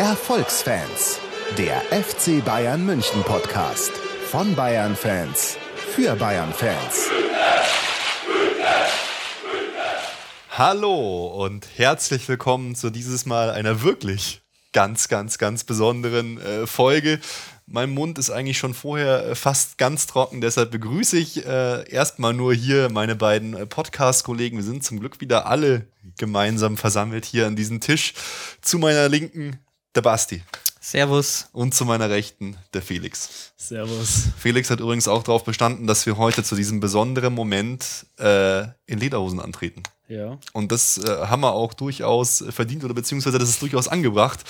Erfolgsfans, der FC Bayern München Podcast von Bayern Fans für Bayern Fans. Hallo und herzlich willkommen zu dieses Mal einer wirklich ganz, ganz, ganz besonderen äh, Folge. Mein Mund ist eigentlich schon vorher äh, fast ganz trocken, deshalb begrüße ich äh, erstmal nur hier meine beiden äh, Podcast-Kollegen. Wir sind zum Glück wieder alle gemeinsam versammelt hier an diesem Tisch. Zu meiner Linken der Basti. Servus. Und zu meiner Rechten der Felix. Servus. Felix hat übrigens auch darauf bestanden, dass wir heute zu diesem besonderen Moment äh, in Lederhosen antreten. Ja. Und das äh, haben wir auch durchaus verdient oder beziehungsweise das ist durchaus angebracht.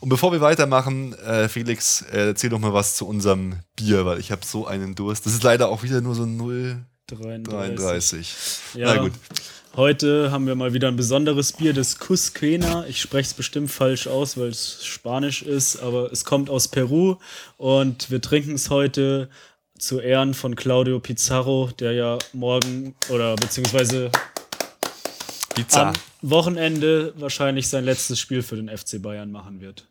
Und bevor wir weitermachen, äh, Felix, äh, erzähl doch mal was zu unserem Bier, weil ich habe so einen Durst. Das ist leider auch wieder nur so 0,33. 33. Ja. Na gut. Heute haben wir mal wieder ein besonderes Bier, das Cusquena. Ich spreche es bestimmt falsch aus, weil es Spanisch ist, aber es kommt aus Peru und wir trinken es heute zu Ehren von Claudio Pizarro, der ja morgen oder beziehungsweise Pizza. am Wochenende wahrscheinlich sein letztes Spiel für den FC Bayern machen wird.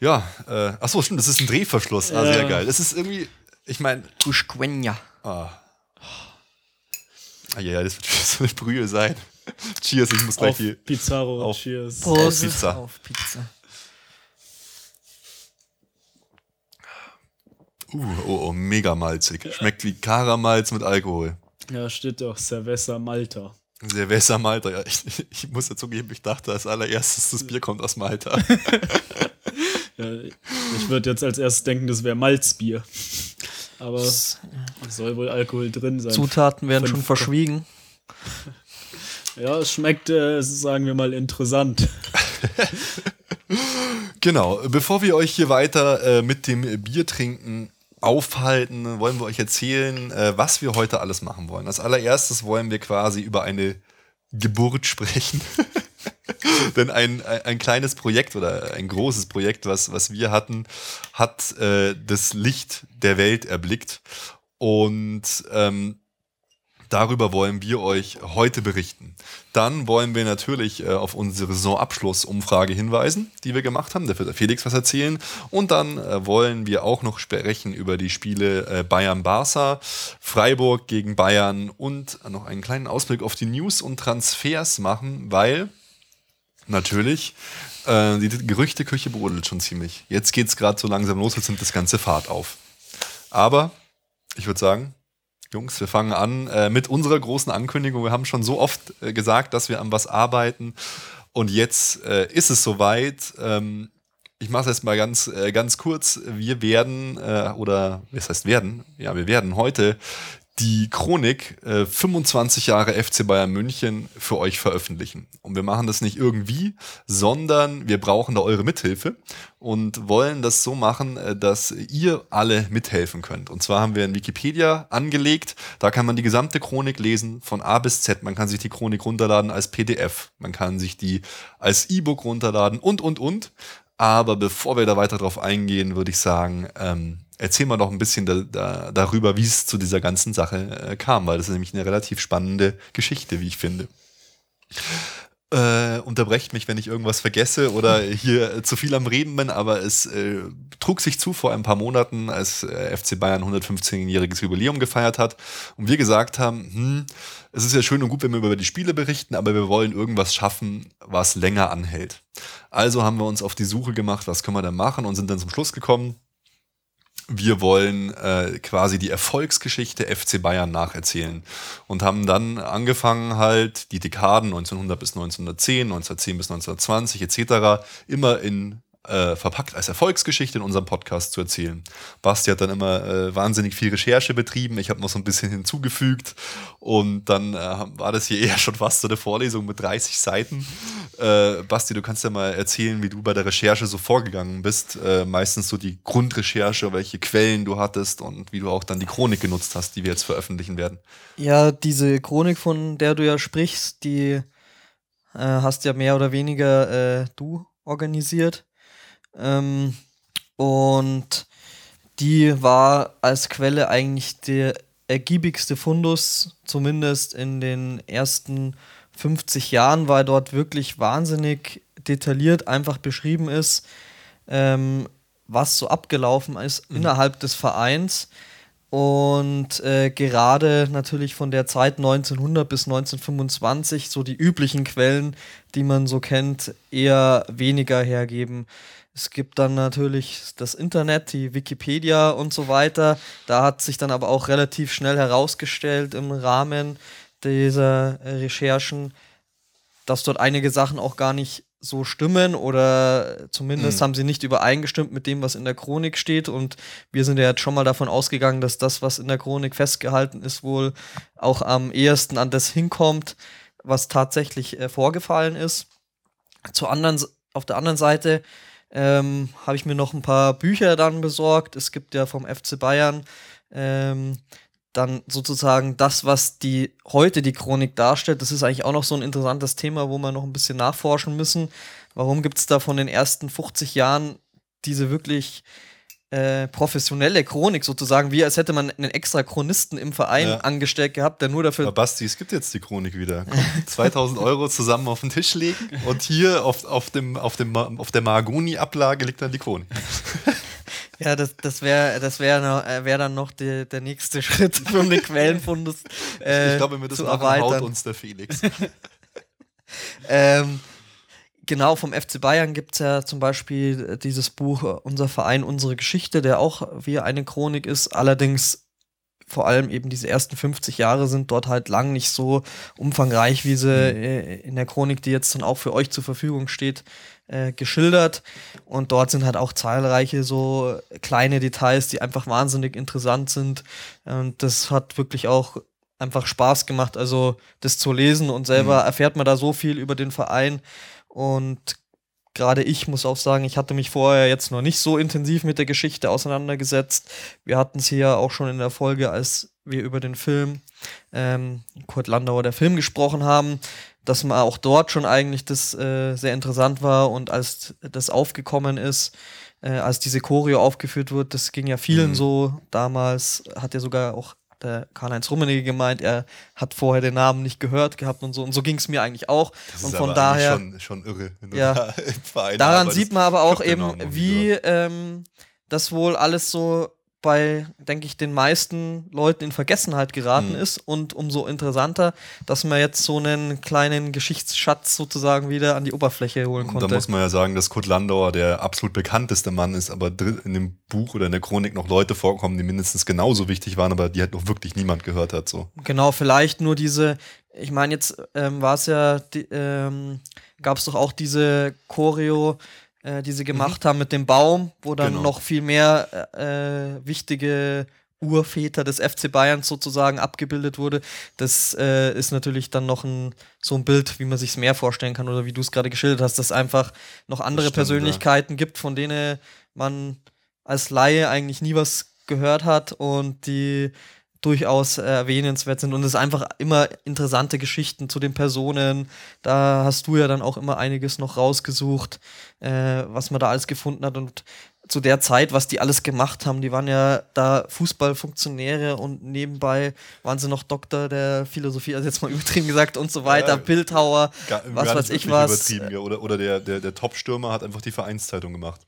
Ja, äh, achso, stimmt, das ist ein Drehverschluss. Ah, Ja. sehr geil. Das ist irgendwie, ich meine, Cusqueña. ah. Ah, ja, ja, das wird so eine Brühe sein. Cheers, ich muss gleich Auf die. Pizarro, auf- cheers. Prost. Pizza. Auf Pizza. Uh, oh, oh, mega malzig. Schmeckt wie Karamalz mit Alkohol. Ja, steht doch Cerveza Malta. Silvester Malta, ja. Ich, ich muss ja zugeben, ich dachte als allererstes, das Bier kommt aus Malta. Ja, ich würde jetzt als erstes denken, das wäre Malzbier. Aber es soll wohl Alkohol drin sein. Zutaten werden Fünf- schon verschwiegen. Ja, es schmeckt, äh, sagen wir mal, interessant. Genau, bevor wir euch hier weiter äh, mit dem Biertrinken aufhalten, wollen wir euch erzählen, äh, was wir heute alles machen wollen. Als allererstes wollen wir quasi über eine Geburt sprechen. Denn ein, ein, ein kleines Projekt oder ein großes Projekt, was, was wir hatten, hat äh, das Licht der Welt erblickt. Und ähm, Darüber wollen wir euch heute berichten. Dann wollen wir natürlich äh, auf unsere Saisonabschlussumfrage hinweisen, die wir gemacht haben. Da wird Felix was erzählen. Und dann äh, wollen wir auch noch sprechen über die Spiele äh, Bayern-Barca, Freiburg gegen Bayern und noch einen kleinen Ausblick auf die News und Transfers machen, weil natürlich äh, die Gerüchteküche brodelt schon ziemlich. Jetzt geht es gerade so langsam los, jetzt nimmt das ganze Fahrt auf. Aber ich würde sagen, Jungs, wir fangen an äh, mit unserer großen Ankündigung. Wir haben schon so oft äh, gesagt, dass wir an was arbeiten. Und jetzt äh, ist es soweit. Ähm, ich mache es erst mal ganz, äh, ganz kurz. Wir werden, äh, oder was heißt werden? Ja, wir werden heute die Chronik äh, 25 Jahre FC Bayern München für euch veröffentlichen. Und wir machen das nicht irgendwie, sondern wir brauchen da eure Mithilfe und wollen das so machen, äh, dass ihr alle mithelfen könnt. Und zwar haben wir ein Wikipedia angelegt, da kann man die gesamte Chronik lesen von A bis Z. Man kann sich die Chronik runterladen als PDF, man kann sich die als E-Book runterladen und, und, und. Aber bevor wir da weiter drauf eingehen, würde ich sagen, ähm, erzähl mal doch ein bisschen da, da, darüber, wie es zu dieser ganzen Sache äh, kam, weil das ist nämlich eine relativ spannende Geschichte, wie ich finde. Äh, unterbrecht mich, wenn ich irgendwas vergesse oder hier zu viel am Reden bin, aber es äh, trug sich zu vor ein paar Monaten, als äh, FC Bayern 115-jähriges Jubiläum gefeiert hat und wir gesagt haben, hm, es ist ja schön und gut, wenn wir über die Spiele berichten, aber wir wollen irgendwas schaffen, was länger anhält. Also haben wir uns auf die Suche gemacht, was können wir da machen und sind dann zum Schluss gekommen, wir wollen äh, quasi die Erfolgsgeschichte FC Bayern nacherzählen und haben dann angefangen halt die Dekaden 1900 bis 1910, 1910 bis 1920 etc. immer in äh, verpackt als Erfolgsgeschichte in unserem Podcast zu erzählen. Basti hat dann immer äh, wahnsinnig viel Recherche betrieben, ich habe noch so ein bisschen hinzugefügt und dann äh, war das hier eher schon fast so eine Vorlesung mit 30 Seiten. Äh, Basti, du kannst ja mal erzählen, wie du bei der Recherche so vorgegangen bist. Äh, meistens so die Grundrecherche, welche Quellen du hattest und wie du auch dann die Chronik genutzt hast, die wir jetzt veröffentlichen werden. Ja, diese Chronik, von der du ja sprichst, die äh, hast ja mehr oder weniger du organisiert. Ähm, und die war als Quelle eigentlich der ergiebigste Fundus, zumindest in den ersten 50 Jahren, weil dort wirklich wahnsinnig detailliert einfach beschrieben ist, ähm, was so abgelaufen ist mhm. innerhalb des Vereins. Und äh, gerade natürlich von der Zeit 1900 bis 1925 so die üblichen Quellen, die man so kennt, eher weniger hergeben. Es gibt dann natürlich das Internet, die Wikipedia und so weiter. Da hat sich dann aber auch relativ schnell herausgestellt im Rahmen dieser Recherchen, dass dort einige Sachen auch gar nicht so stimmen oder zumindest mhm. haben sie nicht übereingestimmt mit dem, was in der Chronik steht. Und wir sind ja jetzt schon mal davon ausgegangen, dass das, was in der Chronik festgehalten ist, wohl auch am ehesten an das hinkommt, was tatsächlich äh, vorgefallen ist. Anderen, auf der anderen Seite ähm, habe ich mir noch ein paar Bücher dann besorgt. Es gibt ja vom FC Bayern ähm, dann sozusagen das, was die heute die Chronik darstellt. Das ist eigentlich auch noch so ein interessantes Thema, wo wir noch ein bisschen nachforschen müssen. Warum gibt es da von den ersten 50 Jahren diese wirklich äh, professionelle Chronik sozusagen, wie als hätte man einen extra Chronisten im Verein ja. angestellt gehabt, der nur dafür. Aber Basti, es gibt jetzt die Chronik wieder. Komm, 2000 Euro zusammen auf den Tisch legen und hier auf, auf, dem, auf, dem, auf der Mahagoni-Ablage liegt dann die Chronik. Ja, das, das wäre das wär äh, wär dann noch die, der nächste Schritt, um den Quellenfundus äh, Ich glaube, wenn wir das machen, haut uns der Felix. ähm, genau, vom FC Bayern gibt es ja zum Beispiel äh, dieses Buch äh, Unser Verein, unsere Geschichte, der auch wie eine Chronik ist. Allerdings vor allem eben diese ersten 50 Jahre sind dort halt lang nicht so umfangreich, wie sie mhm. Äh, in der Chronik, die jetzt dann auch für euch zur Verfügung steht, äh, geschildert. Und dort sind halt auch zahlreiche so kleine Details, die einfach wahnsinnig interessant sind. Und das hat wirklich auch einfach Spaß gemacht, also das zu lesen und selber mhm. erfährt man da so viel über den Verein und gerade ich muss auch sagen, ich hatte mich vorher jetzt noch nicht so intensiv mit der Geschichte auseinandergesetzt. Wir hatten es hier auch schon in der Folge, als wir über den Film ähm, Kurt Landauer, der Film gesprochen haben, dass man auch dort schon eigentlich das äh, sehr interessant war und als das aufgekommen ist, äh, als diese Choreo aufgeführt wird, das ging ja vielen mhm. so. Damals hat ja sogar auch der Karl-Heinz Rummenigge gemeint, er hat vorher den Namen nicht gehört gehabt und so. Und so ging es mir eigentlich auch. Das und ist von daher. Schon, schon irre, ja, da Daran sieht man aber auch eben, wie ähm, das wohl alles so bei, denke ich, den meisten Leuten in Vergessenheit geraten mhm. ist und umso interessanter, dass man jetzt so einen kleinen Geschichtsschatz sozusagen wieder an die Oberfläche holen konnte. Und da muss man ja sagen, dass Kurt Landauer der absolut bekannteste Mann ist, aber in dem Buch oder in der Chronik noch Leute vorkommen, die mindestens genauso wichtig waren, aber die halt noch wirklich niemand gehört hat. So. Genau, vielleicht nur diese, ich meine, jetzt ähm, war es ja, ähm, gab es doch auch diese Choreo, äh, die sie gemacht mhm. haben mit dem Baum, wo dann genau. noch viel mehr äh, wichtige Urväter des FC Bayern sozusagen abgebildet wurde. Das äh, ist natürlich dann noch ein, so ein Bild, wie man sich es mehr vorstellen kann oder wie du es gerade geschildert hast, dass es einfach noch andere stimmt, Persönlichkeiten ja. gibt, von denen man als Laie eigentlich nie was gehört hat und die durchaus erwähnenswert sind und es einfach immer interessante Geschichten zu den Personen. Da hast du ja dann auch immer einiges noch rausgesucht, äh, was man da alles gefunden hat und zu der Zeit, was die alles gemacht haben. Die waren ja da Fußballfunktionäre und nebenbei waren sie noch Doktor der Philosophie, also jetzt mal übertrieben gesagt und so weiter, ja, Bildhauer, gar, was gar weiß ich was. Übertrieben, Oder, oder der, der, der Top-Stürmer hat einfach die Vereinszeitung gemacht.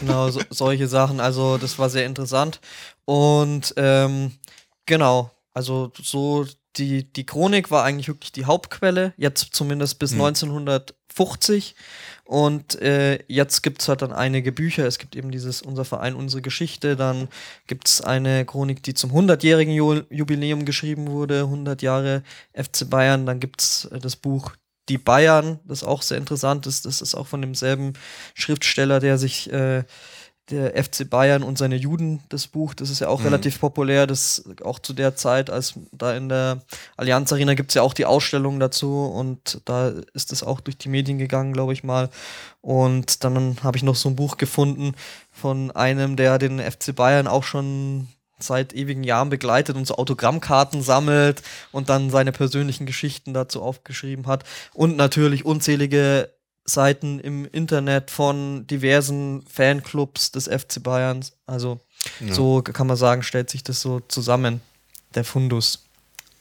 Genau, so, solche Sachen. Also das war sehr interessant. Und ähm, Genau. Also so die, die Chronik war eigentlich wirklich die Hauptquelle, jetzt zumindest bis hm. 1950. Und äh, jetzt gibt es halt dann einige Bücher. Es gibt eben dieses Unser Verein, unsere Geschichte. Dann gibt es eine Chronik, die zum 100-jährigen Jubiläum geschrieben wurde, 100 Jahre FC Bayern. Dann gibt es äh, das Buch Die Bayern, das auch sehr interessant ist. Das ist auch von demselben Schriftsteller, der sich äh, der FC Bayern und seine Juden, das Buch, das ist ja auch mhm. relativ populär, das auch zu der Zeit, als da in der Allianz Arena gibt es ja auch die Ausstellung dazu und da ist es auch durch die Medien gegangen, glaube ich mal. Und dann habe ich noch so ein Buch gefunden von einem, der den FC Bayern auch schon seit ewigen Jahren begleitet und so Autogrammkarten sammelt und dann seine persönlichen Geschichten dazu aufgeschrieben hat und natürlich unzählige Seiten im Internet von diversen Fanclubs des FC Bayerns. Also ja. so kann man sagen, stellt sich das so zusammen, der Fundus.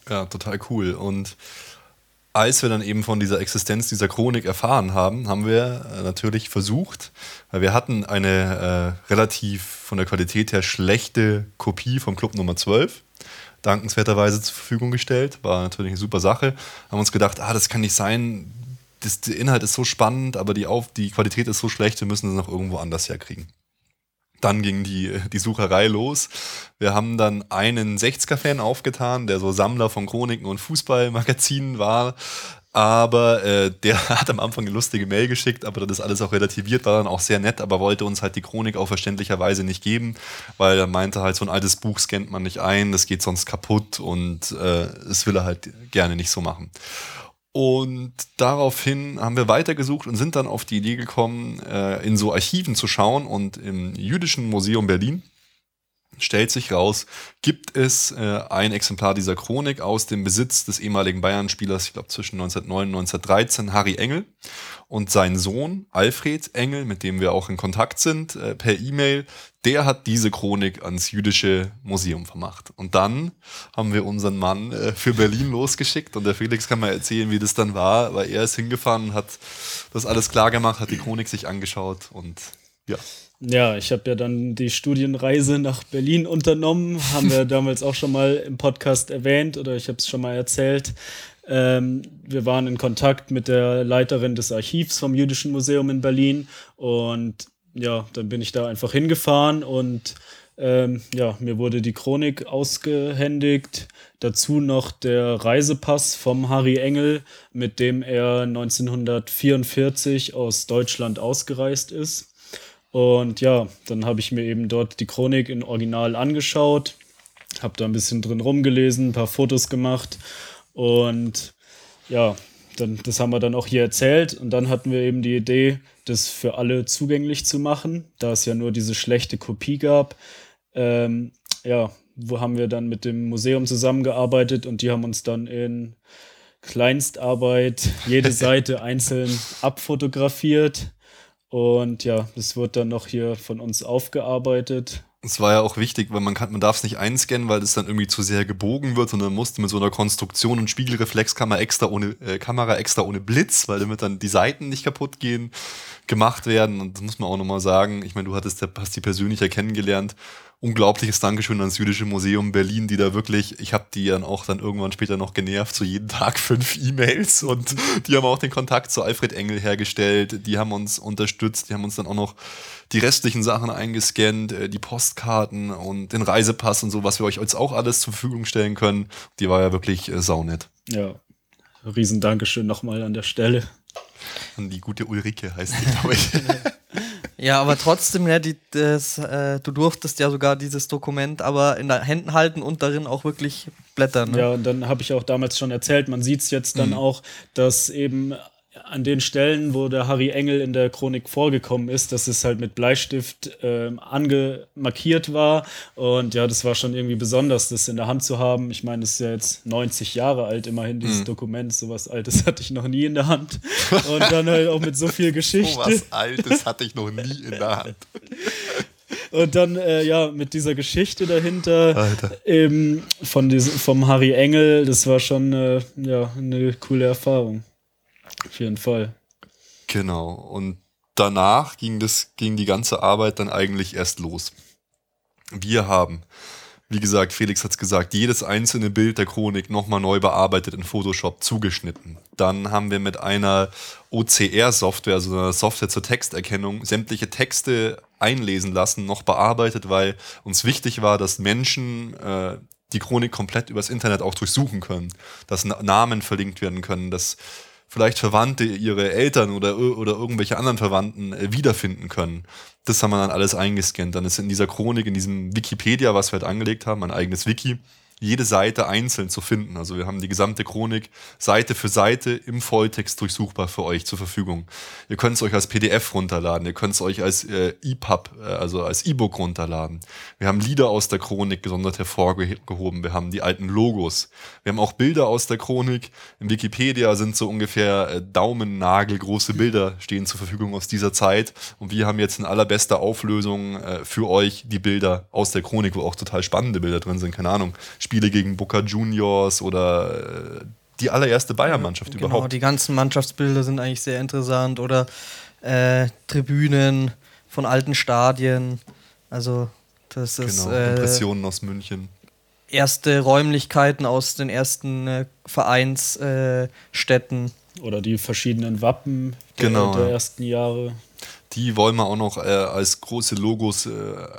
Ja, total cool. Und als wir dann eben von dieser Existenz dieser Chronik erfahren haben, haben wir äh, natürlich versucht, weil wir hatten eine äh, relativ von der Qualität her schlechte Kopie vom Club Nummer 12 dankenswerterweise zur Verfügung gestellt. War natürlich eine super Sache. Haben uns gedacht, ah, das kann nicht sein. Das, der Inhalt ist so spannend, aber die, Auf, die Qualität ist so schlecht, wir müssen es noch irgendwo anders herkriegen. Dann ging die, die Sucherei los. Wir haben dann einen 60er-Fan aufgetan, der so Sammler von Chroniken und Fußballmagazinen war. Aber äh, der hat am Anfang eine lustige Mail geschickt, aber das ist alles auch relativiert, war dann auch sehr nett, aber wollte uns halt die Chronik auch verständlicherweise nicht geben, weil er meinte halt, so ein altes Buch scannt man nicht ein, das geht sonst kaputt und äh, das will er halt gerne nicht so machen. Und daraufhin haben wir weitergesucht und sind dann auf die Idee gekommen, äh, in so Archiven zu schauen. Und im Jüdischen Museum Berlin stellt sich raus, gibt es äh, ein Exemplar dieser Chronik aus dem Besitz des ehemaligen Bayern-Spielers, ich glaube zwischen 1909 und 1913, Harry Engel. Und sein Sohn, Alfred Engel, mit dem wir auch in Kontakt sind, äh, per E-Mail, der hat diese Chronik ans jüdische Museum vermacht. Und dann haben wir unseren Mann äh, für Berlin losgeschickt und der Felix kann mal erzählen, wie das dann war, weil er ist hingefahren hat das alles klar gemacht, hat die Chronik sich angeschaut und ja. Ja, ich habe ja dann die Studienreise nach Berlin unternommen, haben wir damals auch schon mal im Podcast erwähnt oder ich habe es schon mal erzählt. Ähm, wir waren in Kontakt mit der Leiterin des Archivs vom Jüdischen Museum in Berlin und ja, dann bin ich da einfach hingefahren und ähm, ja, mir wurde die Chronik ausgehändigt. Dazu noch der Reisepass vom Harry Engel, mit dem er 1944 aus Deutschland ausgereist ist. Und ja, dann habe ich mir eben dort die Chronik in Original angeschaut, habe da ein bisschen drin rumgelesen, ein paar Fotos gemacht und ja, dann, das haben wir dann auch hier erzählt und dann hatten wir eben die Idee, das für alle zugänglich zu machen, da es ja nur diese schlechte Kopie gab. Ähm, ja, wo haben wir dann mit dem Museum zusammengearbeitet und die haben uns dann in Kleinstarbeit jede Seite einzeln abfotografiert und ja, das wird dann noch hier von uns aufgearbeitet. Es war ja auch wichtig, weil man kann, man darf es nicht einscannen, weil es dann irgendwie zu sehr gebogen wird, sondern musste mit so einer Konstruktion und Spiegelreflexkamera extra ohne äh, Kamera extra ohne Blitz, weil damit dann die Seiten nicht kaputt gehen, gemacht werden. Und das muss man auch nochmal sagen. Ich meine, du hattest hast die persönlich ja kennengelernt unglaubliches Dankeschön ans Jüdische Museum Berlin, die da wirklich, ich habe die dann auch dann irgendwann später noch genervt, so jeden Tag fünf E-Mails und die haben auch den Kontakt zu Alfred Engel hergestellt, die haben uns unterstützt, die haben uns dann auch noch die restlichen Sachen eingescannt, äh, die Postkarten und den Reisepass und so, was wir euch jetzt auch alles zur Verfügung stellen können. Die war ja wirklich äh, saunett. Ja, riesen Dankeschön nochmal an der Stelle. An die gute Ulrike heißt die, glaube ich. Ja, aber trotzdem, ja, die, das, äh, du durftest ja sogar dieses Dokument aber in den Händen halten und darin auch wirklich blättern. Ne? Ja, und dann habe ich auch damals schon erzählt, man sieht es jetzt dann mhm. auch, dass eben an den Stellen, wo der Harry Engel in der Chronik vorgekommen ist, dass es halt mit Bleistift ähm, angemarkiert war. Und ja, das war schon irgendwie besonders, das in der Hand zu haben. Ich meine, das ist ja jetzt 90 Jahre alt, immerhin dieses mhm. Dokument. Sowas Altes hatte ich noch nie in der Hand. Und dann halt auch mit so viel Geschichte. Sowas Altes hatte ich noch nie in der Hand. Und dann, äh, ja, mit dieser Geschichte dahinter, Alter. eben von diesem, vom Harry Engel, das war schon äh, ja, eine coole Erfahrung. Auf jeden Fall. Genau. Und danach ging, das, ging die ganze Arbeit dann eigentlich erst los. Wir haben, wie gesagt, Felix hat es gesagt, jedes einzelne Bild der Chronik nochmal neu bearbeitet in Photoshop, zugeschnitten. Dann haben wir mit einer OCR-Software, also einer Software zur Texterkennung, sämtliche Texte einlesen lassen, noch bearbeitet, weil uns wichtig war, dass Menschen äh, die Chronik komplett übers Internet auch durchsuchen können, dass Namen verlinkt werden können, dass vielleicht Verwandte ihre Eltern oder, oder irgendwelche anderen Verwandten äh, wiederfinden können. Das haben wir dann alles eingescannt. Dann ist in dieser Chronik, in diesem Wikipedia, was wir halt angelegt haben, ein eigenes Wiki, jede Seite einzeln zu finden. Also wir haben die gesamte Chronik Seite für Seite im Volltext durchsuchbar für euch zur Verfügung. Ihr könnt es euch als PDF runterladen, ihr könnt es euch als äh, EPUB, äh, also als E-Book runterladen. Wir haben Lieder aus der Chronik gesondert hervorgehoben, wir haben die alten Logos. Wir haben auch Bilder aus der Chronik. In Wikipedia sind so ungefähr äh, Daumennagel große Bilder stehen zur Verfügung aus dieser Zeit. Und wir haben jetzt in allerbester Auflösung äh, für euch die Bilder aus der Chronik, wo auch total spannende Bilder drin sind. Keine Ahnung Spiele gegen Boca Juniors oder äh, die allererste Bayern-Mannschaft Genau, überhaupt. die ganzen Mannschaftsbilder sind eigentlich sehr interessant oder äh, Tribünen von alten Stadien. Also das ist Genau, äh, Impressionen aus München. erste Räumlichkeiten aus den ersten äh, Vereinsstädten. Äh, Städten. Oder die verschiedenen Wappen der, Genau, der ja. ersten Jahre. Die wollen wir auch noch äh, als große Logos äh,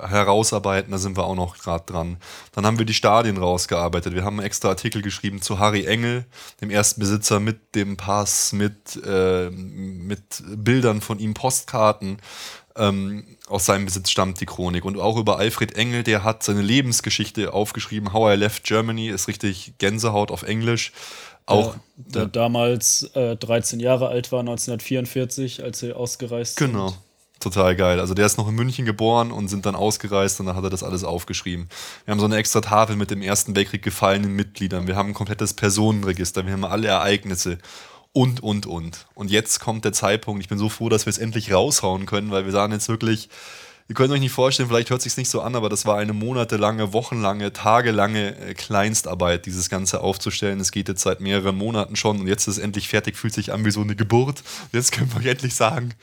herausarbeiten, da sind wir auch noch gerade dran. Dann haben wir die Stadien rausgearbeitet. Wir haben einen extra Artikel geschrieben zu Harry Engel, dem ersten Besitzer mit dem Pass, mit, äh, mit Bildern von ihm, Postkarten. Ähm, aus seinem Besitz stammt die Chronik. Und auch über Alfred Engel, der hat seine Lebensgeschichte aufgeschrieben. How I Left Germany ist richtig Gänsehaut auf Englisch. Auch der, der damals äh, 13 Jahre alt war, 1944, als sie ausgereist Genau. sind. Total geil. Also der ist noch in München geboren und sind dann ausgereist und dann hat er das alles aufgeschrieben. Wir haben so eine extra Tafel mit dem Ersten Weltkrieg gefallenen Mitgliedern. Wir haben ein komplettes Personenregister. Wir haben alle Ereignisse. Und, und, und. Und jetzt kommt der Zeitpunkt. Ich bin so froh, dass wir es endlich raushauen können, weil wir sagen jetzt wirklich, ihr könnt euch nicht vorstellen, vielleicht hört sich nicht so an, aber das war eine monatelange, wochenlange, tagelange äh, Kleinstarbeit, dieses Ganze aufzustellen. Es geht jetzt seit mehreren Monaten schon und jetzt ist es endlich fertig, fühlt sich an wie so eine Geburt. Jetzt können wir euch endlich sagen,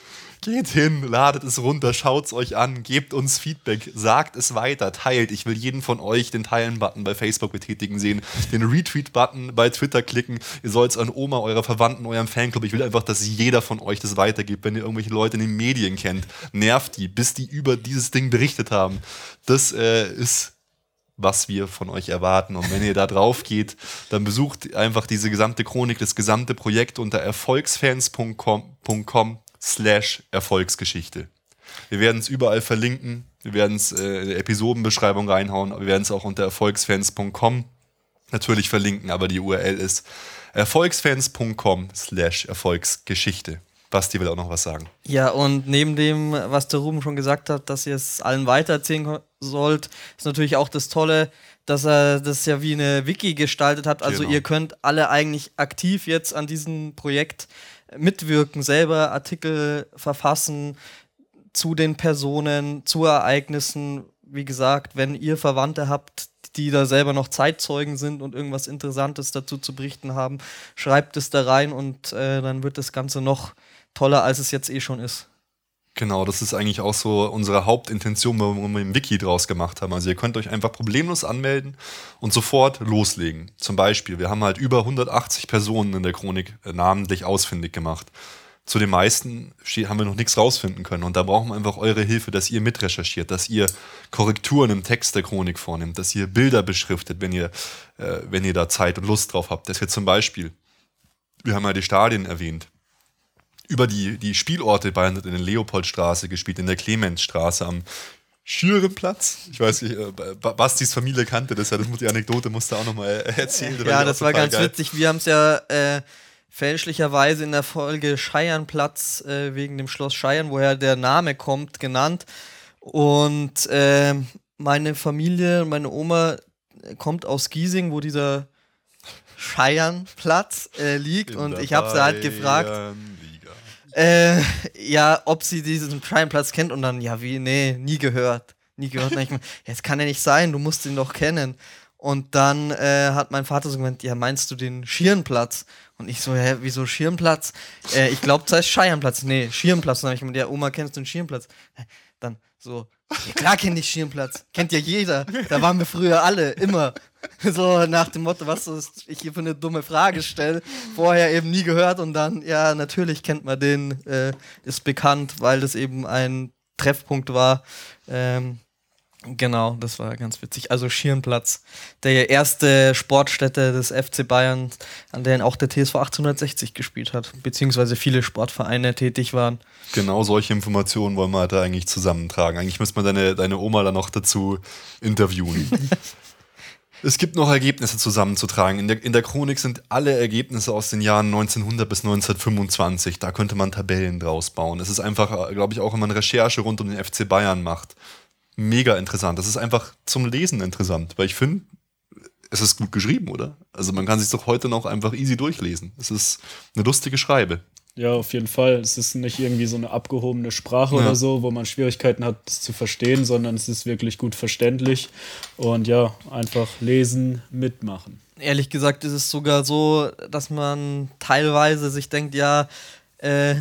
geht hin, ladet es runter, schaut es euch an, gebt uns Feedback, sagt es weiter, teilt. Ich will jeden von euch den Teilen-Button bei Facebook betätigen sehen, den Retweet-Button bei Twitter klicken. Ihr sollt es an Oma, eurer Verwandten, eurem Fanclub. Ich will einfach, dass jeder von euch das weitergibt. Wenn ihr irgendwelche Leute in den Medien kennt, nervt die, bis die über dieses Ding berichtet haben. Das äh, ist was wir von euch erwarten. Und wenn ihr da drauf geht, dann besucht einfach diese gesamte Chronik, das gesamte Projekt unter erfolgsfans.com slash Erfolgsgeschichte. Wir werden es überall verlinken. Wir werden es äh, in der Episodenbeschreibung reinhauen. Wir werden es auch unter erfolgsfans.com natürlich verlinken, aber die URL ist erfolgsfans.com slash Erfolgsgeschichte. Basti will auch noch was sagen. Ja, und neben dem, was der Ruben schon gesagt hat, dass ihr es allen weitererzählen sollt, ist natürlich auch das Tolle, dass er das ja wie eine Wiki gestaltet hat. Also Genau. ihr könnt alle eigentlich aktiv jetzt an diesem Projekt mitwirken, selber Artikel verfassen zu den Personen, zu Ereignissen. Wie gesagt, wenn ihr Verwandte habt, die da selber noch Zeitzeugen sind und irgendwas Interessantes dazu zu berichten haben, schreibt es da rein und äh, dann wird das Ganze noch toller, als es jetzt eh schon ist. Genau, das ist eigentlich auch so unsere Hauptintention, warum wir ein Wiki draus gemacht haben. Also ihr könnt euch einfach problemlos anmelden und sofort loslegen. Zum Beispiel, wir haben halt über 180 Personen in der Chronik äh, namentlich ausfindig gemacht. Zu den meisten ste- haben wir noch nichts rausfinden können. Und da brauchen wir einfach eure Hilfe, dass ihr mitrecherchiert, dass ihr Korrekturen im Text der Chronik vornimmt, dass ihr Bilder beschriftet, wenn ihr, äh, wenn ihr da Zeit und Lust drauf habt. Dass ihr zum Beispiel, wir haben ja die Stadien erwähnt, über die, die Spielorte Bayern hat in der Leopoldstraße gespielt, in der Clemensstraße am Schürenplatz. Ich weiß nicht, äh, Ba- Bastis Familie kannte das ja, das die Anekdote musste auch nochmal erzählen. Das Ja, das war ganz geil. witzig. Wir haben es ja äh, fälschlicherweise in der Folge Scheiernplatz äh, wegen dem Schloss Scheiern, woher der Name kommt, genannt. Und äh, meine Familie, meine Oma äh, kommt aus Giesing, wo dieser Scheiernplatz äh, liegt. In und ich habe sie halt gefragt, Bayernliga. Äh, ja, ob sie diesen Scheiernplatz kennt. Und dann, ja, wie, nee, nie gehört. Nie gehört. Ich ja, das kann ja nicht sein, du musst ihn doch kennen. Und dann äh, hat mein Vater so gemeint, ja, meinst du den Schirnplatz? Und ich so, hä, wieso Schirnplatz? Äh, ich glaube, das heißt Scheiernplatz. Nee, Schirnplatz. Und dann hab ich gemeint, ja, Oma, kennst du den Schirnplatz? Dann so, ja, klar kenne ich Schirnplatz. Kennt ja jeder. Da waren wir früher alle, immer. So nach dem Motto, was ist ich hier für eine dumme Frage stelle. Vorher eben nie gehört und dann, ja, natürlich kennt man den, äh, ist bekannt, weil das eben ein Treffpunkt war. Ähm, Genau, das war ganz witzig. Also Schirnplatz, der erste Sportstätte des FC Bayern, an der auch der TSV 1860 gespielt hat, beziehungsweise viele Sportvereine tätig waren. Genau solche Informationen wollen wir da eigentlich zusammentragen. Eigentlich müsste man deine, deine Oma dann noch dazu interviewen. es gibt noch Ergebnisse zusammenzutragen. In der, in der Chronik sind alle Ergebnisse aus den Jahren 1900 bis 1925. Da könnte man Tabellen draus bauen. Es ist einfach, glaube ich, auch wenn man Recherche rund um den FC Bayern macht, mega interessant. Das ist einfach zum Lesen interessant, weil ich finde, es ist gut geschrieben, oder? Also man kann sich doch heute noch einfach easy durchlesen. Es ist eine lustige Schreibe. Ja, auf jeden Fall. Es ist nicht irgendwie so eine abgehobene Sprache Ja. oder so, wo man Schwierigkeiten hat, das zu verstehen, sondern es ist wirklich gut verständlich. Und ja, einfach lesen, mitmachen. Ehrlich gesagt ist es sogar so, dass man teilweise sich denkt, ja, äh,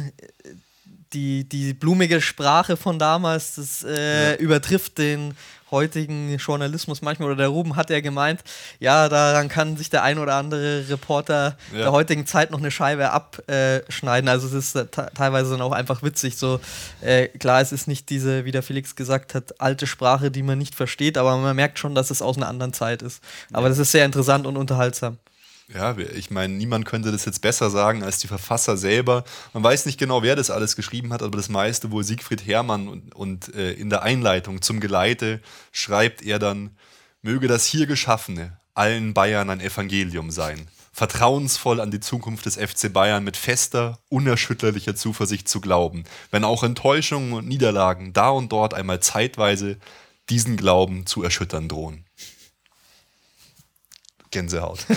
die, die blumige Sprache von damals, das äh, übertrifft den heutigen Journalismus manchmal. Oder der Ruben hat ja gemeint, ja, daran kann sich der ein oder andere Reporter Ja. der heutigen Zeit noch eine Scheibe abschneiden. Also es ist te- teilweise dann auch einfach witzig. So äh, klar, es ist nicht diese, wie der Felix gesagt hat, alte Sprache, die man nicht versteht, aber man merkt schon, dass es aus einer anderen Zeit ist. Aber das ist sehr interessant und unterhaltsam. Ja, ich meine, niemand könnte das jetzt besser sagen als die Verfasser selber. Man weiß nicht genau, wer das alles geschrieben hat, aber das meiste wohl Siegfried Herrmann und, und äh, in der Einleitung zum Geleite schreibt er dann, möge das hier Geschaffene allen Bayern ein Evangelium sein. Vertrauensvoll an die Zukunft des FC Bayern mit fester, unerschütterlicher Zuversicht zu glauben, wenn auch Enttäuschungen und Niederlagen da und dort einmal zeitweise diesen Glauben zu erschüttern drohen. Gänsehaut.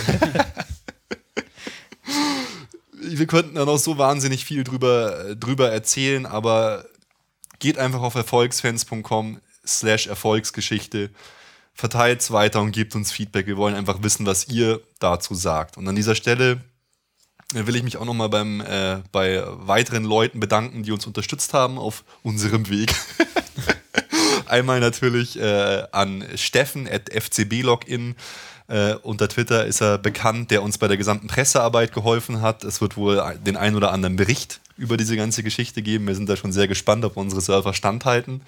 wir könnten da noch so wahnsinnig viel drüber, äh, drüber erzählen, aber geht einfach auf erfolgsfans.com slash Erfolgsgeschichte, verteilt es weiter und gebt uns Feedback. Wir wollen einfach wissen, was ihr dazu sagt. Und an dieser Stelle äh, will ich mich auch nochmal äh, bei weiteren Leuten bedanken, die uns unterstützt haben auf unserem Weg. Einmal natürlich äh, an Steffen at FCB-Login. Äh, unter Twitter ist er bekannt, der uns bei der gesamten Pressearbeit geholfen hat. Es wird wohl den ein oder anderen Bericht über diese ganze Geschichte geben. Wir sind da schon sehr gespannt, ob unsere Server standhalten.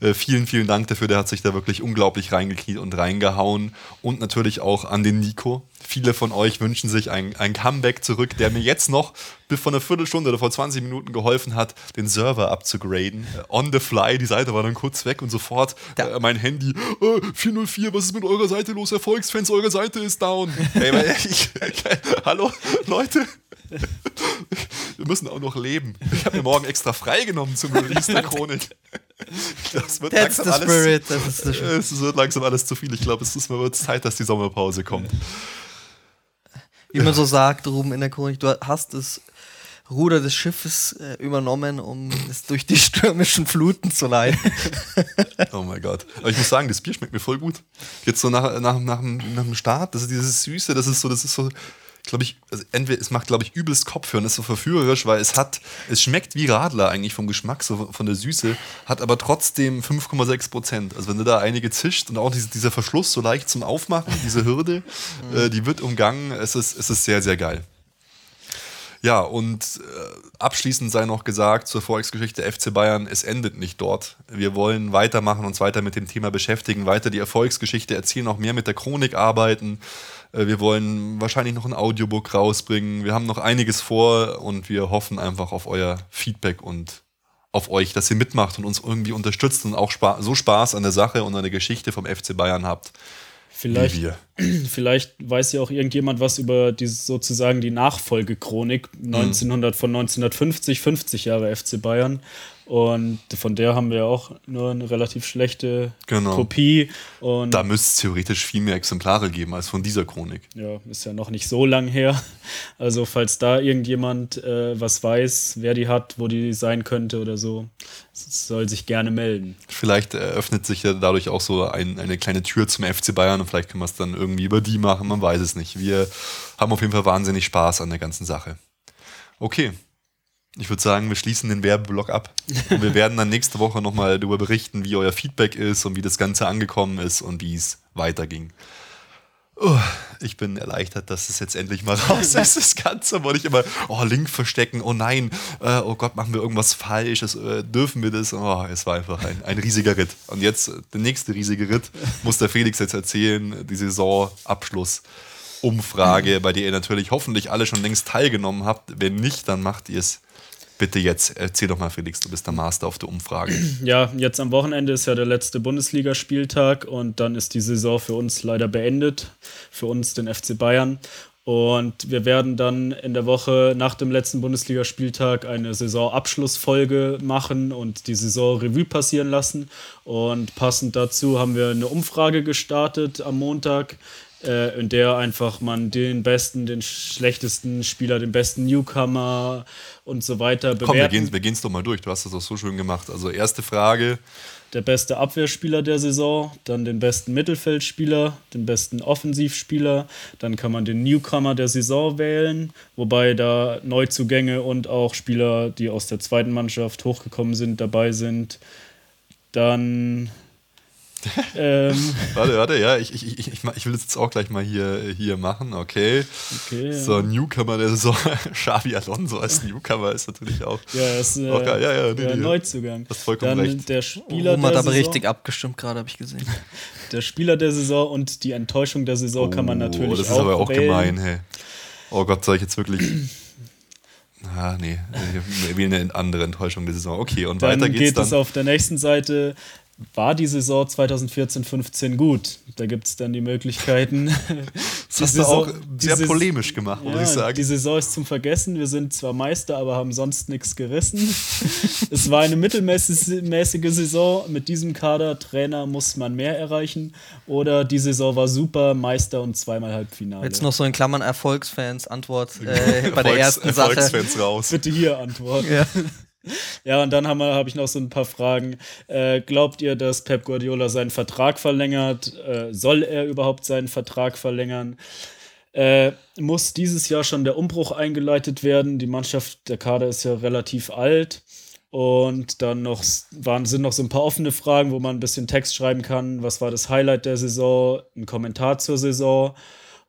Äh, vielen, vielen Dank dafür. Der hat sich da wirklich unglaublich reingekniet und reingehauen. Und natürlich auch an den Nico. Viele von euch wünschen sich ein, ein Comeback zurück, der mir jetzt noch bis vor einer Viertelstunde oder vor 20 Minuten geholfen hat, den Server abzugraden. Äh, on the fly, die Seite war dann kurz weg und sofort Da- äh, mein Handy, äh, 404, was ist mit eurer Seite los? Erfolgsfans, eure Seite ist down. Ey, weil ich, hallo, Leute. Wir müssen auch noch leben. Ich habe mir morgen extra freigenommen zum Release der Chronik. Das wird That's langsam the alles, spirit. Das ist äh, Es wird langsam alles zu viel. Ich glaube, es ist mal wird Zeit, dass die Sommerpause kommt. Wie man so sagt, Ruben in der Chronik, du hast das Ruder des Schiffes äh, übernommen, um es durch die stürmischen Fluten zu leiten. Oh mein Gott. Aber ich muss sagen, das Bier schmeckt mir voll gut. Jetzt so nach, nach, nach, dem- nach dem Start, das ist dieses Süße, das ist so, das ist so, glaube ich, also entweder es macht, glaube ich, übelst Kopfhören, ist so verführerisch, weil es hat, es schmeckt wie Radler eigentlich vom Geschmack, so von der Süße, hat aber trotzdem 5,6 Prozent. Also wenn du da einige zischt und auch diese, dieser Verschluss so leicht zum Aufmachen, diese Hürde, äh, die wird umgangen, es ist, es ist sehr, sehr geil. Ja, und äh, abschließend sei noch gesagt zur Erfolgsgeschichte FC Bayern, es endet nicht dort. Wir wollen weitermachen, uns weiter mit dem Thema beschäftigen, weiter die Erfolgsgeschichte erzählen, auch mehr mit der Chronik arbeiten. Äh, wir wollen wahrscheinlich noch ein Audiobook rausbringen. Wir haben noch einiges vor und wir hoffen einfach auf euer Feedback und auf euch, dass ihr mitmacht und uns irgendwie unterstützt und auch spa so Spaß an der Sache und an der Geschichte vom FC Bayern habt. Vielleicht, Wie wir. vielleicht weiß ja auch irgendjemand was über die, sozusagen die Nachfolgechronik Mhm. 1900 von 1950, 50 Jahre FC Bayern. Und von der haben wir auch nur eine relativ schlechte Genau. Kopie. Und Da müsste es theoretisch viel mehr Exemplare geben als von dieser Chronik. ja, ist ja noch nicht so lang her. Also falls da irgendjemand äh, was weiß, wer die hat, wo die sein könnte oder so, soll sich gerne melden. Vielleicht eröffnet sich ja dadurch auch so ein, eine kleine Tür zum FC Bayern und vielleicht können wir es dann irgendwie über die machen, man weiß es nicht. Wir haben auf jeden Fall wahnsinnig Spaß an der ganzen Sache. Okay. Ich würde sagen, wir schließen den Werbeblock ab. Und wir werden dann nächste Woche nochmal darüber berichten, wie euer Feedback ist und wie das Ganze angekommen ist und wie es weiterging. Oh, ich bin erleichtert, dass es jetzt endlich mal raus ist. Das Ganze wollte ich immer, oh, Link verstecken, oh nein, äh, oh Gott, machen wir irgendwas falsch, das, äh, dürfen wir das? Oh, es war einfach ein, ein riesiger Ritt. Und jetzt, der nächste riesige Ritt, muss der Felix jetzt erzählen, die Saisonabschluss-Umfrage, bei der ihr natürlich hoffentlich alle schon längst teilgenommen habt. Wenn nicht, dann macht ihr es bitte jetzt. Erzähl doch mal, Felix, du bist der Master auf der Umfrage. Ja, jetzt am Wochenende ist ja der letzte Bundesligaspieltag und dann ist die Saison für uns leider beendet, für uns den FC Bayern. Und wir werden dann in der Woche nach dem letzten Bundesligaspieltag eine Saisonabschlussfolge machen und die Saison Revue passieren lassen. Und passend dazu haben wir eine Umfrage gestartet am Montag, äh, in der einfach man den besten, den schlechtesten Spieler, den besten Newcomer und so weiter bewerten. Komm, wir gehen wir es doch mal durch. Du hast das auch so schön gemacht. Also erste Frage. Der beste Abwehrspieler der Saison, dann den besten Mittelfeldspieler, den besten Offensivspieler, dann kann man den Newcomer der Saison wählen, wobei da Neuzugänge und auch Spieler, die aus der zweiten Mannschaft hochgekommen sind, dabei sind. Dann ähm. Warte, warte, ja, ich, ich, ich, ich will das jetzt auch gleich mal hier, hier machen, okay. okay so, Newcomer der Saison, Xavi Alonso als Newcomer ist natürlich auch. Ja, ist äh, ja, ja, nee, nee, Neuzugang. Das ist vollkommen Dann recht. Der Spieler Rom hat aber richtig abgestimmt gerade, habe ich gesehen. Der Spieler der Saison und die Enttäuschung der Saison oh, kann man natürlich auch. Das ist auch aber auch wählen. gemein, hey. Oh Gott, soll ich jetzt wirklich. Ah, nee, wir wählen eine andere Enttäuschung der Saison. Okay, und dann weiter geht's geht dann. es auf der nächsten Seite war die Saison 2014-15 gut. Da gibt es dann die Möglichkeiten. das hast Saison, du auch sehr Saison, polemisch gemacht, muss ja, ich sagen. Die Saison ist zum Vergessen. Wir sind zwar Meister, aber haben sonst nichts gerissen. es war eine mittelmäßige Saison. Mit diesem Kader, Trainer, muss man mehr erreichen. Oder die Saison war super, Meister und zweimal Halbfinale. Jetzt noch so in Klammern Erfolgsfans Antwort äh, bei der ersten Sache. Erfolgsfans raus. Bitte hier Antwort. Ja. Ja, und dann habe hab ich noch so ein paar Fragen. Äh, glaubt ihr, dass Pep Guardiola seinen Vertrag verlängert? Äh, soll er überhaupt seinen Vertrag verlängern? Äh, muss dieses Jahr schon der Umbruch eingeleitet werden? Die Mannschaft, der Kader ist ja relativ alt. Und dann noch waren, sind noch so ein paar offene Fragen, wo man ein bisschen Text schreiben kann. Was war das Highlight der Saison? Ein Kommentar zur Saison.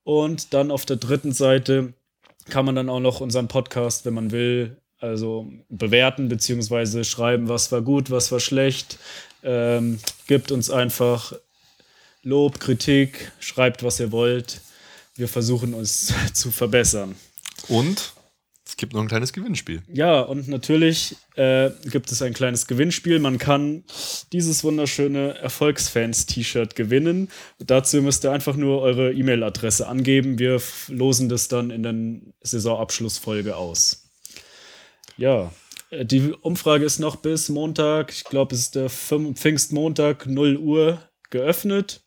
Und dann auf der dritten Seite kann man dann auch noch unseren Podcast, wenn man will, also bewerten beziehungsweise schreiben, was war gut, was war schlecht. Ähm, gibt uns einfach Lob, Kritik, schreibt, was ihr wollt. Wir versuchen uns zu verbessern. Und es gibt noch ein kleines Gewinnspiel. Ja, und natürlich äh, gibt es ein kleines Gewinnspiel. Man kann dieses wunderschöne Erfolgsfans-T-Shirt gewinnen. Dazu müsst ihr einfach nur eure E-Mail-Adresse angeben. Wir losen das dann in der Saisonabschlussfolge aus. Ja, äh, die Umfrage ist noch bis Montag, ich glaube, es ist der Pfingstmontag, 0 Uhr geöffnet.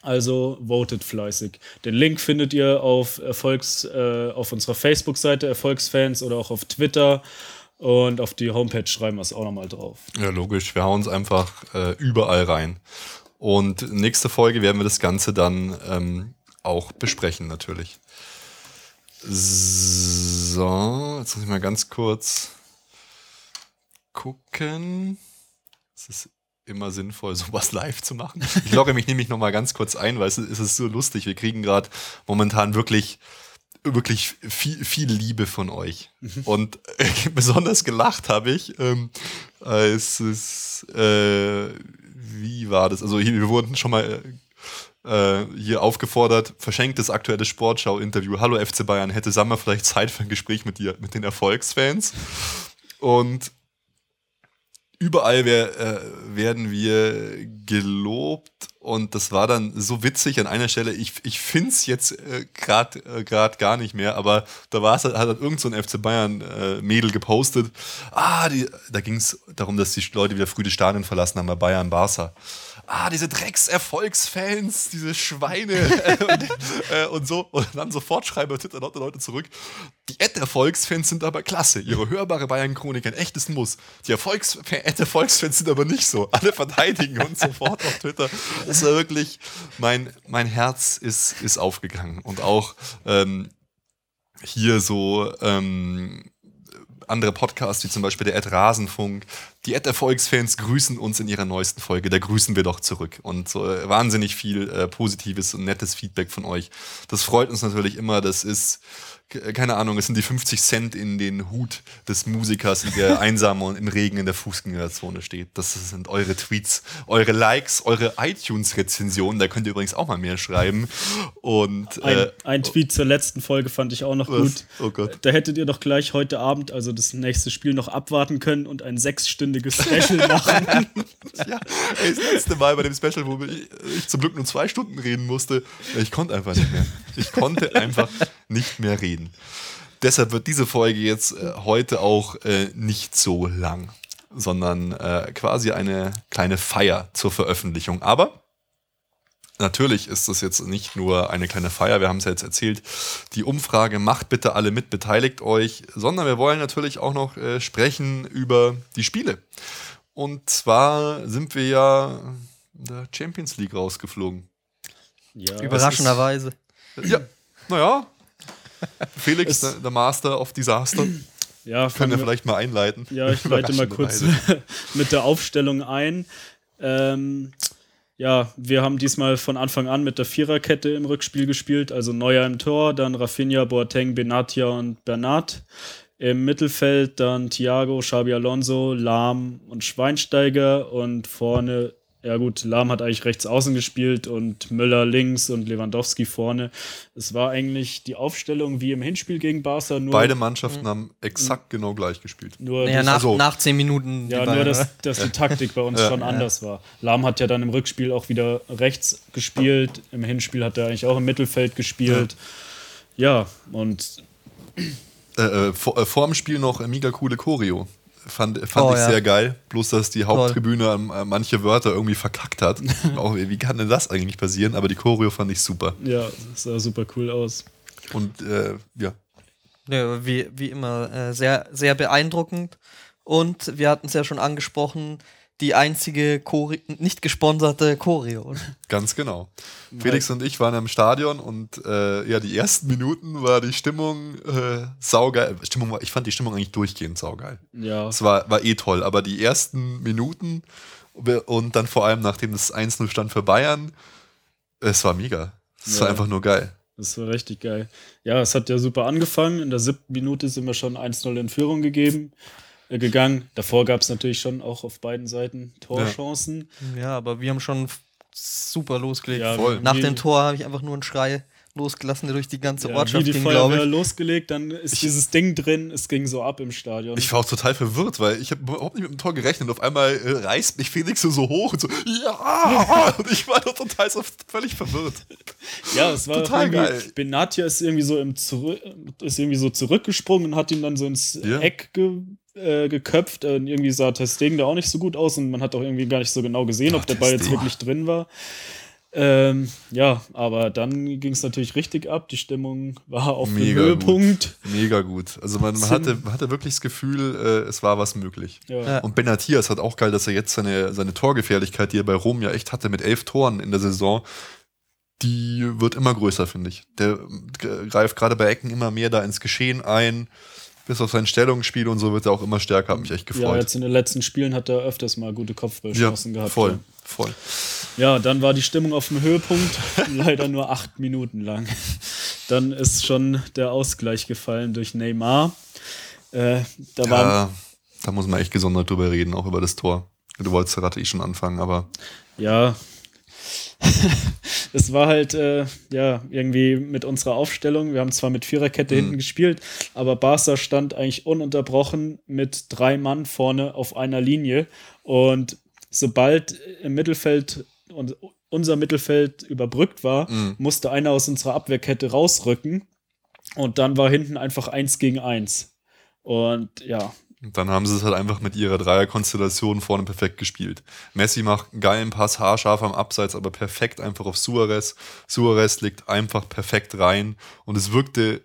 Also votet fleißig. Den Link findet ihr auf Erfolgs, äh, auf unserer Facebook-Seite Erfolgsfans oder auch auf Twitter. Und auf die Homepage schreiben wir es auch nochmal drauf. Ja, logisch. Wir hauen es einfach äh, überall rein. Und nächste Folge werden wir das Ganze dann ähm, auch besprechen, natürlich. So, jetzt muss ich mal ganz kurz gucken. Es ist immer sinnvoll, sowas live zu machen. Ich logge mich nämlich noch mal ganz kurz ein, weil es ist so lustig. Wir kriegen gerade momentan wirklich wirklich viel, viel Liebe von euch. Mhm. Und äh, besonders gelacht habe ich, ähm, als es, äh, wie war das? Also wir wurden schon mal äh, hier aufgefordert, verschenktes aktuelles Sportschau-Interview. Hallo FC Bayern, hätte Sammer vielleicht Zeit für ein Gespräch mit dir, mit den Erfolgsfans? Und überall wär, äh, werden wir gelobt und das war dann so witzig an einer Stelle. Ich, ich finde es jetzt äh, gerade äh, gar nicht mehr, aber da war es, hat halt irgend so ein FC Bayern äh, gepostet. Ah, die, da ging es darum, dass die Leute wieder früh das Stadion verlassen haben bei Bayern Barca ah, diese Drecks-Erfolgsfans, diese Schweine und, äh, und, so. Und dann sofort schreiben Twitter Leute zurück, die Ad-Erfolgsfans sind aber klasse. Ihre hörbare Bayern-Chronik ein echtes Muss. Die Ad-Erfolgsfans sind aber nicht so. Alle verteidigen uns sofort auf Twitter. Das war wirklich, mein, mein Herz ist, ist aufgegangen. Und auch ähm, hier so ähm, andere Podcasts, wie zum Beispiel der Ad Rasenfunk, die Ad Erfolgsfans grüßen uns in ihrer neuesten Folge. Da grüßen wir doch zurück. Und so äh, wahnsinnig viel äh, positives und nettes Feedback von euch. Das freut uns natürlich immer. Das ist keine Ahnung, es sind die 50 Cent in den Hut des Musikers, der einsam und im Regen in der Fußgängerzone steht. Das sind eure Tweets, eure Likes, eure iTunes-Rezensionen. Da könnt ihr übrigens auch mal mehr schreiben. Und, ein, äh, ein, Tweet zur letzten Folge fand ich auch noch was? gut. Oh Gott. Da hättet ihr doch gleich heute Abend, also das nächste Spiel, noch abwarten können und ein sechsstündiges Special machen. ja, ey, das letzte Mal bei dem Special, wo ich, ich zum Glück nur zwei Stunden reden musste, ich konnte einfach nicht mehr. Ich konnte einfach nicht mehr reden reden. Deshalb wird diese Folge jetzt äh, heute auch äh, nicht so lang, sondern äh, quasi eine kleine Feier zur Veröffentlichung. Aber Natürlich ist das jetzt nicht nur eine kleine Feier, wir haben es ja jetzt erzählt. Die Umfrage macht bitte alle mit, beteiligt euch, sondern wir wollen natürlich auch noch äh, sprechen über die Spiele. Und zwar sind wir ja in der Champions League rausgeflogen. Ja, Überraschenderweise. Ja, naja. Felix, der, der Master of Disaster, ja, können wir vielleicht mal einleiten. Ja, ich leite mal kurz mit der Aufstellung ein. Ähm, ja, wir haben diesmal von Anfang an mit der Viererkette im Rückspiel gespielt, also Neuer im Tor, dann Rafinha, Boateng, Benatia und Bernat. Im Mittelfeld dann Thiago, Xabi Alonso, Lahm und Schweinsteiger und vorne, ja gut, Lahm hat eigentlich rechts außen gespielt und Müller links und Lewandowski vorne. Es war eigentlich die Aufstellung wie im Hinspiel gegen Barca, nur, Beide Mannschaften haben exakt genau gleich gespielt. nur Naja, nach, also- nach zehn Minuten. ja, beiden, nur dass, oder? dass die Taktik bei uns Ja. schon anders war. Lahm hat ja dann im Rückspiel auch wieder rechts gespielt, im Hinspiel hat er eigentlich auch im Mittelfeld gespielt. Ja, und Äh, äh, vor, äh, vor dem Spiel noch äh, mega coole Choreo. Fand, fand Oh, ich ja. sehr geil. Bloß, dass die Haupttribüne äh, manche Wörter irgendwie verkackt hat. Auch, wie kann denn das eigentlich passieren? Aber die Choreo fand ich super. ja, das sah super cool aus. Und äh, ja, Ja, wie, wie immer, äh, sehr, sehr beeindruckend. Und wir hatten es ja schon angesprochen, die einzige Chore nicht gesponserte Choreo. ganz genau. Felix und ich waren im Stadion und äh, ja, die ersten Minuten war die Stimmung äh, saugeil. Stimmung war, ich fand die Stimmung eigentlich durchgehend saugeil. Ja, Es war, war eh toll, aber die ersten Minuten und dann vor allem nachdem das 1-0 stand für Bayern, es war mega. Es war Ja. einfach nur geil. das war richtig geil. Ja, es hat ja super angefangen. In der siebten Minute sind wir schon 1-0 in Führung gegeben, äh, gegangen. Davor gab es natürlich schon auch auf beiden Seiten Torchancen. Ja, aber wir haben schon super losgelegt. Ja, Voll. Nach dem Tor habe ich einfach nur einen Schrei losgelassen, der durch die ganze Ja, Ortschaft wie die ging, glaube Feuerwehr ich. losgelegt, dann ist dieses Ding drin, es ging so ab im Stadion. Ich war auch total verwirrt, weil ich habe überhaupt nicht mit dem Tor gerechnet. Auf einmal äh, reißt mich Felix so, so hoch und so, ja! Und ich war da total so völlig verwirrt. Ja, es war Total irgendwie, geil. Benatia ist irgendwie so im Zurück, ist irgendwie so zurückgesprungen und hat ihn dann so ins Ja. Eck ge, äh, geköpft. Und irgendwie sah Testegen da auch nicht so gut aus und man hat auch irgendwie gar nicht so genau gesehen, ob der Ball jetzt wirklich drin war. Ähm, ja, aber dann ging es natürlich richtig ab. Die Stimmung war auf dem Mega Höhepunkt. Mega gut. Also man, man, hatte, man hatte wirklich das Gefühl, äh, es war was möglich. Ja. Und Benatias hat auch geil, dass er jetzt seine, seine Torgefährlichkeit, die er bei Rom ja echt hatte, mit elf Toren in der Saison, die wird immer größer, finde ich. Der greift gerade bei Ecken immer mehr da ins Geschehen ein. Bis auf sein Stellungsspiel und so wird er auch immer stärker, hat mich echt Ja, gefreut. jetzt in den letzten Spielen hat er öfters mal gute Kopfballchancen gehabt. voll, voll. Ja, dann war die Stimmung auf dem Höhepunkt, leider nur acht Minuten lang. Dann ist schon der Ausgleich gefallen durch Neymar. Äh, da Ja, da muss man echt gesondert drüber reden, auch über das Tor. Du wolltest gerade eh schon anfangen, aber ja, es war halt äh, ja irgendwie mit unserer Aufstellung. Wir haben zwar mit Viererkette hinten gespielt, aber Barca stand eigentlich ununterbrochen mit drei Mann vorne auf einer Linie und sobald im Mittelfeld und unser Mittelfeld überbrückt war, musste einer aus unserer Abwehrkette rausrücken und dann war hinten einfach eins gegen eins. Und ja, dann haben sie es halt einfach mit ihrer Dreierkonstellation vorne perfekt gespielt. Messi macht einen geilen Pass, haarscharf am Abseits, aber perfekt einfach auf Suarez. Suarez legt einfach perfekt rein und es wirkte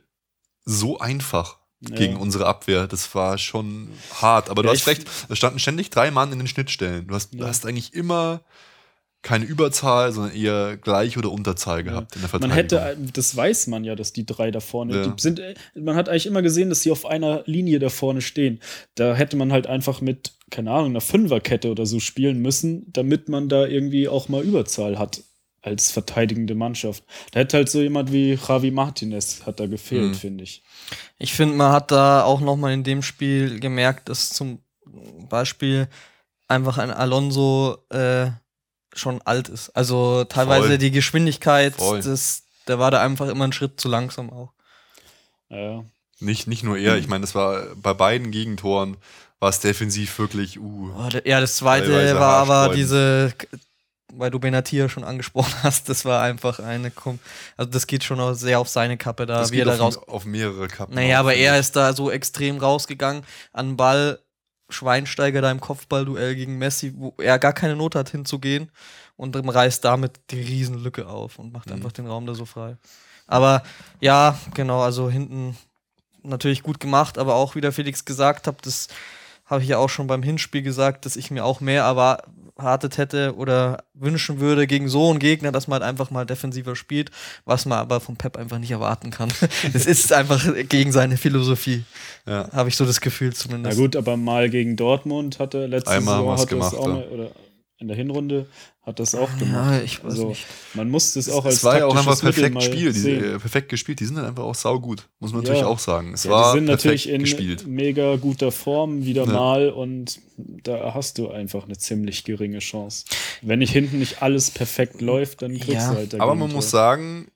so einfach gegen unsere Abwehr. Das war schon hart. Aber du Ja, hast ich- recht, da standen ständig drei Mann in den Schnittstellen. Du hast, du Ja. hast eigentlich immer keine Überzahl, sondern eher Gleich- oder Unterzahl gehabt in der Man Verteidigung. hätte, das weiß man ja, dass die drei da vorne, Ja. die sind, äh, man hat eigentlich immer gesehen, dass sie auf einer Linie da vorne stehen. Da hätte man halt einfach mit, keine Ahnung, einer Fünferkette oder so spielen müssen, damit man da irgendwie auch mal Überzahl hat als verteidigende Mannschaft. Da hätte halt so jemand wie Javi Martinez hat da gefehlt, Mhm. finde ich. Ich finde, man hat da auch nochmal in dem Spiel gemerkt, dass zum Beispiel einfach ein Alonso äh, schon alt ist. Also teilweise Voll. die Geschwindigkeit, Voll. das, der war da einfach immer einen Schritt zu langsam auch. Ja, Nicht, nicht nur er, ich meine, es war bei beiden Gegentoren war es defensiv wirklich, uh, Oh, ja, das zweite war aber diese, weil du Benatia schon angesprochen hast, das war einfach eine, Kom- also das geht schon auch sehr auf seine Kappe da, das wie er da auf, raus. auf mehrere Kappen. Naja, auf, aber er ist da so extrem rausgegangen an den Ball Schweinsteiger da im Kopfballduell gegen Messi, wo er gar keine Not hat hinzugehen und reißt damit die Riesenlücke auf und macht Mhm. einfach den Raum da so frei. Aber ja, genau, also hinten natürlich gut gemacht, aber auch wie der Felix gesagt hat, das habe ich ja auch schon beim Hinspiel gesagt, dass ich mir auch mehr erwartet hätte oder wünschen würde gegen so einen Gegner, dass man halt einfach mal defensiver spielt, was man aber vom Pep einfach nicht erwarten kann. Es ist einfach gegen seine Philosophie, Ja. habe ich so das Gefühl Na zumindest. gut, aber mal gegen Dortmund hat er letzte Einmal Saison was hat er es gemacht, auch ja. mal, oder in der Hinrunde hat das auch gemacht. Ja, ich weiß also, nicht. Man muss das auch als es war ja auch einfach perfekt gespielt. Äh, perfekt gespielt. Die sind dann einfach auch saugut. Muss man Ja. natürlich auch sagen. Es Ja, war die sind natürlich in gespielt. mega guter Form wieder Ja. mal und da hast du einfach eine ziemlich geringe Chance. Wenn nicht hinten nicht alles perfekt läuft, dann kriegst du halt Aber man muss sagen,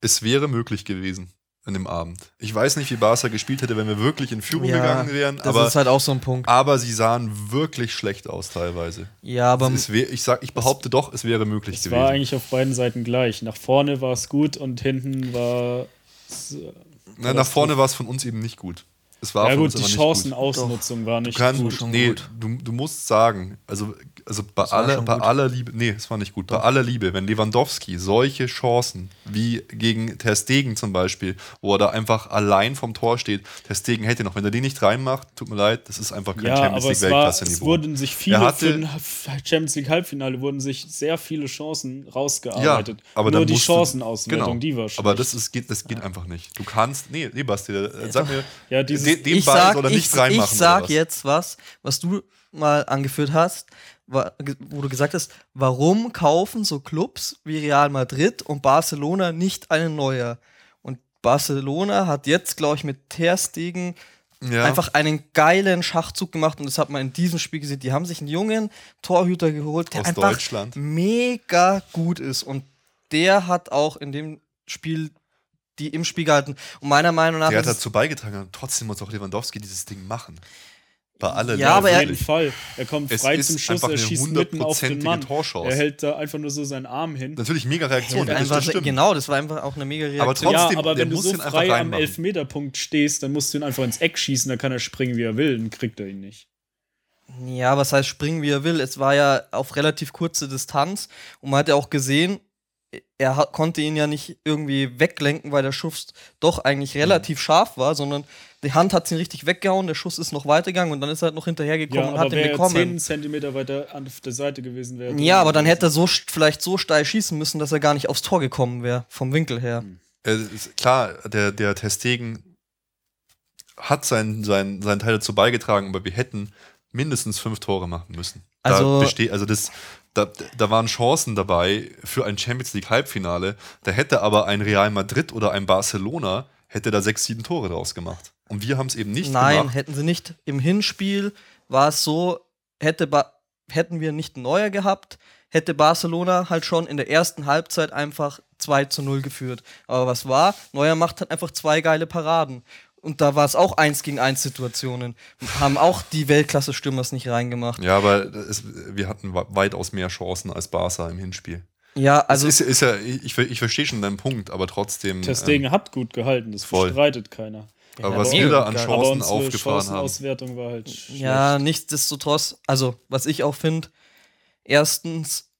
es wäre möglich gewesen an dem Abend. Ich weiß nicht, wie Barca gespielt hätte, wenn wir wirklich in Führung Ja, gegangen wären, Das aber, ist halt auch so ein Punkt. aber sie sahen wirklich schlecht aus teilweise. Ja, aber es wär, ich, sag, ich behaupte doch, es wäre möglich Es gewesen. war eigentlich auf beiden Seiten gleich. Nach vorne war es gut und hinten war es, äh, Na, nach vorne war es von uns eben nicht gut. Es war Ja gut, die aber nicht gut. Chancenausnutzung war nicht Du kannst, gut. schon nee, gut. Du, du musst sagen, also, also bei, aller, schon bei aller Liebe, nee, es war nicht gut, bei aller Liebe, wenn Lewandowski solche Chancen wie gegen Ter Stegen zum Beispiel, wo er da einfach allein vom Tor steht, Ter Stegen hätte noch, wenn er den nicht reinmacht, tut mir leid, das ist einfach kein Ja, Champions aber League Weltklasse-Niveau. wurden sich viele Er hatte- für ein Champions League Halbfinale wurden sich sehr viele Chancen Ja, rausgearbeitet. aber Nur dann die Chancenauswertung, genau. die war schlecht. Aber das, ist, geht, das geht einfach nicht. Du kannst, nee, nee Basti, sag mir, Ja, dieses- den, den ich Ball sag, soll er ich, nicht reinmachen. ich sag jetzt was, was du mal angeführt hast, wo du gesagt hast, warum kaufen so Clubs wie Real Madrid und Barcelona nicht einen Neuer? Und Barcelona hat jetzt, glaube ich, mit Ter Stegen Ja. einfach einen geilen Schachzug gemacht und das hat man in diesem Spiel gesehen. Die haben sich einen jungen Torhüter geholt, der Aus einfach Deutschland. mega gut ist und der hat auch in dem Spiel die im Spiel gehalten. Und meiner Meinung nach Der hat dazu beigetragen, und trotzdem muss auch Lewandowski dieses Ding machen. Bei aller Ja, aber auf er- jeden Fall. Er kommt frei zum Schuss, einfach er schießt mitten auf den Mann. Torchance. Er hält da einfach nur so seinen Arm hin. Natürlich mega Reaktion, Ja, das, einfach, das stimmt. genau, das war einfach auch eine mega Reaktion. Aber trotzdem, ja, aber wenn du so frei am. Elfmeterpunkt stehst, dann musst du ihn einfach ins Eck schießen, dann kann er springen, wie er will, dann kriegt er ihn nicht. Ja, was heißt springen, wie er will? Es war ja auf relativ kurze Distanz und man hat ja auch gesehen, er hat, konnte ihn ja nicht irgendwie weglenken, weil der Schuss doch eigentlich relativ scharf war, sondern die Hand hat ihn richtig weggehauen, der Schuss ist noch weitergegangen und dann ist er halt noch hinterhergekommen Ja, und hat ihn wäre er bekommen. 10 Zentimeter weiter an der Seite gewesen wäre. Ja, aber dann hätte er so vielleicht so steil schießen müssen, dass er gar nicht aufs Tor gekommen wäre, vom Winkel her. Äh, ist klar, der, der Testegen hat seinen sein, sein Teil dazu beigetragen, aber wir hätten mindestens fünf Tore machen müssen. Also- da besteht, also das, da, da waren Chancen dabei für ein Champions League Halbfinale. Da hätte aber ein Real Madrid oder ein Barcelona hätte da sechs, sieben Tore draus gemacht. Und wir haben es eben nicht Nein, gemacht. hätten sie nicht. Im Hinspiel war es so, hätte ba hätten wir nicht Neuer gehabt, hätte Barcelona halt schon in der ersten Halbzeit einfach 2 zu 0 geführt. Aber was war? Neuer macht halt einfach zwei geile Paraden. Und da war es auch 1 gegen 1 Situationen. Haben auch die Weltklasse-Stürmers nicht reingemacht. Ja, aber es, wir hatten weitaus mehr Chancen als Barca im Hinspiel. Ja, also ist, ist ja, ich, ich verstehe schon deinen Punkt, aber trotzdem. Testegen hat gut gehalten, das voll. bestreitet keiner. ähm, aber Ja, was wir da an Chancen aufgefahren haben. Chancenauswertung war halt. Ja, nichtsdestotrotz, also was ich auch finde, erstens,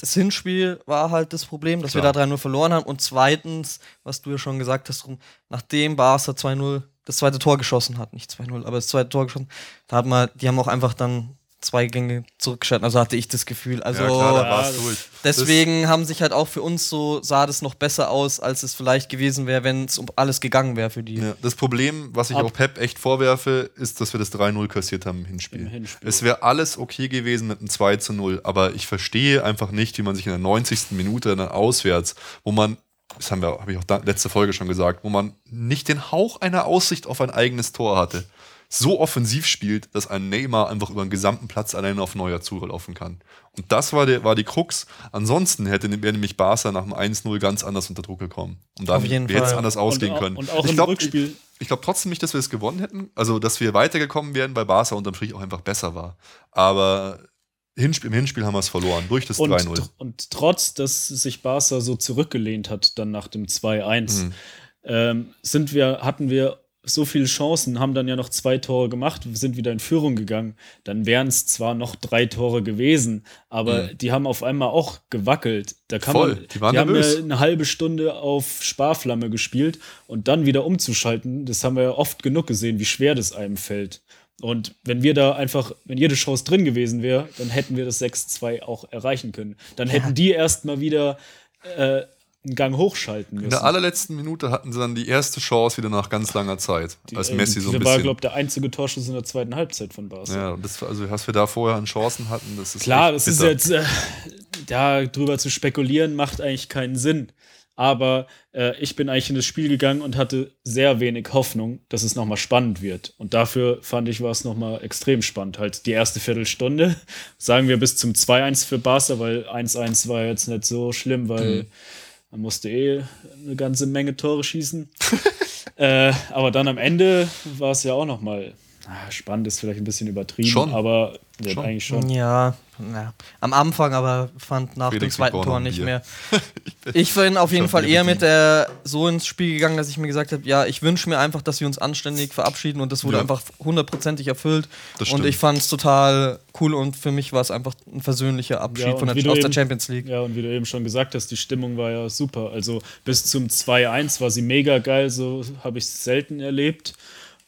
das Hinspiel war halt das Problem, dass wir Klar. da 3-0 verloren haben. Und zweitens, was du ja schon gesagt hast, nachdem Barca 2-0 das zweite Tor geschossen hat, nicht 2-0, aber das zweite Tor geschossen, da hat man, die haben auch einfach dann zwei Gänge zurückgeschaltet. Also hatte ich das Gefühl. Also ja, klar, da Ja, war es das- durch. deswegen haben sich halt auch für uns so, sah das noch besser aus, als es vielleicht gewesen wäre, wenn es um alles gegangen wäre für die. Das, ja, das Problem, was ich Ab- auch Pep echt vorwerfe, ist, dass wir das 3-0 kassiert haben im Hinspiel. Im Hinspiel. Es wäre alles okay gewesen mit einem 2 zu 0, aber ich verstehe einfach nicht, wie man sich in der 90. Minute dann auswärts, wo man, das haben wir, habe ich auch da, letzte Folge schon gesagt, wo man nicht den Hauch einer Aussicht auf ein eigenes Tor hatte, so offensiv spielt, dass ein Neymar einfach über den gesamten Platz alleine auf Neuer zulaufen kann. Und das war, der, war die Krux. Ansonsten hätte wäre nämlich Barca nach dem 1-0 ganz anders unter Druck gekommen. Und dann hätte es anders ausgehen und, können. Und auch ich im glaub, Rückspiel. ich glaube trotzdem nicht, dass wir es gewonnen hätten. Also, dass wir weitergekommen wären, weil Barca unterm Strich auch einfach besser war. Aber Hinspiel, im Hinspiel haben wir es verloren durch das Und, 3-0. tr- und trotz, dass sich Barca so zurückgelehnt hat, dann nach dem 2-1, Mhm. ähm, sind wir, hatten wir so viele Chancen, haben dann ja noch zwei Tore gemacht, sind wieder in Führung gegangen. Dann wären es zwar noch drei Tore gewesen, aber Mhm. die haben auf einmal auch gewackelt. Da kann Voll, man, die waren haben nervös. eine, eine halbe Stunde auf Sparflamme gespielt und dann wieder umzuschalten, das haben wir ja oft genug gesehen, wie schwer das einem fällt. Und wenn wir da einfach, wenn jede Chance drin gewesen wäre, dann hätten wir das 6-2 auch erreichen können. Dann hätten die erst mal wieder äh, einen Gang hochschalten müssen. In der allerletzten Minute hatten sie dann die erste Chance wieder nach ganz langer Zeit, als Die, Messi äh, so ein das war, bisschen. glaube ich, der einzige Torschuss in der zweiten Halbzeit von Barca. ja, das, also was wir da vorher an Chancen hatten, das ist Klar, das ist jetzt, äh, da drüber zu spekulieren, macht eigentlich keinen Sinn. Aber äh, ich bin eigentlich in das Spiel gegangen und hatte sehr wenig Hoffnung, dass es nochmal spannend wird. Und dafür fand ich, war es nochmal extrem spannend. Halt die erste Viertelstunde, sagen wir bis zum 2-1 für Barca, weil 1-1 war jetzt nicht so schlimm, weil man musste eh eine ganze Menge Tore schießen. äh, aber dann am Ende war es ja auch nochmal, ah, spannend ist vielleicht ein bisschen übertrieben, Schon. aber wird Schon. eigentlich schon. Ja, ja, am Anfang, aber fand nach Felix, dem zweiten Tor nicht Bier. mehr. Ich bin auf jeden Fall eher mit der so ins Spiel gegangen, dass ich mir gesagt habe, ja, ich wünsche mir einfach, dass wir uns anständig verabschieden und das wurde Ja. einfach hundertprozentig erfüllt. Und ich fand es total cool und für mich war es einfach ein versöhnlicher Abschied Ja, von der, aus der eben- Champions League. Ja, und wie du eben schon gesagt hast, die Stimmung war ja super. Also bis zum 2-1 war sie mega geil, so habe ich es selten erlebt.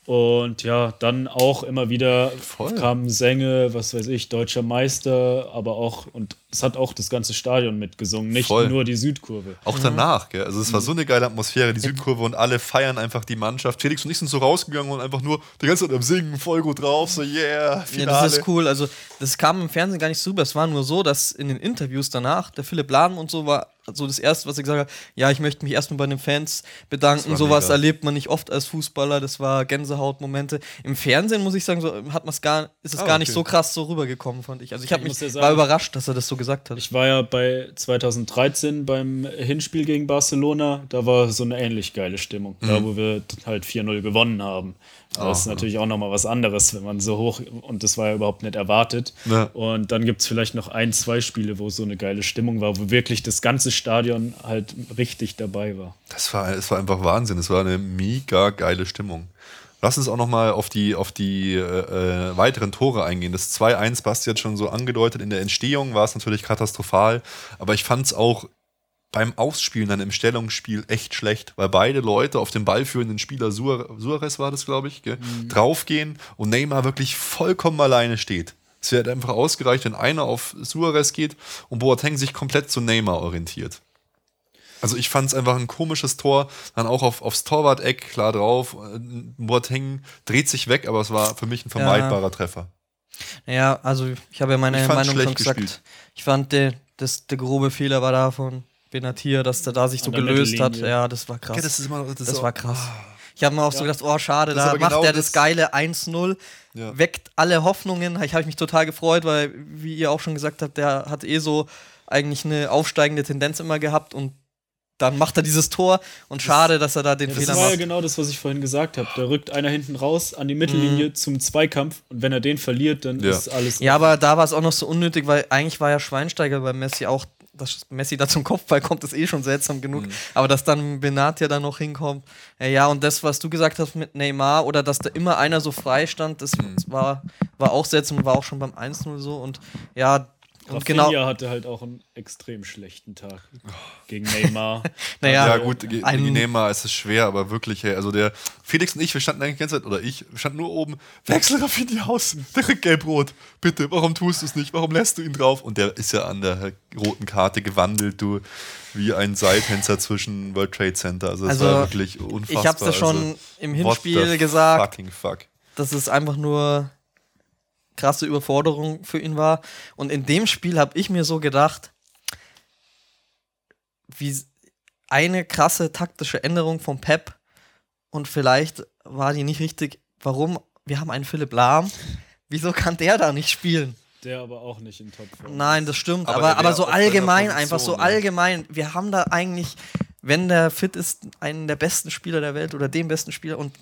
Und ja, dann auch immer wieder Voll. kamen Sänge, was weiß ich, deutscher Meister, aber auch, und es hat auch das ganze Stadion mitgesungen, nicht Voll. nur die Südkurve. Auch danach, gell? Also es war so eine geile Atmosphäre, die Südkurve und alle feiern einfach die Mannschaft. Felix und ich sind so rausgegangen und einfach nur die ganze Zeit am Singen, voll gut drauf, so yeah, Ja, Finale. das ist cool. Also, das kam im Fernsehen gar nicht so rüber. Es war nur so, dass in den Interviews danach, der Philipp Lahm und so war so das Erste, was gesagt hat: Ja, ich möchte mich erstmal bei den Fans bedanken. Sowas mega. erlebt man nicht oft als Fußballer. Das war Gänsehautmomente. Im Fernsehen, muss ich sagen, so, hat man's gar, ist es Ah, gar nicht okay. so krass so rübergekommen, fand ich. Also, ich, Ich mich, ja sagen- war überrascht, dass er das so gesagt hat. Ich war ja bei 2013 beim Hinspiel gegen Barcelona, da war so eine ähnlich geile Stimmung, da Mhm. wo wir halt 4-0 gewonnen haben. Das ist natürlich auch nochmal was anderes, wenn man so hoch, und das war ja überhaupt nicht erwartet. Ja. Und dann gibt es vielleicht noch ein, zwei Spiele, wo so eine geile Stimmung war, wo wirklich das ganze Stadion halt richtig dabei war. Das war, es war einfach Wahnsinn. Es war eine mega geile Stimmung. Lass uns auch noch mal auf die, auf die äh, äh, weiteren Tore eingehen. Das 2-1, Basti hat schon so angedeutet, in der Entstehung war es natürlich katastrophal, aber ich fand es auch beim Ausspielen dann im Stellungsspiel echt schlecht, weil beide Leute auf den ballführenden Spieler, Suar- Suarez war das, glaube ich, gell, draufgehen und Neymar wirklich vollkommen alleine steht. Es wäre einfach ausgereicht, wenn einer auf Suarez geht und Boateng sich komplett zu Neymar orientiert. Also ich fand es einfach ein komisches Tor, dann auch auf, aufs Torwart-Eck, klar drauf. Äh, Boateng dreht sich weg, aber es war für mich ein vermeidbarer Treffer. Ja, also ich habe ja meine Meinung schon gesagt. gespielt. Ich fand, der, das, der grobe Fehler war da von Benatir, dass der da sich so gelöst hat. Ja, das war krass. Ja, das ist immer, das Das war krass. Ich habe mir auch so gedacht, oh schade, Das da macht genau er das, das- geile 1-0, Ja. weckt alle Hoffnungen. Ich habe mich total gefreut, weil, wie ihr auch schon gesagt habt, der hat eh so eigentlich eine aufsteigende Tendenz immer gehabt und dann macht er dieses Tor und schade, dass er da den Ja, das Fehler war ja macht. genau das, was ich vorhin gesagt habe. Da rückt einer hinten raus an die Mittellinie zum Zweikampf und wenn er den verliert, dann Ja. ist alles. Ja, aber da war es auch noch so unnötig, weil eigentlich war ja Schweinsteiger bei Messi auch, dass Messi da zum Kopfball kommt, ist eh schon seltsam genug. Aber dass dann Benat ja dann noch hinkommt. Ja, ja, und das, was du gesagt hast mit Neymar oder dass da immer einer so frei stand, das war, war auch seltsam, war auch schon beim 1-0 so. Und ja, und Rafinha genau. hatte halt auch einen extrem schlechten Tag gegen Neymar. Naja, Ja, gut, gegen Neymar ist es schwer, aber wirklich, hey, also der Felix und ich, wir standen eigentlich die ganze Zeit, oder ich, wir standen nur oben, wechsel Rafinha aus, der kriegt gelb-rot. Bitte, warum tust du es nicht? Warum lässt du ihn drauf? Und der ist ja an der roten Karte gewandelt, du, wie ein Seiltänzer zwischen World Trade Center. Also, das Also, war wirklich unfassbar. ich hab's ja schon also, im Hinspiel gesagt, Fucking fuck. dass es einfach nur krasse Überforderung für ihn war. Und in dem Spiel habe ich mir so gedacht, wie eine krasse taktische Änderung von Pep und vielleicht war die nicht richtig. Warum? Wir haben einen Philipp Lahm. Wieso kann der da nicht spielen? Der aber auch nicht in Topform. Nein, das stimmt. Aber Aber, er aber, so allgemein, einfach so ja. allgemein. Wir haben da eigentlich, wenn der fit ist, einen der besten Spieler der Welt oder den besten Spieler und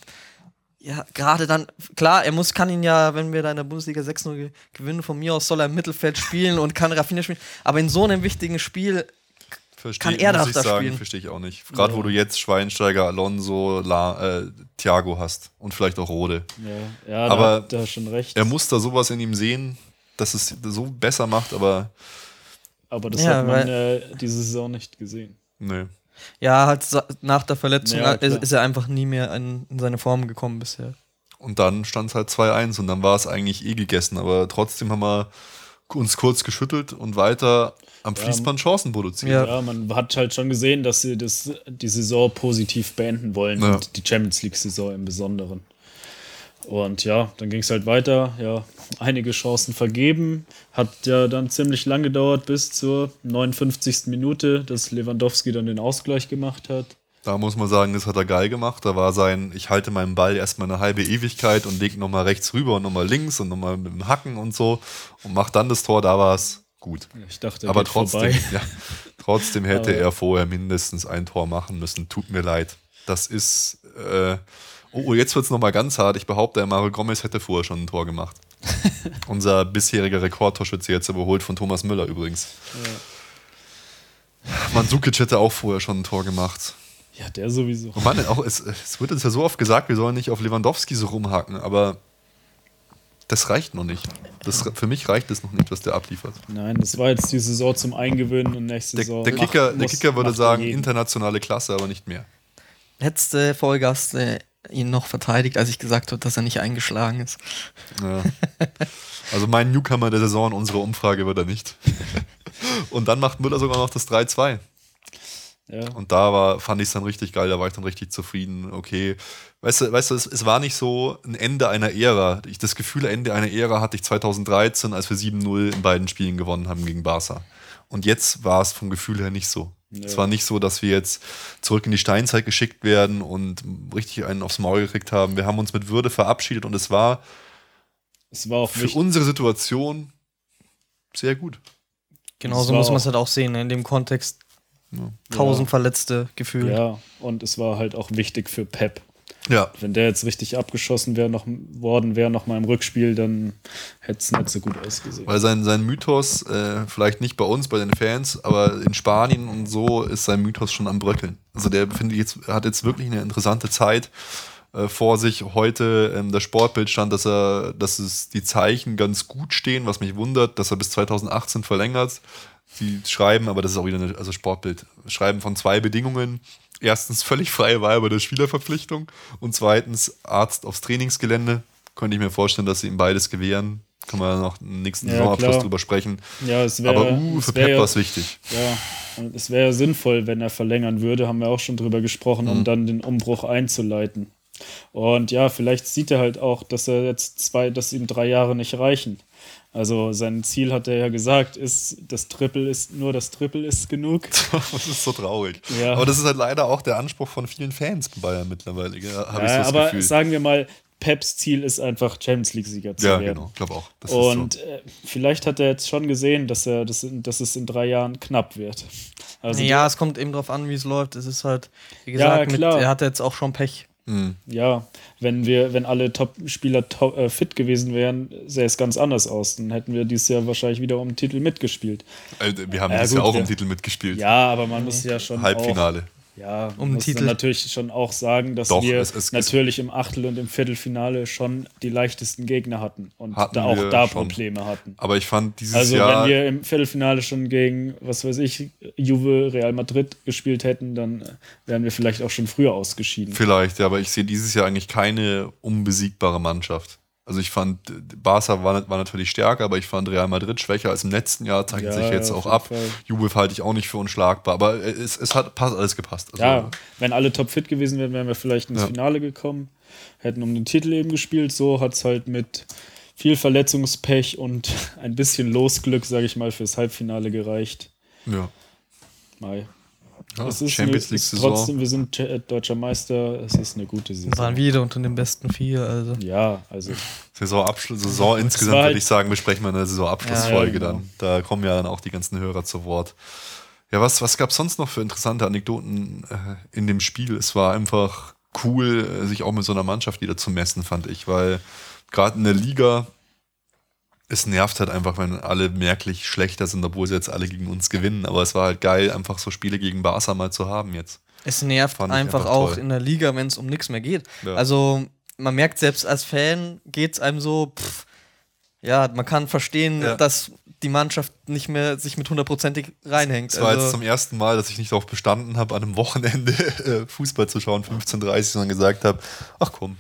ja, gerade dann, klar, er muss, kann ihn ja, wenn wir da in der Bundesliga 6-0 ge- gewinnen, von mir aus soll er im Mittelfeld spielen und kann Rafinha spielen. Aber in so einem wichtigen Spiel Versteh, kann er das ich da sagen, spielen? Verstehe ich auch nicht. Gerade Ja. wo du jetzt Schweinsteiger, Alonso, La, äh, Thiago hast und vielleicht auch Rode. Ja, ja Aber da hat er schon recht. Er muss da sowas in ihm sehen, dass es so besser macht, aber aber das Ja, hat man äh, diese Saison nicht gesehen. nö. Ja, halt nach der Verletzung Ja, ist, er einfach nie mehr in, in seine Form gekommen bisher. Und dann stand es halt 2-1 und dann war es eigentlich eh gegessen. Aber trotzdem haben wir uns kurz geschüttelt und weiter am Fließband Chancen produziert. Ja. Ja. man hat halt schon gesehen, dass sie das, die Saison positiv beenden wollen Ja. und die Champions League-Saison im Besonderen. Und ja, dann ging es halt weiter. Ja, einige Chancen vergeben. Hat ja dann ziemlich lang gedauert bis zur 59. Minute, dass Lewandowski dann den Ausgleich gemacht hat. Da muss man sagen, das hat er geil gemacht. Da war sein, ich halte meinen Ball erstmal eine halbe Ewigkeit und leg nochmal rechts rüber und nochmal links und nochmal mit dem Hacken und so und macht dann das Tor, da war es gut. Ich dachte, er Aber trotzdem, ja, trotzdem hätte er vorher mindestens ein Tor machen müssen. Tut mir leid. Das ist. Äh, oh, oh, jetzt wird es nochmal ganz hart. Ich behaupte, Mario Gomez hätte vorher schon ein Tor gemacht. Unser bisheriger Rekordtorschütze jetzt überholt von Thomas Müller übrigens. Mandzukic hätte auch vorher schon ein Tor gemacht. Ja, der sowieso. Und Mann, auch, es, es wird uns ja so oft gesagt, wir sollen nicht auf Lewandowski so rumhaken, aber das reicht noch nicht. Das, für mich reicht es noch nicht, was der abliefert. Nein, das war jetzt die Saison zum Eingewöhnen und nächste Der, Saison. der, macht- Kicker, der muss- Kicker würde macht sagen, jeden. internationale Klasse, aber nicht mehr. Letzte Folge hast du ihn noch verteidigt, als ich gesagt habe, dass er nicht eingeschlagen ist. Ja. Also mein Newcomer der Saison in unserer Umfrage wird er nicht. Und dann macht Müller sogar noch das 3-2. Ja. Und da war, fand ich es dann richtig geil, da war ich dann richtig zufrieden. Okay, weißt du, weißt du es, es war nicht so ein Ende einer Ära. Ich, das Gefühl, Ende einer Ära hatte ich 2013, als wir 7-0 in beiden Spielen gewonnen haben gegen Barca. Und jetzt war es vom Gefühl her nicht so. Ja. Es war nicht so, dass wir jetzt zurück in die Steinzeit geschickt werden und richtig einen aufs Maul gekriegt haben. Wir haben uns mit Würde verabschiedet und es war Es war auch für wichtig. unsere Situation sehr gut. Genauso muss man es halt auch sehen, ne? in dem Kontext Ja. tausend Verletzte gefühlt. Ja, und es war halt auch wichtig für Pep. Ja, Wenn der jetzt richtig abgeschossen wäre, noch worden wäre, noch mal im Rückspiel, dann hätte es nicht so gut ausgesehen. weil sein, sein Mythos, äh, vielleicht nicht bei uns, bei den Fans, aber in Spanien und so ist sein Mythos schon am Bröckeln. Also der finde ich jetzt, hat jetzt wirklich eine interessante Zeit äh, vor sich. Heute ähm, das Sportbild stand, dass er, dass es die Zeichen ganz gut stehen, was mich wundert, dass er bis 2018 verlängert. Die schreiben, aber das ist auch wieder eine, also Sportbild, schreiben von zwei Bedingungen. Erstens völlig freie Wahl bei der Spielerverpflichtung und zweitens Arzt aufs Trainingsgelände. Könnte ich mir vorstellen, dass sie ihm beides gewähren. Kann man noch im nächsten Ja, Saisonabschluss drüber sprechen. Ja, es wäre Aber uh, es für wär Pep war es wichtig. Ja, und es wäre ja sinnvoll, wenn er verlängern würde, haben wir auch schon drüber gesprochen, Mhm. um dann den Umbruch einzuleiten. Und ja, vielleicht sieht er halt auch, dass er jetzt zwei, dass ihm drei Jahre nicht reichen. Also sein Ziel hat er ja gesagt, ist das Triple ist nur das Triple ist genug. das ist so traurig. Ja. Aber das ist halt leider auch der Anspruch von vielen Fans bei Bayern mittlerweile. gell? Habe ich so Ja, das aber Gefühl. sagen wir mal, Peps Ziel ist einfach Champions League Sieger zu ja, werden. genau. Ich glaube auch. Das Und ist so. äh, vielleicht hat er jetzt schon gesehen, dass er das, in- dass es in drei Jahren knapp wird. Also ja, es kommt eben drauf an, wie es läuft. Es ist halt, wie Ja, gesagt, mit, er hatte jetzt auch schon Pech. Mhm. Ja, wenn wir, wenn alle Top-Spieler top, äh, fit gewesen wären, sähe es ganz anders aus. Dann hätten wir dieses Jahr wahrscheinlich wieder um den Titel mitgespielt. Äh, wir haben Ja, dieses gut, Jahr auch wir- im Titel mitgespielt. Ja, aber man muss ja schon Halbfinale. Auch, ja, Um muss Titel. natürlich schon auch sagen, dass Doch, wir es- es- natürlich im Achtel- und im Viertelfinale schon die leichtesten Gegner hatten und Hatten da auch da schon. Probleme hatten. Aber ich fand dieses Also Jahr. wenn wir im Viertelfinale schon gegen, was weiß ich, Juve, Real Madrid gespielt hätten, dann äh, wären wir vielleicht auch schon früher ausgeschieden. Vielleicht, ja, aber ich sehe dieses Jahr eigentlich keine unbesiegbare Mannschaft. Also ich fand, Barca war, war natürlich stärker, aber ich fand Real Madrid schwächer als im letzten Jahr, zeichnet Ja, sich jetzt ja, auch ab. Fall. Juve halte ich auch nicht für unschlagbar, aber es, es hat passt, alles gepasst. Also, Ja, wenn alle topfit gewesen wären, wären wir vielleicht ins Ja. Finale gekommen, hätten um den Titel eben gespielt. So hat es halt mit viel Verletzungspech und ein bisschen Losglück, sage ich mal, fürs Halbfinale gereicht. ja. Mai. Ja, es ist Champions eine, League Saison. trotzdem, wir sind äh, deutscher Meister, es ist eine gute Wir waren Saison. wieder unter den besten vier. Also. Ja, also Saisonabschluss, Saison insgesamt war würde halt- ich sagen, besprechen wir in der Saisonabschlussfolge Ja, ja, genau. dann. Da kommen ja dann auch die ganzen Hörer zu Wort. Ja, was, was gab es sonst noch für interessante Anekdoten äh, in dem Spiel? Es war einfach cool, äh, sich auch mit so einer Mannschaft wieder zu messen, fand ich, weil gerade in der Liga es nervt halt einfach, wenn alle merklich schlechter sind, obwohl sie jetzt alle gegen uns gewinnen. Aber es war halt geil, einfach so Spiele gegen Barca mal zu haben jetzt. Es nervt einfach, einfach auch toll. in der Liga, wenn es um nichts mehr geht. Ja. Also man merkt selbst als Fan geht es einem so, pff, ja, man kann verstehen, Ja. dass die Mannschaft nicht mehr sich mit hundertprozentig reinhängt. Es war jetzt Also, zum ersten Mal, dass ich nicht darauf bestanden habe, an einem Wochenende äh, Fußball zu schauen, 15.30 sondern gesagt habe, ach komm,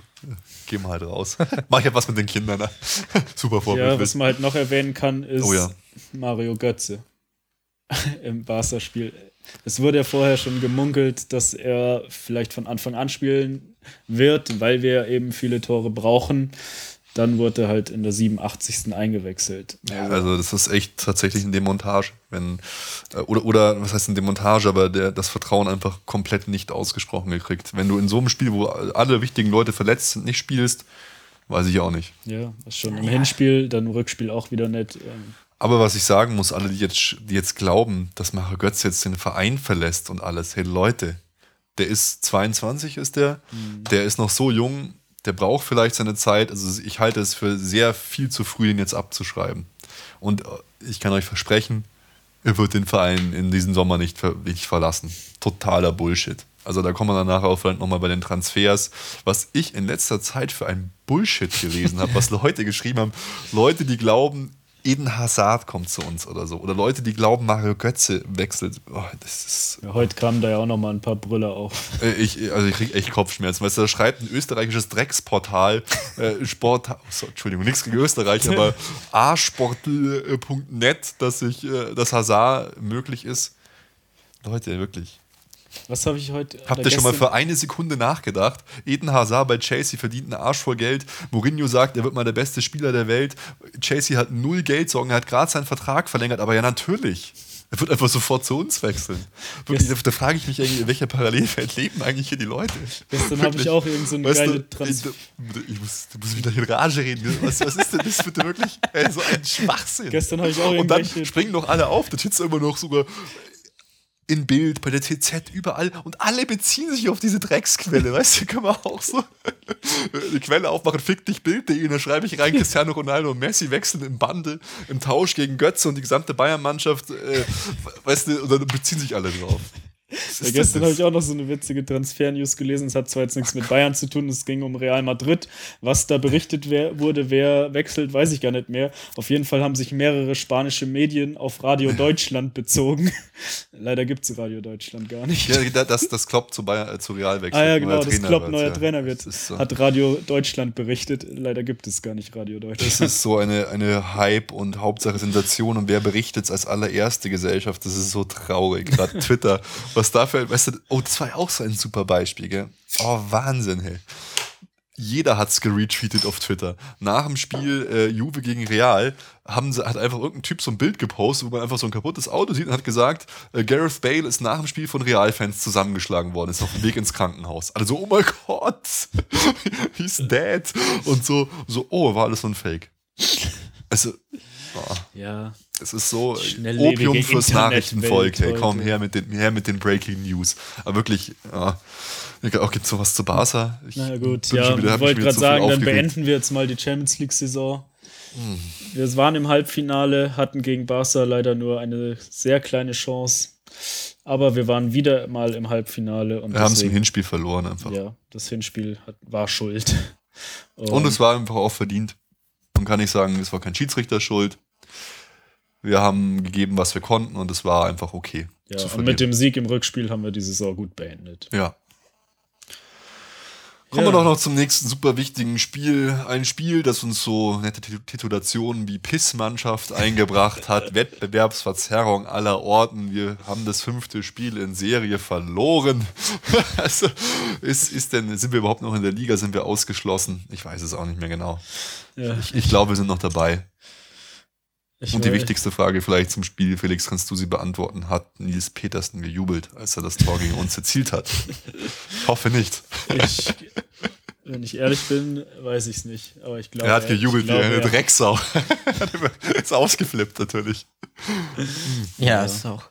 gehen wir halt raus. Mach ich ja was mit den Kindern. Ne? Super Ja, Vorbild. was man halt noch erwähnen kann, ist Oh ja. Mario Götze im Barca-Spiel. Es wurde ja vorher schon gemunkelt, dass er vielleicht von Anfang an spielen wird, weil wir eben viele Tore brauchen. Dann wurde er halt in der 87. eingewechselt. Also das ist echt tatsächlich eine Demontage. Wenn, äh, oder, oder was heißt eine Demontage, aber der, das Vertrauen einfach komplett nicht ausgesprochen gekriegt. Wenn du in so einem Spiel, wo alle wichtigen Leute verletzt sind, nicht spielst, weiß ich auch nicht. Ja, was schon im Hinspiel, dann im Rückspiel auch wieder nett. Ähm, Aber was ich sagen muss, alle, die jetzt, die jetzt glauben, dass Mario Götze jetzt den Verein verlässt und alles, hey Leute, der ist 22, ist der, der ist noch so jung, der braucht vielleicht seine Zeit. Also ich halte es für sehr viel zu früh, ihn jetzt abzuschreiben. Und äh, ich kann euch versprechen, er wird den Verein in diesem Sommer nicht, nicht verlassen. Totaler Bullshit. Also da kommen wir danach auch vielleicht nochmal bei den Transfers. Was ich in letzter Zeit für ein Bullshit gelesen habe, was Leute geschrieben haben. Leute, die glauben, Eden Hazard kommt zu uns oder so. Oder Leute, die glauben, Mario Götze wechselt. Oh, das ist ja, heute kamen da ja auch noch mal ein paar Brüller auf. äh, Ich, also ich krieg echt Kopfschmerzen. Weißt du, da schreibt ein österreichisches Drecksportal, äh, Sport, oh, so, Entschuldigung, nichts gegen Österreich, aber asportel.net, dass ich, äh, dass Hazard möglich ist. Leute, wirklich. Was habe ich heute? Habt oder ihr schon mal für eine Sekunde nachgedacht? Eden Hazard bei Chelsea verdient einen Arsch voll Geld. Mourinho sagt, er wird mal der beste Spieler der Welt. Chelsea hat null Geldsorgen. Er hat gerade seinen Vertrag verlängert. Aber ja, natürlich. Er wird einfach sofort zu uns wechseln. Wirklich, da, da frage ich mich eigentlich, in welcher Parallelwelt leben eigentlich hier die Leute? Gestern habe ich auch irgend so eine Weißt geile du, Trans ich, ich, muss, du musst wieder in Rage reden. Was, was ist denn das bitte wirklich? Ey, so ein Schwachsinn. Gestern habe ich auch Und dann springen noch alle auf. Da steht immer noch sogar in Bild, bei der TZ, überall. Und alle beziehen sich auf diese Drecksquelle. Weißt du, kann man auch so die Quelle aufmachen, fick dich Bild.de. Dann schreibe ich rein, Cristiano Ronaldo und Messi wechseln im Bande, im Tausch gegen Götze und die gesamte Bayern-Mannschaft. Äh, weißt du, und dann beziehen sich alle drauf. Ja, gestern habe ich auch noch so eine witzige Transfer-News gelesen. Es hat zwar jetzt nichts mit Bayern zu tun, es ging um Real Madrid. Was da berichtet wer, wurde, wer wechselt, weiß ich gar nicht mehr. Auf jeden Fall haben sich mehrere spanische Medien auf Radio Deutschland bezogen. Leider gibt es Radio Deutschland gar nicht. Ja, da- das, das Klopp zu, Bayern, äh, zu Real wechselt. ah ja, genau, das Klopp neuer ja. Trainer wird. So. Hat Radio Deutschland berichtet. Leider gibt es gar nicht Radio Deutschland. Das ist so eine, eine Hype und Hauptsache Sensation und wer berichtet als allererste Gesellschaft? Das ist so traurig. Gerade Twitter, was dafür, weißt du, oh, das war ja auch so ein super Beispiel, gell? Oh, Wahnsinn, hey. Jeder hat's geretweetet auf Twitter. Nach dem Spiel äh, Juve gegen Real haben sie, hat einfach irgendein Typ so ein Bild gepostet, wo man einfach so ein kaputtes Auto sieht und hat gesagt, äh, Gareth Bale ist nach dem Spiel von Real-Fans zusammengeschlagen worden, ist auf dem Weg ins Krankenhaus. Also, oh mein Gott, he's dead. Und so, so, oh, war alles so ein Fake. Also, oh, Ja. Es ist so Opium fürs Nachrichtenvolk. Hey, komm her mit den, her mit den Breaking News. Aber wirklich, ja. Auch gibt es sowas zu Barca? Ich Na gut, ja, wieder- ich wollte gerade sagen, dann beenden wir jetzt mal die Champions League-Saison. Hm. Wir waren im Halbfinale, hatten gegen Barca leider nur eine sehr kleine Chance. Aber wir waren wieder mal im Halbfinale. Und Wir haben es im Hinspiel verloren einfach. Ja, das Hinspiel hat, war schuld. Und es war einfach auch verdient. Man kann nicht sagen, es war kein Schiedsrichter schuld. Wir haben gegeben, was wir konnten und es war einfach okay. ja, und mit dem Sieg im Rückspiel haben wir die Saison gut beendet. Ja. Kommen Ja. wir doch noch zum nächsten super wichtigen Spiel. Ein Spiel, das uns so nette Titu- Titulationen wie Pissmannschaft eingebracht hat. Wettbewerbsverzerrung aller Orten. Wir haben das fünfte Spiel in Serie verloren. also, ist, ist denn, sind wir überhaupt noch in der Liga? Sind wir ausgeschlossen? Ich weiß es auch nicht mehr genau. Ja, Ich, ich glaube, wir sind noch dabei. Ich Und die wichtigste Frage vielleicht zum Spiel, Felix, kannst du sie beantworten? Hat Nils Petersen gejubelt, als er das Tor gegen uns erzielt hat? Ich hoffe nicht. Ich, wenn ich ehrlich bin, weiß ich es nicht. Aber ich glaube. Er hat gejubelt ich wie eine er- Drecksau. ist ausgeflippt natürlich. ja, ist auch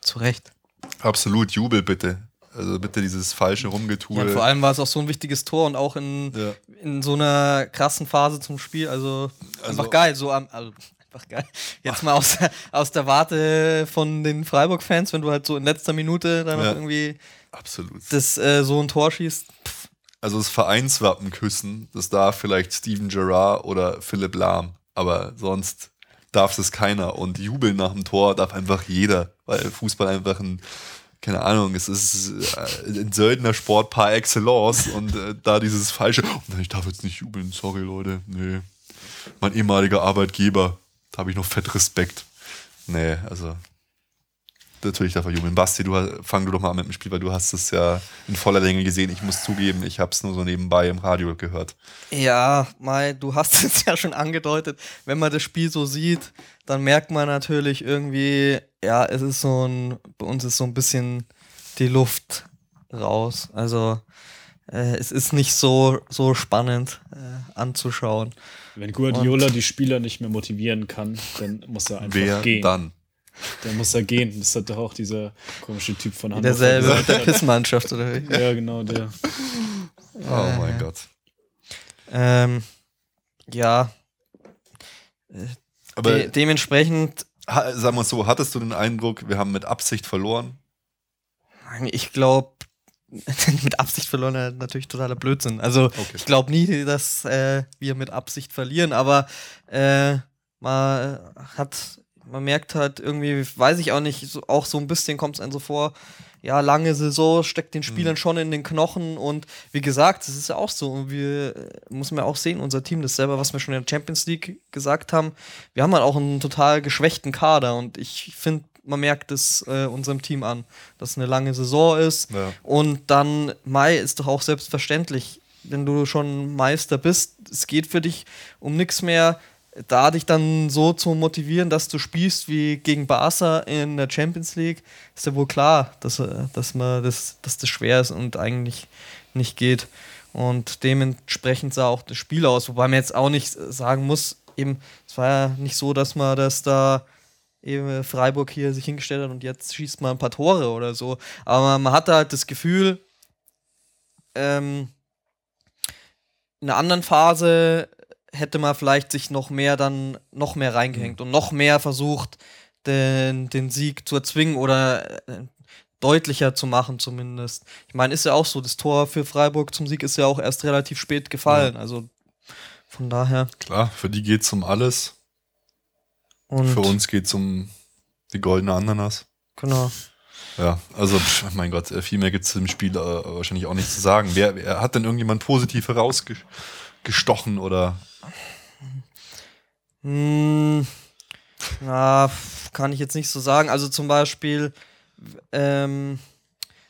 zu Recht. Absolut, Jubel bitte. Also bitte dieses falsche Rumgetue. Ja, und vor allem war es auch so ein wichtiges Tor und auch in, Ja. in so einer krassen Phase zum Spiel. Also, Also- einfach geil. So am, also einfach geil. Jetzt mal aus, der- aus der Warte von den Freiburg-Fans, wenn du halt so in letzter Minute dann noch Ja. irgendwie Absolut. das, äh, so ein Tor schießt. Pff, Also das Vereinswappen küssen, das darf vielleicht Steven Gerrard oder Philipp Lahm, aber sonst darf es keiner. Und jubeln nach dem Tor darf einfach jeder, weil Fußball einfach ein, keine Ahnung, es ist äh, ein Söldner Sport par excellence und äh, da dieses falsche, oh ich darf jetzt nicht jubeln, sorry Leute, nee. Mein ehemaliger Arbeitgeber, da habe ich noch fett Respekt. Nee, also natürlich darf er jubeln. Basti, du fang du doch mal an mit dem Spiel, weil du hast es ja in voller Länge gesehen. Ich muss zugeben, ich habe es nur so nebenbei im Radio gehört. Ja, Mai, du hast es ja schon angedeutet. Wenn man das Spiel so sieht, dann merkt man natürlich irgendwie, ja, es ist so ein, bei uns ist so ein bisschen die Luft raus. Also äh, es ist nicht so, so spannend äh, anzuschauen. Wenn Guardiola die Spieler nicht mehr motivieren kann, dann muss er einfach Wer gehen. dann? Dann muss er gehen. Das hat doch auch dieser komische Typ von Hannover Derselbe mit der Pissmannschaft oder wie? Ja, genau, der. Oh mein Gott. Ähm, ja, Aber de dementsprechend, sagen wir es so, hattest du den Eindruck, wir haben mit Absicht verloren? ich glaube, mit Absicht verloren natürlich totaler Blödsinn. Also Okay. ich glaube nie, dass äh, wir mit Absicht verlieren, aber äh, man hat, man merkt halt irgendwie, weiß ich auch nicht, so, auch so ein bisschen kommt es einem so vor, ja, lange Saison steckt den Spielern schon in den Knochen und wie gesagt, es ist ja auch so und wir äh, muss man auch sehen, unser Team, das selber, was wir schon in der Champions League gesagt haben, wir haben halt auch einen total geschwächten Kader und ich finde, man merkt es äh, unserem Team an, dass es eine lange Saison ist Ja. und dann Mai ist doch auch selbstverständlich, wenn du schon Meister bist, es geht für dich um nichts mehr, da dich dann so zu motivieren, dass du spielst wie gegen Barca in der Champions League, ist ja wohl klar, dass, äh, dass, man das, dass das schwer ist und eigentlich nicht geht. Und dementsprechend sah auch das Spiel aus, wobei man jetzt auch nicht sagen muss, eben, es war ja nicht so, dass man das da eben Freiburg hier sich hingestellt hat und jetzt schießt man ein paar Tore oder so. Aber man hatte halt das Gefühl, ähm, in einer anderen Phase hätte man vielleicht sich noch mehr dann noch mehr reingehängt und noch mehr versucht, den, den Sieg zu erzwingen oder äh, deutlicher zu machen zumindest. Ich meine, ist ja auch so, das Tor für Freiburg zum Sieg ist ja auch erst relativ spät gefallen. Also von daher. Klar, für die geht es um alles. Und Für uns geht es um die goldene Ananas. Genau. Ja, also, pff, mein Gott, äh, viel mehr gibt es im Spiel äh, wahrscheinlich auch nicht zu sagen. Wer, wer hat denn irgendjemand positiv herausgestochen oder Hm, f- kann ich jetzt nicht so sagen. Also zum Beispiel, ähm,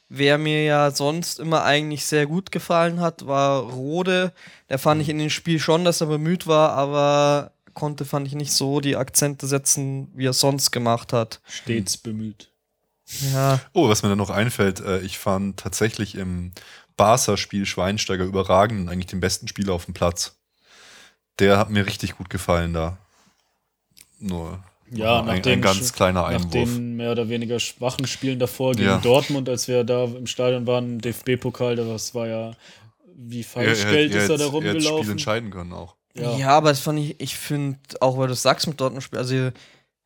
wer mir ja sonst immer eigentlich sehr gut gefallen hat, war Rode. Der fand ich in dem Spiel schon, dass er bemüht war, aber konnte, fand ich nicht so die Akzente setzen, wie er sonst gemacht hat. Stets bemüht. Ja, Oh, was mir da noch einfällt, äh, ich fand tatsächlich im Barca-Spiel Schweinsteiger überragend und eigentlich den besten Spieler auf dem Platz. Der hat mir richtig gut gefallen da. Nur Ja, noch nach ein, den ein ganz kleiner Nach Einwurf. den mehr oder weniger schwachen Spielen davor gegen Ja. Dortmund, als wir da im Stadion waren, DFB-Pokal, das war ja wie Falschgeld ist er da hätte- er hätte das Spiel rumgelaufen. entscheiden können auch. Ja, Ja. aber das fand ich, ich finde, auch weil du sagst mit Dortmund Spiel, also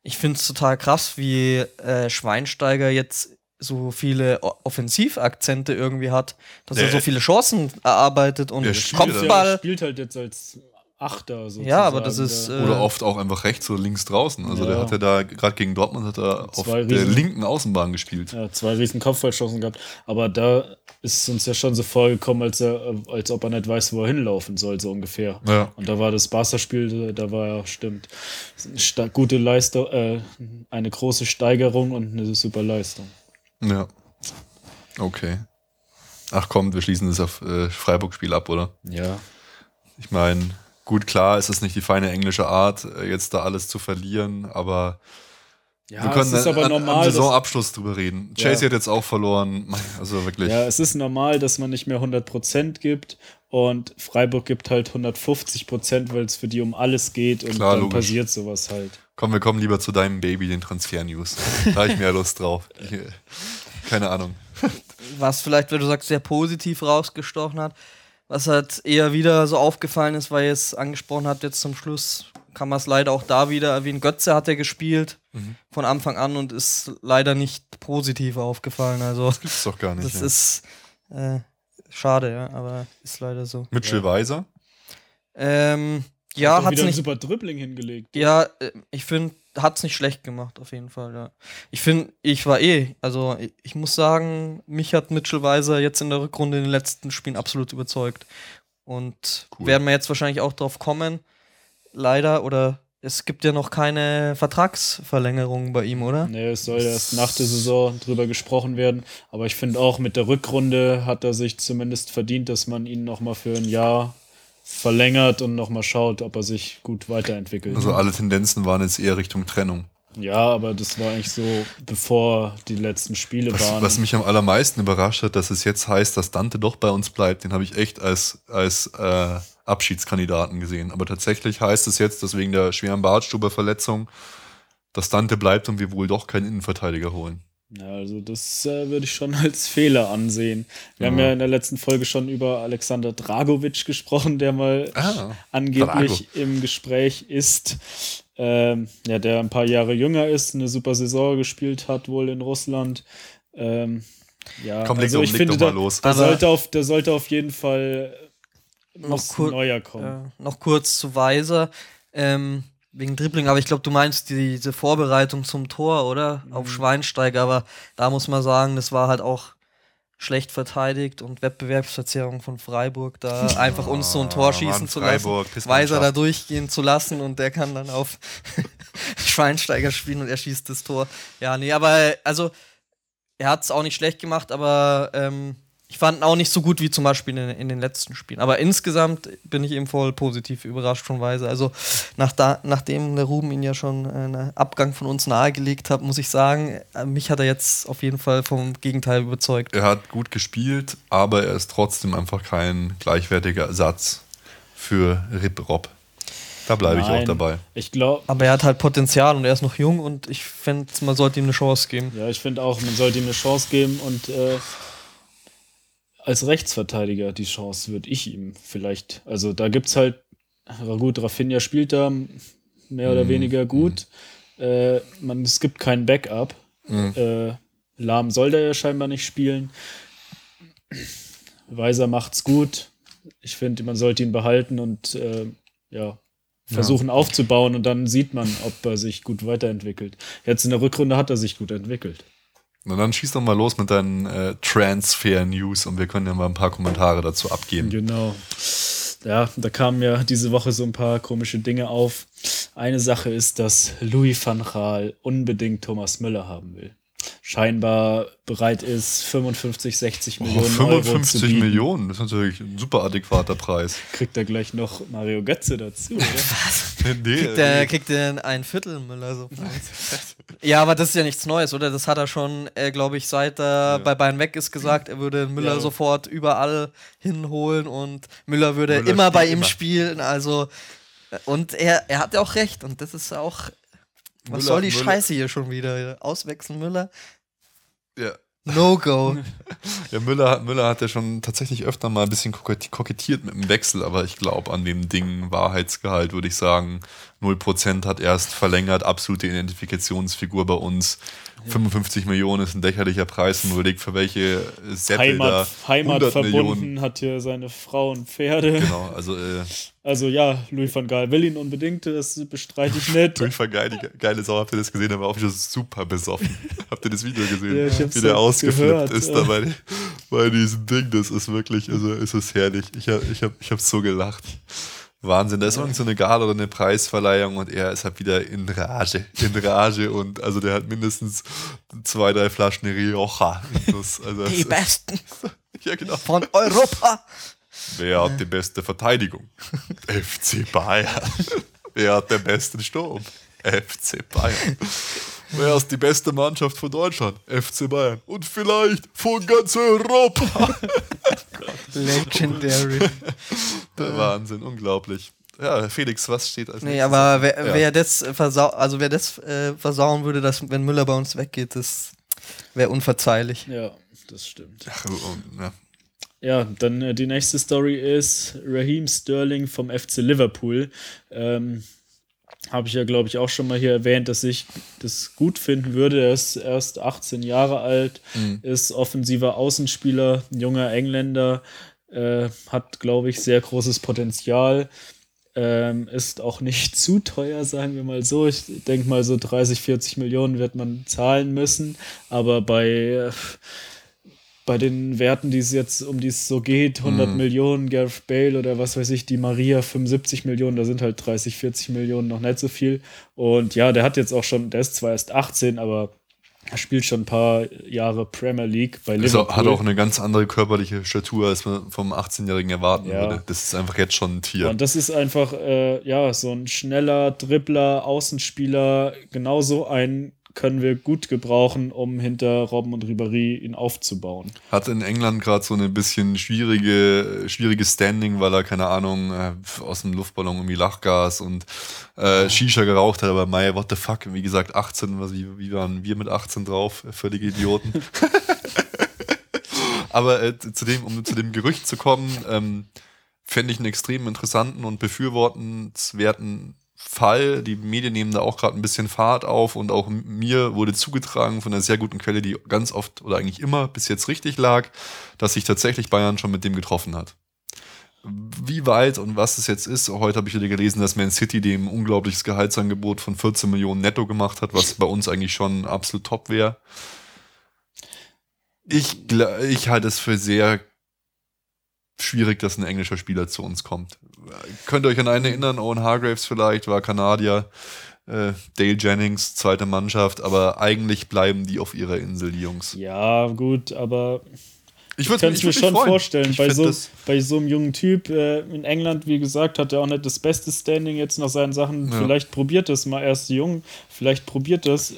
ich finde es total krass, wie äh, Schweinsteiger jetzt so viele Offensivakzente irgendwie hat, dass er Nee. so viele Chancen erarbeitet und Er spielt Er Kopfball. spielt halt jetzt als Achter sozusagen. Ja, aber das ist, äh, Oder oft auch einfach rechts oder links draußen. Also der Ja. hat ja da, gerade gegen Dortmund hat er auf Zwei der Riesen- linken Außenbahn gespielt. Ja, zwei riesen Kopfballchancen gehabt. Aber da ist uns ja schon so vorgekommen, als, er, als ob er nicht weiß, wo er hinlaufen soll, so ungefähr. Ja. Und da war das Barca-Spiel, da war ja, stimmt, gute Leistung, äh, eine große Steigerung und eine super Leistung. Ja. Okay. Ach komm, wir schließen das auf äh, Freiburg-Spiel ab, oder? Ja. Ich meine, gut, klar, es ist nicht die feine englische Art, äh, jetzt da alles zu verlieren, aber Ja, wir können es ist aber an, normal. am dass- Saisonabschluss drüber reden. Chelsea Ja. hat jetzt auch verloren. Also wirklich. Ja, es ist normal, dass man nicht mehr 100% gibt und Freiburg gibt halt 150%, weil es für die um alles geht und Klar, dann logisch. passiert sowas halt. Komm, wir kommen lieber zu deinem Baby, den Transfer-News. Da habe ich mehr Lust drauf. Ich, äh, keine Ahnung. was vielleicht, wenn du sagst, sehr positiv rausgestochen hat, was halt eher wieder so aufgefallen ist, weil ihr es angesprochen habt, jetzt zum Schluss kann man es leider auch da wieder erwähnen. Götze hat er gespielt mhm. von Anfang an und ist leider nicht positiv aufgefallen. Also, das gibt's doch gar nicht. Das ja. ist äh, schade, ja, aber ist leider so. Mitchell ja. Weiser? Ähm, ja, hat, hat wieder nicht, einen super Dribbling hingelegt. Ja, äh, ich finde, hat es nicht schlecht gemacht, auf jeden Fall, ja. Ich finde, ich war eh, also ich, ich, muss sagen, mich hat Mitchell Weiser jetzt in der Rückrunde in den letzten Spielen absolut überzeugt. Und cool. werden wir jetzt wahrscheinlich auch drauf kommen, leider, oder es gibt ja noch keine Vertragsverlängerung bei ihm, oder? Nee, es soll erst nach der Saison drüber gesprochen werden. Aber ich finde auch mit der Rückrunde hat er sich zumindest verdient, dass man ihn nochmal für ein Jahr verlängert und nochmal schaut, ob er sich gut weiterentwickelt. Also alle Tendenzen waren jetzt eher Richtung Trennung. Ja, aber das war eigentlich so, bevor die letzten Spiele was, waren. Was mich am allermeisten überrascht hat, dass es jetzt heißt, dass Dante doch bei uns bleibt, den habe ich echt als, als äh, Abschiedskandidaten gesehen. Aber tatsächlich heißt es jetzt, dass wegen der schweren Bartstuber-Verletzung, dass Dante bleibt und wir wohl doch keinen Innenverteidiger holen. Ja, also das äh, würde ich schon als Fehler ansehen. Wir ja. haben ja in der letzten Folge schon über Alexander Dragovic gesprochen, der mal ah, angeblich Drago. im Gespräch ist. Ähm, ja, der ein paar Jahre jünger ist, eine super Saison gespielt hat, wohl in Russland. Ähm, ja, Komm, also ich finde, da, los. Da sollte, auf, da sollte auf jeden Fall noch neuer kommen. Äh, noch kurz zu Weiser. Ähm, wegen Dribbling, aber ich glaube, du meinst die, diese Vorbereitung zum Tor, oder? Mhm. Auf Schweinsteiger, aber da muss man sagen, das war halt auch schlecht verteidigt und Wettbewerbsverzerrung von Freiburg, da einfach uns so ein Tor oh, schießen Mann, zu lassen, Weiser da durchgehen zu lassen und der kann dann auf Schweinsteiger spielen und er schießt das Tor. Ja, nee, aber also er hat es auch nicht schlecht gemacht, aber ähm, ich fand ihn auch nicht so gut wie zum Beispiel in, in, den letzten Spielen. Aber insgesamt bin ich eben voll positiv überrascht von Weise. Also nach da, nachdem der Ruben ihn ja schon einen Abgang von uns nahegelegt hat, muss ich sagen, äh, mich hat er jetzt auf jeden Fall vom Gegenteil überzeugt. Er hat gut gespielt, aber er ist trotzdem einfach kein gleichwertiger Ersatz für Rip Rob. Da bleibe ich auch dabei. Ich glaube. Aber er hat halt Potenzial und er ist noch jung und ich finde, man sollte ihm eine Chance geben. Ja, ich finde auch, man sollte ihm eine Chance geben und äh, als Rechtsverteidiger die Chance würde ich ihm vielleicht. Also da gibt es halt, gut, Rafinha spielt da mehr oder mm, weniger gut. Mm. Äh, man, es gibt kein Backup. Mm. Äh, Lahm soll der ja scheinbar nicht spielen. Weiser macht's gut. Ich finde, man sollte ihn behalten und äh, ja, versuchen ja. aufzubauen und dann sieht man, ob er sich gut weiterentwickelt. Jetzt in der Rückrunde hat er sich gut entwickelt. Na dann schieß doch mal los mit deinen äh, Transfer-News und wir können ja mal ein paar Kommentare dazu abgeben. Genau. Ja, da kamen ja diese Woche so ein paar komische Dinge auf. Eine Sache ist, dass Louis van Gaal unbedingt Thomas Müller haben will scheinbar bereit ist, 55, 60 Millionen oh, 55 Euro zu bieten. Millionen, das ist natürlich ein super adäquater Preis. Kriegt er gleich noch Mario Götze dazu, oder? Was? nee, kriegt, er, kriegt er ein Viertel Müller so Ja, aber das ist ja nichts Neues, oder? Das hat er schon, äh, glaube ich, seit er ja. bei Bayern weg ist gesagt, er würde Müller ja. sofort überall hinholen und Müller würde Müller immer bei ihm immer. spielen, also und er, er hat ja auch recht und das ist auch was Müller, soll die Müller. Scheiße hier schon wieder? Auswechseln Müller? Ja. No-Go. ja, Müller, Müller hat ja schon tatsächlich öfter mal ein bisschen kokettiert mit dem Wechsel, aber ich glaube, an dem Ding Wahrheitsgehalt würde ich sagen, 0% hat erst verlängert, absolute Identifikationsfigur bei uns. 55 Millionen ist ein lächerlicher Preis und überlegt, für welche Seppel Heimat, da Heimat verbunden Millionen. hat hier seine Frau und Pferde. Genau, also äh, also ja, Louis van Gaal will ihn unbedingt, das bestreite ich nicht. Louis van Gaal, die geile Sau, habt ihr das gesehen, aber auch schon super besoffen. habt ihr das Video gesehen? Ja, ich Wie der ausgeflippt gehört, ist da bei, bei, diesem Ding, das ist wirklich, also ist es herrlich. Ich habe ich hab, ich hab so gelacht. Wahnsinn. Da ist irgend so eine Gala oder eine Preisverleihung und er ist halt wieder in Rage. In Rage und also der hat mindestens zwei, drei Flaschen Rioja. Also die besten. ja, genau. Von Europa. Wer hat die beste Verteidigung? FC Bayern. Wer hat den besten Sturm? FC Bayern. Wer ist die beste Mannschaft von Deutschland? FC Bayern. Und vielleicht von ganz Europa. Legendary. Der Wahnsinn, unglaublich. Ja, Felix, was steht als Nee, aber wer, ja. wer das, versau also wer das äh, versauen würde, dass, wenn Müller bei uns weggeht, das wäre unverzeihlich. Ja. das stimmt. Ach, oh, oh, ja. Ja, dann äh, die nächste Story ist Raheem Sterling vom FC Liverpool. Ähm, Habe ich ja, glaube ich, auch schon mal hier erwähnt, dass ich das gut finden würde. Er ist erst 18 Jahre alt, ist offensiver Außenspieler, ein junger Engländer, äh, hat, glaube ich, sehr großes Potenzial. Ähm, ist auch nicht zu teuer, sagen wir mal so. Ich denke mal, so 30, 40 Millionen wird man zahlen müssen. Aber bei, äh, bei den Werten, die es jetzt, um die es so geht, 100 Millionen, Gareth Bale oder was weiß ich, die Maria 75 Millionen, da sind halt 30, 40 Millionen noch nicht so viel. Und ja, der hat jetzt auch schon, der ist zwar erst 18, aber er spielt schon ein paar Jahre Premier League bei Ist Liverpool. auch, hat auch eine ganz andere körperliche Statur, als man vom 18-Jährigen erwarten Ja. würde. Das ist einfach jetzt schon ein Tier. Und das ist einfach, äh, ja, so ein schneller Dribbler, Außenspieler, genauso einen können wir gut gebrauchen, um hinter Robben und Ribéry ihn aufzubauen. Hat in England gerade so ein bisschen schwierige, schwieriges Standing, weil er, keine Ahnung, äh, aus dem Luftballon irgendwie Lachgas und äh, Shisha geraucht hat, aber Mei, what the fuck, wie gesagt, 18, was, wie, wie waren wir mit 18 drauf? Völlige Idioten. aber äh, zu dem, um zu dem Gerücht zu kommen, ähm, fände ich einen extrem interessanten und befürwortenswerten Fall. Die Medien nehmen da auch gerade ein bisschen Fahrt auf und auch mir wurde zugetragen von einer sehr guten Quelle, die ganz oft oder eigentlich immer bis jetzt richtig lag, dass sich tatsächlich Bayern schon mit dem getroffen hat. Wie weit und was es jetzt ist, heute habe ich wieder gelesen, dass Man City dem unglaubliches Gehaltsangebot von 14 Millionen netto gemacht hat, was bei uns eigentlich schon absolut top wäre. Ich, ich halte es für sehr schwierig, dass ein englischer Spieler zu uns kommt. Könnt ihr euch an einen erinnern? Owen Hargraves vielleicht, war Kanadier. Äh, Dale Jennings, zweite Mannschaft, aber eigentlich bleiben die auf ihrer Insel, die Jungs. Ja, gut, aber Ich ich kann es mir schon freuen. vorstellen. Bei so, das- bei so einem jungen Typ äh, in England, wie gesagt, hat er auch nicht das beste Standing jetzt nach seinen Sachen. Ja. Vielleicht probiert es mal erst jung, vielleicht probiert es.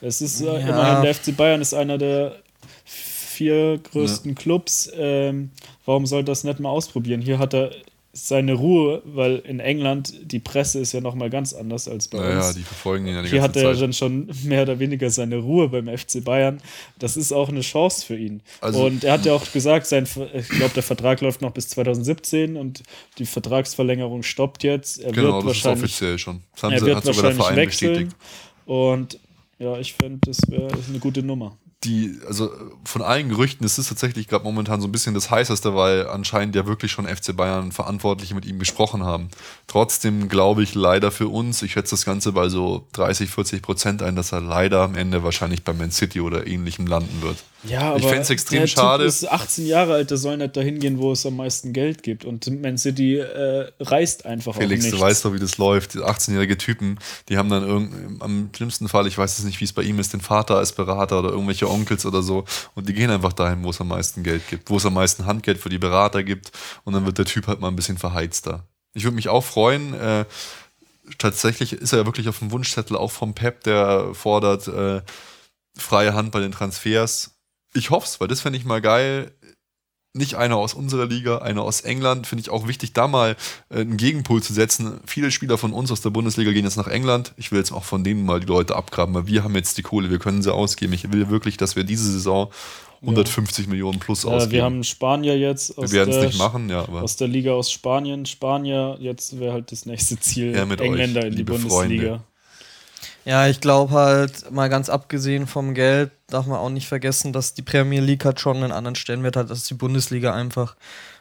Es ist äh, Ja. immerhin, der FC Bayern ist einer der vier größten Clubs. Ähm, warum soll das nicht mal ausprobieren? Hier hat er seine Ruhe, weil in England die Presse ist ja noch mal ganz anders als bei Naja, uns. die verfolgen ihn ja die Hier hat er Zeit. dann schon mehr oder weniger seine Ruhe beim FC Bayern. Das ist auch eine Chance für ihn. Also- und er hat ja auch gesagt, sein, ich glaube, der Vertrag läuft noch bis 2017 und die Vertragsverlängerung stoppt jetzt. Er Genau, wird das ist wahrscheinlich, offiziell schon. Das haben er sie, wird wahrscheinlich wechseln. bestätigt. Und ja, ich finde, das wäre eine gute Nummer. Die, also von allen Gerüchten ist es tatsächlich gerade momentan so ein bisschen das heißeste, weil anscheinend ja wirklich schon FC Bayern Verantwortliche mit ihm gesprochen haben. Trotzdem glaube ich leider für uns, ich schätze das Ganze bei so 30, 40 Prozent ein, dass er leider am Ende wahrscheinlich bei Man City oder ähnlichem landen wird. Ja, aber Ich fänd's extrem der schade. Typ ist 18 Jahre alt, der soll nicht dahin gehen, wo es am meisten Geld gibt. Und Man City äh, reist einfach Felix, auch du nicht. weißt doch, wie das läuft. Die 18-jährige Typen, die haben dann irgend, am schlimmsten Fall, ich weiß es nicht, wie es bei ihm ist, den Vater als Berater oder irgendwelche Onkels oder so. Und die gehen einfach dahin, wo es am meisten Geld gibt, wo es am meisten Handgeld für die Berater gibt. Und dann wird der Typ halt mal ein bisschen verheizter. Ich würde mich auch freuen. Äh, tatsächlich ist er ja wirklich auf dem Wunschzettel auch vom Pep, der fordert äh, freie Hand bei den Transfers. Ich hoffe es, weil das fände ich mal geil nicht einer aus unserer Liga, einer aus England, finde ich auch wichtig, da mal äh, einen Gegenpol zu setzen. Viele Spieler von uns aus der Bundesliga gehen jetzt nach England. Ich will jetzt auch von denen mal die Leute abgraben, weil wir haben jetzt die Kohle, wir können sie ausgeben. Ich will wirklich, dass wir diese Saison 150 Millionen plus äh, ausgeben. wir haben Spanier jetzt aus wir werden es der nicht machen, ja, aus der Liga aus Spanien. Spanier, jetzt wäre halt das nächste Ziel, Ja, mit Engländer euch, in die Bundesliga. Freunde. Ja, ich glaube halt, mal ganz abgesehen vom Geld, darf man auch nicht vergessen, dass die Premier League halt schon einen anderen Stellenwert hat als die Bundesliga einfach.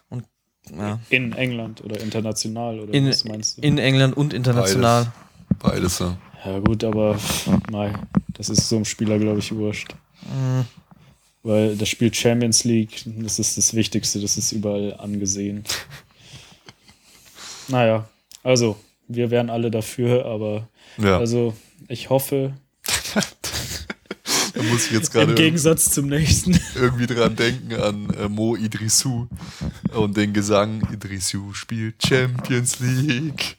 Und ja, In England oder international oder in, was meinst du? in England und international. beides. Ja. ja gut, aber mei, das ist so einem Spieler, glaube ich, wurscht. Mhm. Weil das spielt Champions League, das ist das Wichtigste, das ist überall angesehen. naja, also, wir wären alle dafür, aber Ja, also ich hoffe, da muss ich jetzt im gerade Gegensatz zum nächsten. irgendwie dran denken an äh, Mo Idrissou und den Gesang Idrissou spielt Champions League.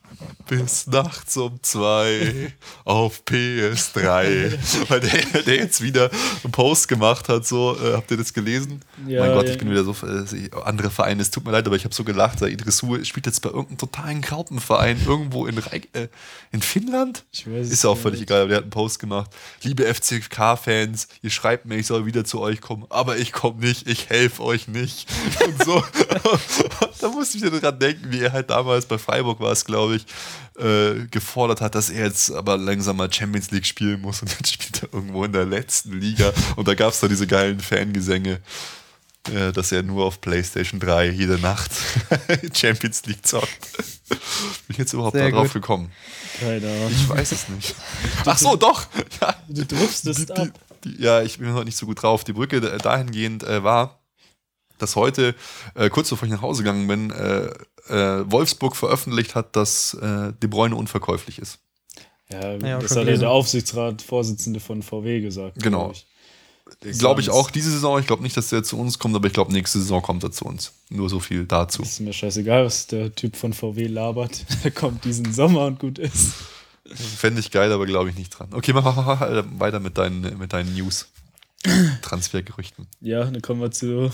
Bis nachts um zwei auf PS3. Weil der, der jetzt wieder einen Post gemacht hat, so, äh, habt ihr das gelesen? Ja, mein Gott, ja. ich bin wieder so, äh, andere Vereine, es tut mir leid, aber ich habe so gelacht, Said Dressur spielt jetzt bei irgendeinem totalen Graupenverein irgendwo in, Reik, äh, in Finnland? Ich weiß Ist auch völlig nicht. egal, aber der hat einen Post gemacht. Liebe FCK-Fans, ihr schreibt mir, ich soll wieder zu euch kommen, aber ich komme nicht, ich helfe euch nicht. Und so. da musste ich dann dran denken, wie er halt damals bei Freiburg war es, glaube ich, äh, gefordert hat, dass er jetzt aber langsam mal Champions League spielen muss und jetzt spielt er irgendwo in der letzten Liga und da gab es da diese geilen Fangesänge, äh, dass er nur auf PlayStation 3 jede Nacht Champions League zockt. Bin ich jetzt überhaupt Sehr da drauf gut. gekommen? Keine Ahnung. Ich weiß es nicht. Ach so, doch. Ja, Du driftest die, ab. die, ja, ich bin heute nicht so gut drauf. Die Brücke dahingehend äh, war, dass heute, äh, kurz bevor ich nach Hause gegangen bin, äh, äh, Wolfsburg veröffentlicht hat, dass äh, De Bruyne unverkäuflich ist. Ja, Ja, das hat ja gelesen. der Aufsichtsratsvorsitzende von VW gesagt. Genau. glaub ich. Glaube ich Sonst- auch diese Saison. Ich glaube nicht, dass der zu uns kommt, aber ich glaube, nächste Saison kommt er zu uns. Nur so viel dazu. Ist mir scheißegal, was der Typ von VW labert. Der kommt diesen Sommer und gut ist. Fände ich geil, aber glaube ich nicht dran. Okay, mach, mach, mach weiter mit deinen, mit deinen News. Transfergerüchten. Ja, dann kommen wir zu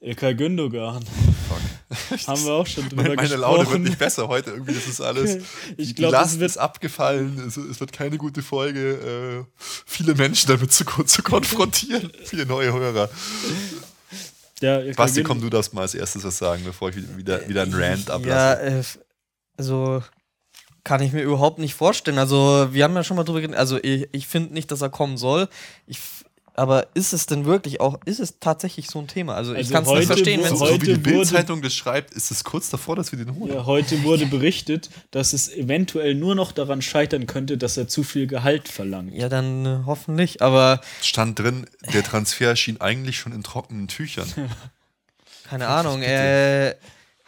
Ilkay Gündogan. Haben wir auch schon drüber Meine, meine gesprochen. Laune wird nicht besser heute. Irgendwie das ist alles. Ich die glaub, Last es wird- ist abgefallen. Es, es wird keine gute Folge. Äh, viele Menschen damit zu, zu konfrontieren. viele neue Hörer. Ja, Ilkay Basti, komm du das mal als erstes was sagen, bevor ich wieder, wieder einen Rant Ja, ablasse. äh, f- also kann ich mir überhaupt nicht vorstellen. Also, wir haben ja schon mal drüber geredet. Also, ich, ich finde nicht, dass er kommen soll. Ich, aber ist es denn wirklich auch, ist es tatsächlich so ein Thema? Also, ich Also kann es nicht verstehen, wenn so, es so wie die heute wurde- Bild-Zeitung das schreibt, ist es kurz davor, dass wir den holen. Ja, heute wurde berichtet, dass es eventuell nur noch daran scheitern könnte, dass er zu viel Gehalt verlangt. Ja, dann äh, hoffentlich. Aber Stand drin, der Transfer schien eigentlich schon in trockenen Tüchern. keine Ahnung, er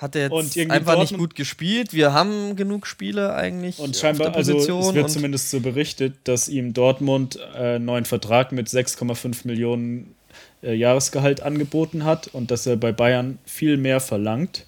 hat er jetzt einfach nicht Dortmund- gut gespielt. Wir haben genug Spiele eigentlich Und scheinbar, also es wird zumindest so berichtet, dass ihm Dortmund äh, einen neuen Vertrag mit 6,5 Millionen äh, Jahresgehalt angeboten hat und dass er bei Bayern viel mehr verlangt.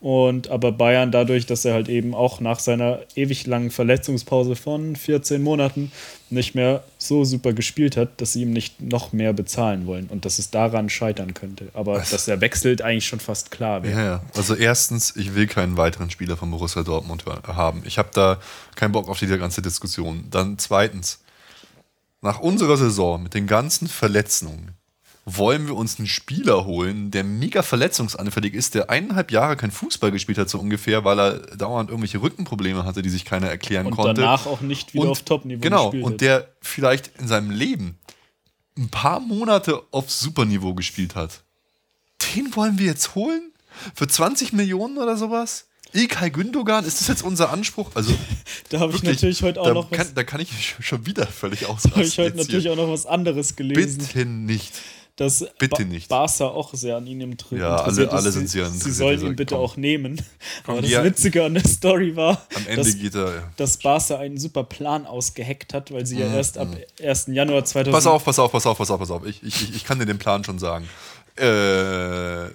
Und aber Bayern dadurch, dass er halt eben auch nach seiner ewig langen Verletzungspause von 14 Monaten nicht mehr so super gespielt hat, dass sie ihm nicht noch mehr bezahlen wollen und dass es daran scheitern könnte. Aber dass er wechselt, eigentlich schon fast klar wäre. Ja, ja. Also erstens, ich will keinen weiteren Spieler von Borussia Dortmund haben. Ich habe da keinen Bock auf die ganze Diskussion. Dann zweitens, nach unserer Saison mit den ganzen Verletzungen wollen wir uns einen Spieler holen, der mega verletzungsanfällig ist, der eineinhalb Jahre kein Fußball gespielt hat, so ungefähr, weil er dauernd irgendwelche Rückenprobleme hatte, die sich keiner erklären Und konnte. danach auch nicht wieder Und- auf Top-Niveau Genau, gespielt und hat. der vielleicht in seinem Leben ein paar Monate auf Superniveau gespielt hat. Den wollen wir jetzt holen? Für 20 Millionen oder sowas? Ilkay Gündogan, ist das jetzt unser Anspruch? Also, Da habe ich natürlich heute auch da, noch was, kann, da kann ich schon wieder völlig da ausrasten. habe ich heute natürlich auch noch was anderes gelesen, Bitte nicht. Dass bitte ba nicht. Barca auch sehr an ihm interessiert Ja, alle- alle sind Sie interessiert, sollen dieser- ihn bitte komm. auch nehmen. Aber das ja. Witzige an der Story war, dass, er. dass Barca einen super Plan ausgeheckt hat, weil sie ja erst ab 1. Januar 2000 Mhm, Pass auf, pass auf, pass auf, pass auf, pass auf. Ich, ich, ich- ich kann dir den Plan schon sagen. Äh,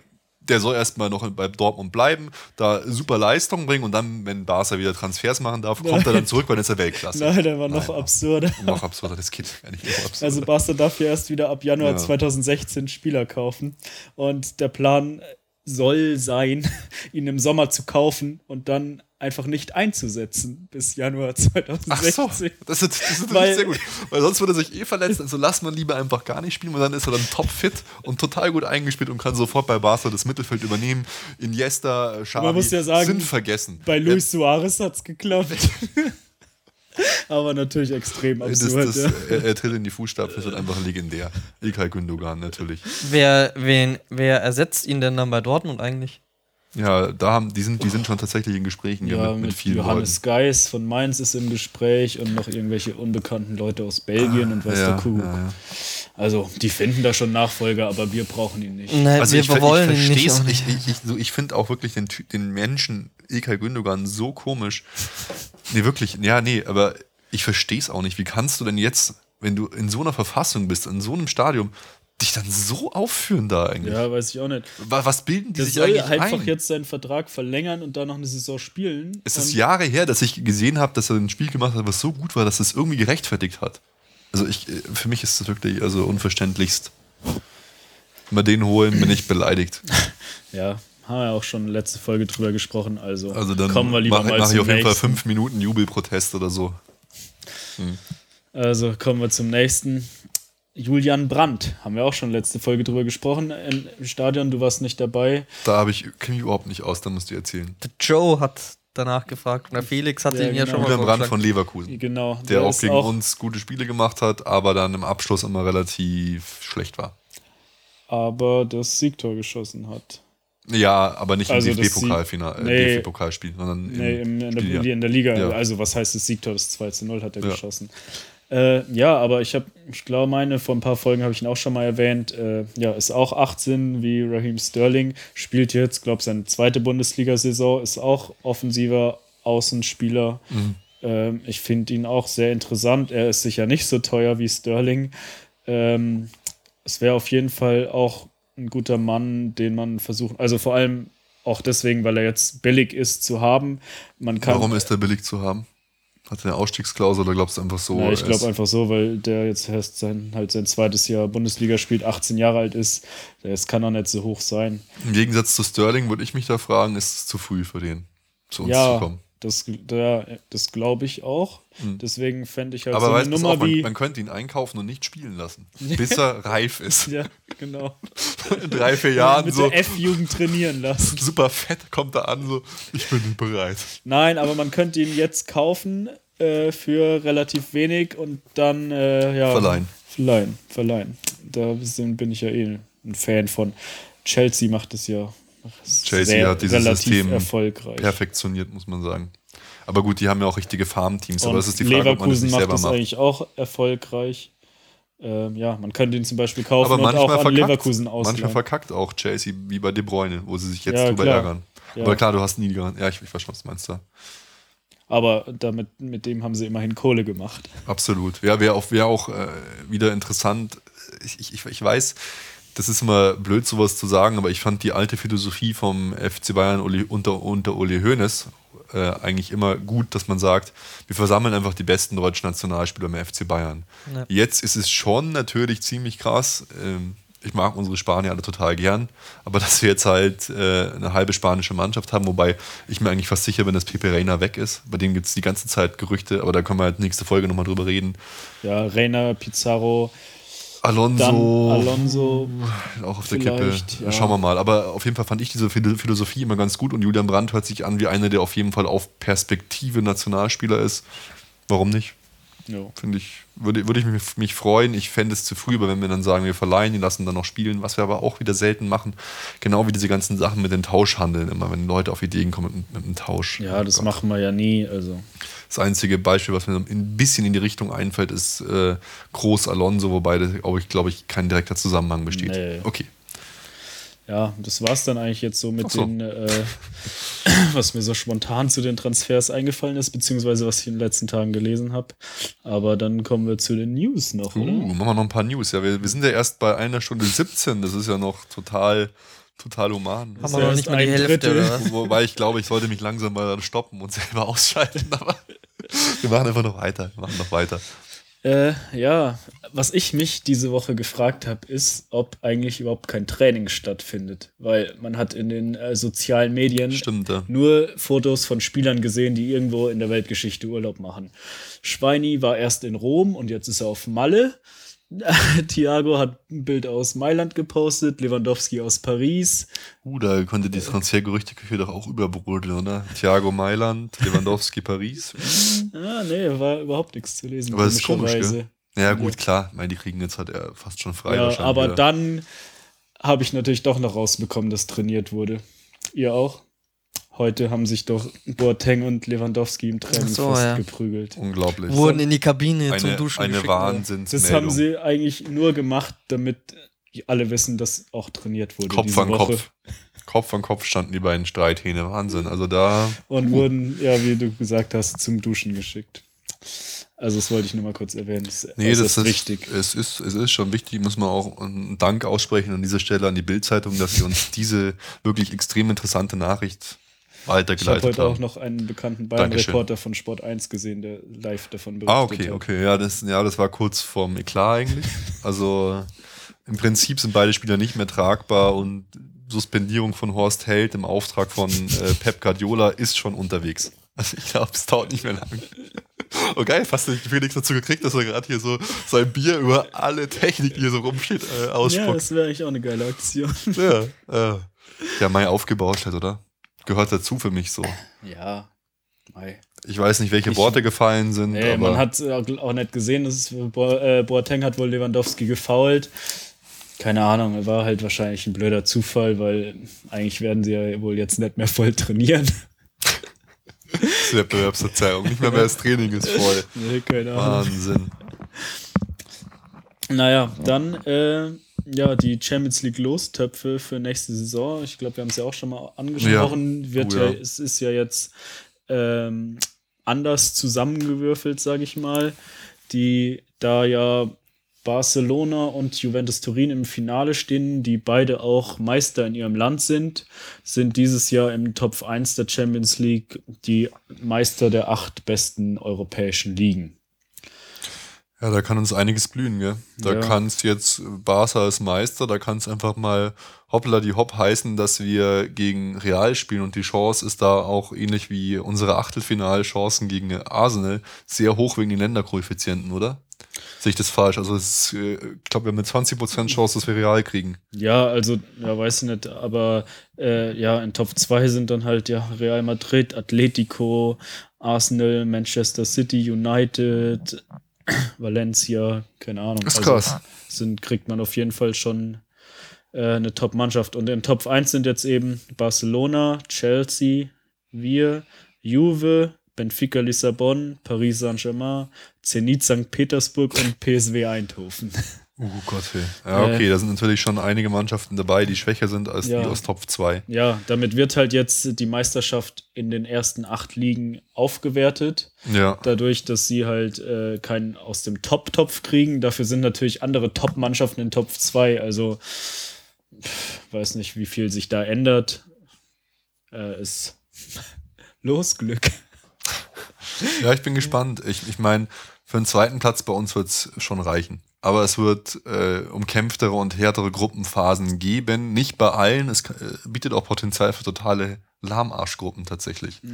der soll erstmal noch bei Dortmund bleiben, da super Leistung bringen und dann, wenn Barca wieder Transfers machen darf, kommt er dann zurück, weil dann ist er Weltklasse. Nein, der war noch Nein. absurder. Noch absurder, das geht gar nicht. Noch absurder. Also Barca darf ja erst wieder ab Januar Ja. 2016 Spieler kaufen. Und der Plan soll sein, ihn im Sommer zu kaufen und dann einfach nicht einzusetzen bis Januar 2016. Ach so, das ist, das ist Weil- natürlich sehr gut. Weil sonst würde er sich eh verletzen, also lass man lieber einfach gar nicht spielen und dann ist er dann topfit und total gut eingespielt und kann sofort bei Barca das Mittelfeld übernehmen. Iniesta, Xavi muss ja sagen, sind vergessen. Bei Luis Suarez hat es geklappt. Aber natürlich extrem Das, absurd. das, ja. er, er tritt in die Fußstapfen, das wird einfach legendär. Ilkay Gündogan natürlich. wer, wen, wer ersetzt ihn denn dann bei Dortmund eigentlich? Ja, da haben, die, sind, die sind schon tatsächlich in Gesprächen ja, Ja, mit, mit, mit vielen Johannes Geis von Mainz ist im Gespräch und noch irgendwelche unbekannten Leute aus Belgien und weiß ja, der Kuckuck. ja, ja. Also, die finden da schon Nachfolger, aber wir brauchen ihn nicht. Nein, Also wir ich, wollen ich ihn nicht. ich, nicht. ich, ich, so, ich finde auch wirklich den, den Menschen Ilkay Gündogan so komisch. Nee, wirklich, ja, nee, aber ich verstehe es auch nicht. Wie kannst du denn jetzt, wenn du in so einer Verfassung bist, in so einem Stadium, dich dann so aufführen da eigentlich? Ja, weiß ich auch nicht. Wa- Was bilden die Der sich soll eigentlich einfach ein? jetzt seinen Vertrag verlängern und dann noch eine Saison spielen. Es ist Jahre her, dass ich gesehen habe, dass er ein Spiel gemacht hat, was so gut war, dass es irgendwie gerechtfertigt hat. Also ich, äh, für mich ist das wirklich also unverständlichst. Wenn wir den holen, bin ich beleidigt. Ja, haben wir auch schon letzte Folge drüber gesprochen. Also, Also dann kommen wir lieber mache mal mach zum ich auf jeden Fall fünf Minuten Jubelprotest oder so. Also kommen wir zum nächsten. Julian Brandt, haben wir auch schon letzte Folge drüber gesprochen im Stadion. Du warst nicht dabei. Da habe ich, kenne mich überhaupt nicht aus, da musst du erzählen. Der Joe hat danach gefragt. Der Felix hatte Ja, ihn ja genau. schon mal Julian Brandt von. Leverkusen. Genau. Der auch ist gegen uns gute Spiele gemacht hat, aber dann im Abschluss immer relativ schlecht war. Aber das Siegtor geschossen hat. Ja, aber nicht Also im DFB-Pokalfinale, äh, Nee. DFB-Pokalspiel, sondern Nee, im, in, der, Spiel, ja. in der Liga. Ja. Also, was heißt das Siegtor? Das 2 zu 0 hat er Ja. geschossen. Äh, ja, aber ich habe, ich glaube, meine, vor ein paar Folgen habe ich ihn auch schon mal erwähnt. Äh, ja, ist auch 18 wie Raheem Sterling, spielt jetzt, glaube ich, seine zweite Bundesliga-Saison, ist auch offensiver Außenspieler. Mhm. Ähm, ich finde ihn auch sehr interessant. Er ist sicher nicht so teuer wie Sterling. Ähm, es wäre auf jeden Fall auch ein guter Mann, den man versuchen, also vor allem auch deswegen, weil er jetzt billig ist zu haben. Man kann, Warum ist der billig zu haben? Hat er eine Ausstiegsklausel oder glaubst du einfach so? ja, ich glaube einfach so, weil der jetzt erst sein, halt sein zweites Jahr Bundesliga spielt, 18 Jahre alt ist. Das kann doch nicht so hoch sein. Im Gegensatz zu Sterling würde ich mich da fragen, ist es zu früh für den, zu uns zu ja, kommen. Das, da, das glaube ich auch. Deswegen fände ich halt. Aber so weißt eine Nummer man, wie. man könnte ihn einkaufen und nicht spielen lassen, bis er reif ist. ja, genau. In drei, vier Jahren Mit so der F-Jugend trainieren lassen. super fett kommt er an, so, ich bin nicht bereit. Nein, aber man könnte ihn jetzt kaufen äh, für relativ wenig und dann äh, ja, Verleihen. Verleihen, verleihen. Da bin ich ja eh ein Fan von. Chelsea macht es ja Chelsea sehr, hat dieses System erfolgreich. Perfektioniert, muss man sagen. Aber gut, die haben ja auch richtige Farmteams, aber das ist die Frage, ob man das Leverkusen nicht macht selber das macht. eigentlich auch erfolgreich. Ähm, ja, man könnte ihn zum Beispiel kaufen Aber und auch manchmal an verkackt, Leverkusen manchmal ausleihen. verkackt auch Chelsea, wie bei De Bruyne, wo sie sich jetzt Ja, drüber klar. ärgern. Ja. Aber klar, du hast nie gerannt. Ja, ich, ich weiß schon, was du meinst da. Aber damit, mit dem haben sie immerhin Kohle gemacht. Absolut. Ja, wäre auch, wär auch äh, wieder interessant. Ich, ich- ich weiß, das ist immer blöd, sowas zu sagen, aber ich fand die alte Philosophie vom FC Bayern Uli, unter, unter Uli Hoeneß äh, eigentlich immer gut, dass man sagt, wir versammeln einfach die besten deutschen Nationalspieler im FC Bayern. Ja. Jetzt ist es schon natürlich ziemlich krass. Ähm, ich mag unsere Spanier alle total gern, aber dass wir jetzt halt äh, eine halbe spanische Mannschaft haben, wobei ich mir eigentlich fast sicher bin, dass Pepe Reina weg ist. Bei dem gibt es die ganze Zeit Gerüchte, aber da können wir halt nächste Folge nochmal drüber reden. Ja, Reina, Pizarro, Alonso, dann Alonso. auch auf der Kippe. ja. Schauen wir mal. Aber auf jeden Fall fand ich diese Phil- Philosophie immer ganz gut und Julian Brandt hört sich an wie einer, der auf jeden Fall auf Perspektive Nationalspieler ist. Warum nicht? Jo. Finde ich, würde, würde ich mich, mich freuen. Ich fände es zu früh, aber wenn wir dann sagen, wir verleihen, die lassen dann noch spielen, was wir aber auch wieder selten machen. Genau wie diese ganzen Sachen mit den Tauschhandeln immer, wenn Leute auf Ideen kommen mit, mit einem Tausch. Ja, das Gott. machen wir ja nie. Also. Das einzige Beispiel, was mir ein bisschen in die Richtung einfällt, ist äh, Groß Alonso, wobei das, glaube ich, glaube ich, kein direkter Zusammenhang besteht. Nee. Okay. Ja, das war's dann eigentlich jetzt so mit so. den, äh, was mir so spontan zu den Transfers eingefallen ist, beziehungsweise was ich in den letzten Tagen gelesen habe. Aber dann kommen wir zu den News noch, Uh, oder? machen wir noch ein paar News. Ja, wir, wir sind ja erst bei einer Stunde 17. Das ist ja noch total, total human. Haben wir noch nicht mal die Hälfte? Wobei ich glaube, ich sollte mich langsam mal stoppen und selber ausschalten. Aber wir machen einfach noch weiter. Wir machen noch weiter. Äh, ja, was ich mich diese Woche gefragt habe, ist, ob eigentlich überhaupt kein Training stattfindet. Weil man hat in den äh, sozialen Medien Stimmt, ja. nur Fotos von Spielern gesehen, die irgendwo in der Weltgeschichte Urlaub machen. Schweini war erst in Rom und jetzt ist er auf Malle. Thiago hat ein Bild aus Mailand gepostet, Lewandowski aus Paris. Uh, da konnte die Transfergerüchteküche doch auch überbrodeln, oder? Thiago Mailand, Lewandowski Paris. Ah, nee, war überhaupt nichts zu lesen. Aber das ist komisch, gell? Ja, gut, klar. Ich meine, die kriegen jetzt halt fast schon frei. Ja, aber wieder. dann habe ich natürlich doch noch rausbekommen, dass trainiert wurde. Ihr auch? Heute haben sich doch Boateng und Lewandowski im Training so, fast ja. geprügelt. Unglaublich. Wurden in die Kabine zum eine, Duschen eine geschickt. Wahnsinnsmeldung. Das haben sie eigentlich nur gemacht, damit alle wissen, dass auch trainiert wurde. Kopf diese an Woche. Kopf. Kopf an Kopf standen die beiden Streithähne. Wahnsinn. Also da. Und wurden, ja, wie du gesagt hast, zum Duschen geschickt. Also das wollte ich nur mal kurz erwähnen. Das ist Nee, das ist wichtig. Es ist, es ist schon wichtig, muss man auch einen Dank aussprechen an dieser Stelle an die Bildzeitung, dass sie uns diese wirklich extrem interessante Nachricht Ich habe weitergeleitet heute auch haben. noch einen bekannten. Bayern-Reporter von Sport 1 gesehen, der live davon berichtet Ah, okay, hat. okay. Ja das, ja, das war kurz vorm Eklat eigentlich. Also im Prinzip sind beide Spieler nicht mehr tragbar und Suspendierung von Horst Held im Auftrag von äh, Pep Guardiola ist schon unterwegs. Also ich glaube, es dauert nicht mehr lang. Oh geil, fast nicht Felix dazu gekriegt, dass er gerade hier so sein Bier über alle Technik, die hier so rumsteht, äh, Ja, ausspuckt. das wäre eigentlich auch eine geile Aktion. Ja, äh, ja, Mai aufgebaut hat, oder? Gehört dazu für mich so. Ja, mei. Ich weiß nicht, welche Ich- Worte gefallen sind, Nee, man hat auch nicht gesehen, dass äh, Boateng hat wohl Lewandowski gefoult. Keine Ahnung, war halt wahrscheinlich ein blöder Zufall, weil eigentlich werden sie ja wohl jetzt nicht mehr voll trainieren. die Wettbewerbsverzerrung nicht mehr mehr das Training ist voll. nee, keine Ahnung. Wahnsinn. Naja, dann äh, ja, die Champions League Lostöpfe für nächste Saison. Ich glaube, wir haben es ja auch schon mal angesprochen. Wird Oh, ja. ja. es ist ja jetzt ähm, anders zusammengewürfelt, sage ich mal. Die da ja Barcelona und Juventus Turin im Finale stehen, die beide auch Meister in ihrem Land sind, sind dieses Jahr im Top 1 der Champions League die Meister der acht besten europäischen Ligen. Ja, da kann uns einiges blühen, gell? Da Ja. kann es jetzt Barca als Meister, da kann es einfach mal hoppla die hopp heißen, dass wir gegen Real spielen und die Chance ist da auch ähnlich wie unsere Achtelfinalchancen gegen Arsenal sehr hoch wegen den Länderkoeffizienten, oder? Sehe ich das falsch? Also es ist, äh, ich glaube, wir haben eine 20% Chance, dass wir Real kriegen. Ja, also, ja, weiß ich nicht, aber äh, ja, in Top 2 sind dann halt ja Real Madrid, Atletico, Arsenal, Manchester City, United, Valencia, keine Ahnung. Ist Also, krass. sind, kriegt man auf jeden Fall schon äh, eine Top-Mannschaft. Und in Top 1 sind jetzt eben Barcelona, Chelsea, wir, Juve, Benfica Lissabon, Paris Saint-Germain, Zenit St. Petersburg und PSW Eindhoven. Oh Gott, hey. Ja, okay, da sind natürlich schon einige Mannschaften dabei, die schwächer sind als Ja. die aus Top 2. Ja, damit wird halt jetzt die Meisterschaft in den ersten acht Ligen aufgewertet. Ja. Dadurch, dass sie halt äh, keinen aus dem Top-Topf kriegen. Dafür sind natürlich andere Top-Mannschaften in Top 2. Also, pff, weiß nicht, wie viel sich da ändert. Äh, ist los, Glück. Ja, ich bin gespannt. Ich, ich meine, für einen zweiten Platz bei uns wird es schon reichen. Aber es wird äh, umkämpftere und härtere Gruppenphasen geben. Nicht bei allen. Es kann- äh, bietet auch Potenzial für totale Lahmarschgruppen tatsächlich. Ja.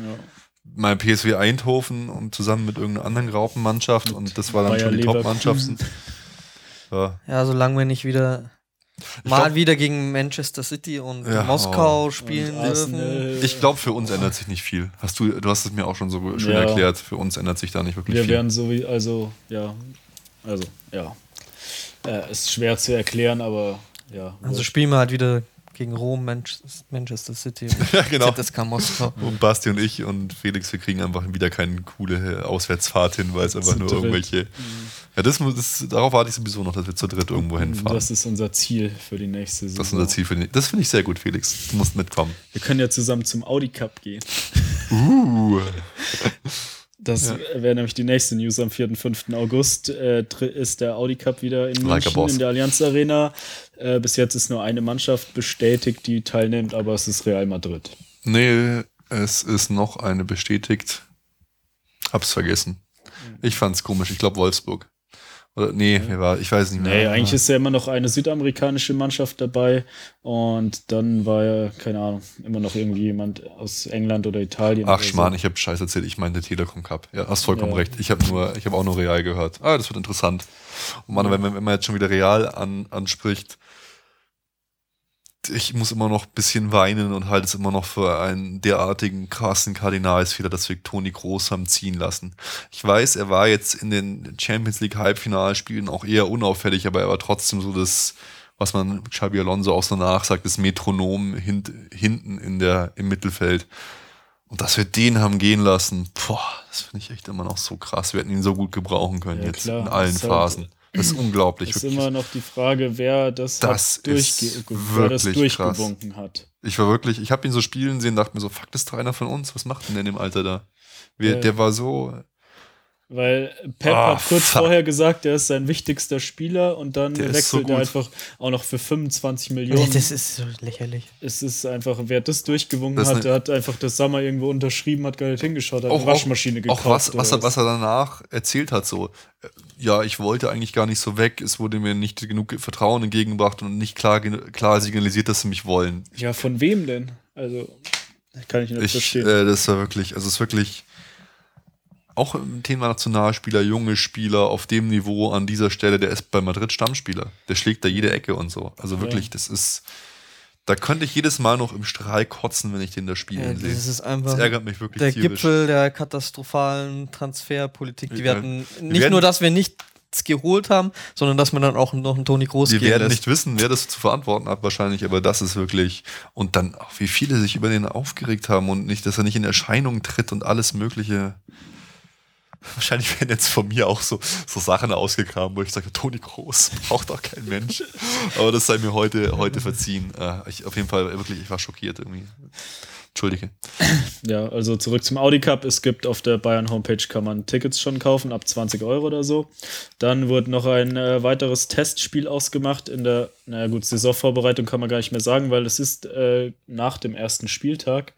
Mein PSW Eindhoven und zusammen mit irgendeiner anderen Graupenmannschaft und das war dann Bayer schon die. Top-Mannschaften. Ja. Ja, solange wir nicht wieder mal glaub- wieder gegen Manchester City und Ja, Moskau oh. spielen Und dürfen. Ich glaube, für uns ändert sich nicht viel. Hast du, du hast es mir auch schon so schön Ja. erklärt. Für uns ändert sich da nicht wirklich Wir viel. werden so wie, also, ja, also, ja. Äh, ist schwer zu erklären, aber ja. Also spielen wir halt wieder gegen Rom, Manch Manchester City und Ja, genau. ZSK Moskau. Und Basti und ich und Felix, wir kriegen einfach wieder keine coole Auswärtsfahrt hin, weil es einfach Zu nur dritt. irgendwelche. Ja, das, muss- das, darauf warte ich sowieso noch, dass wir zu dritt irgendwo hinfahren. Das, Das ist unser Ziel für die nächste Saison. ist unser Ziel für die, Das finde ich sehr gut, Felix. Du musst mitkommen. Wir können ja zusammen zum Audi Cup gehen. Uh. Das wäre nämlich die nächste News am 4. und 5. August. Äh, ist der Audi Cup wieder in Like München boss. in der Allianz Arena. Äh, bis jetzt ist nur eine Mannschaft bestätigt, die teilnimmt, aber es ist Real Madrid. Nee, es ist noch eine bestätigt. Hab's vergessen. Ich fand's komisch. Ich glaube Wolfsburg. Oder, nee, wer war, ich weiß nicht mehr. Nee, eigentlich ist ja immer noch eine südamerikanische Mannschaft dabei und dann war ja, keine Ahnung, immer noch irgendwie jemand aus England oder Italien. Ach oder so. Schmarrn, ich habe Scheiß erzählt. Ich meinte Telekom Cup. Ja, hast vollkommen Ja. recht. Ich habe nur, ich habe auch nur Real gehört. Ah, das wird interessant. Und man, wenn, man- wenn man jetzt schon wieder Real an, anspricht, ich muss immer noch ein bisschen weinen und halte es immer noch für einen derartigen krassen Kardinalsfehler, dass wir Toni Groß haben ziehen lassen. Ich weiß, er war jetzt in den Champions League Halbfinalspielen auch eher unauffällig, aber er war trotzdem so das, was man Xabi Alonso auch so nachsagt, das Metronom hint, hinten in der, im Mittelfeld. Und dass wir den haben gehen lassen, boah, das finde ich echt immer noch so krass. Wir hätten ihn so gut gebrauchen können Ja, jetzt klar. in allen halt- Phasen. Das ist unglaublich. ist wirklich. immer noch die Frage, wer das, Das hat durchge ist wer das wirklich krass. durchgewunken hat. Ich war wirklich, ich habe ihn so spielen sehen, dachte mir so, fuck, das ist doch einer von uns. Was macht denn der in dem Alter da? Wir, Ja. Der war so, Weil Pep Ah, hat kurz fuck. vorher gesagt, er ist sein wichtigster Spieler und dann Der wechselt so er einfach auch noch für 25 Millionen. Das ist so lächerlich. es ist einfach, wer das durchgewungen Das hat, ne- der hat einfach das Sommer irgendwo unterschrieben, hat gar nicht hingeschaut, hat eine Waschmaschine gekauft. Auch was, was, er, was er danach erzählt hat, so, äh, ja, ich wollte eigentlich gar nicht so weg, es wurde mir nicht genug Vertrauen entgegengebracht und nicht klar, klar signalisiert, dass sie mich wollen. Ja, von wem denn? Also, kann ich nicht Ich, verstehen. äh, das war wirklich, also es ist wirklich auch im Thema Nationalspieler, junge Spieler auf dem Niveau an dieser Stelle, der ist bei Madrid Stammspieler. Der schlägt da jede Ecke und so. Also wirklich, Ja. das ist, da könnte ich jedes Mal noch im Strahl kotzen, wenn ich den da spielen sehe. das ist einfach Das ärgert mich wirklich der tierisch. Gipfel der katastrophalen Transferpolitik. Die wir hatten Wir nicht werden- nur, dass wir nichts geholt haben, sondern dass man dann auch noch einen Toni Groß Wir werden lässt. nicht wissen, wer das zu verantworten hat, wahrscheinlich, aber das ist wirklich. Und dann auch, wie viele sich über den aufgeregt haben und nicht, dass er nicht in Erscheinung tritt und alles Mögliche. Wahrscheinlich werden jetzt von mir auch so, so Sachen ausgegraben, wo ich sage, Toni Groß braucht doch kein Mensch. Aber das sei mir heute, heute verziehen. Äh, ich, auf jeden Fall wirklich, ich war schockiert irgendwie. Entschuldige. Ja, also zurück zum Audi Cup. Es gibt auf der Bayern Homepage kann man Tickets schon kaufen, ab 20 Euro oder so. Dann wurde noch ein äh, weiteres Testspiel ausgemacht in der, naja gut, Saisonvorbereitung kann man gar nicht mehr sagen, weil es ist äh, nach dem ersten Spieltag.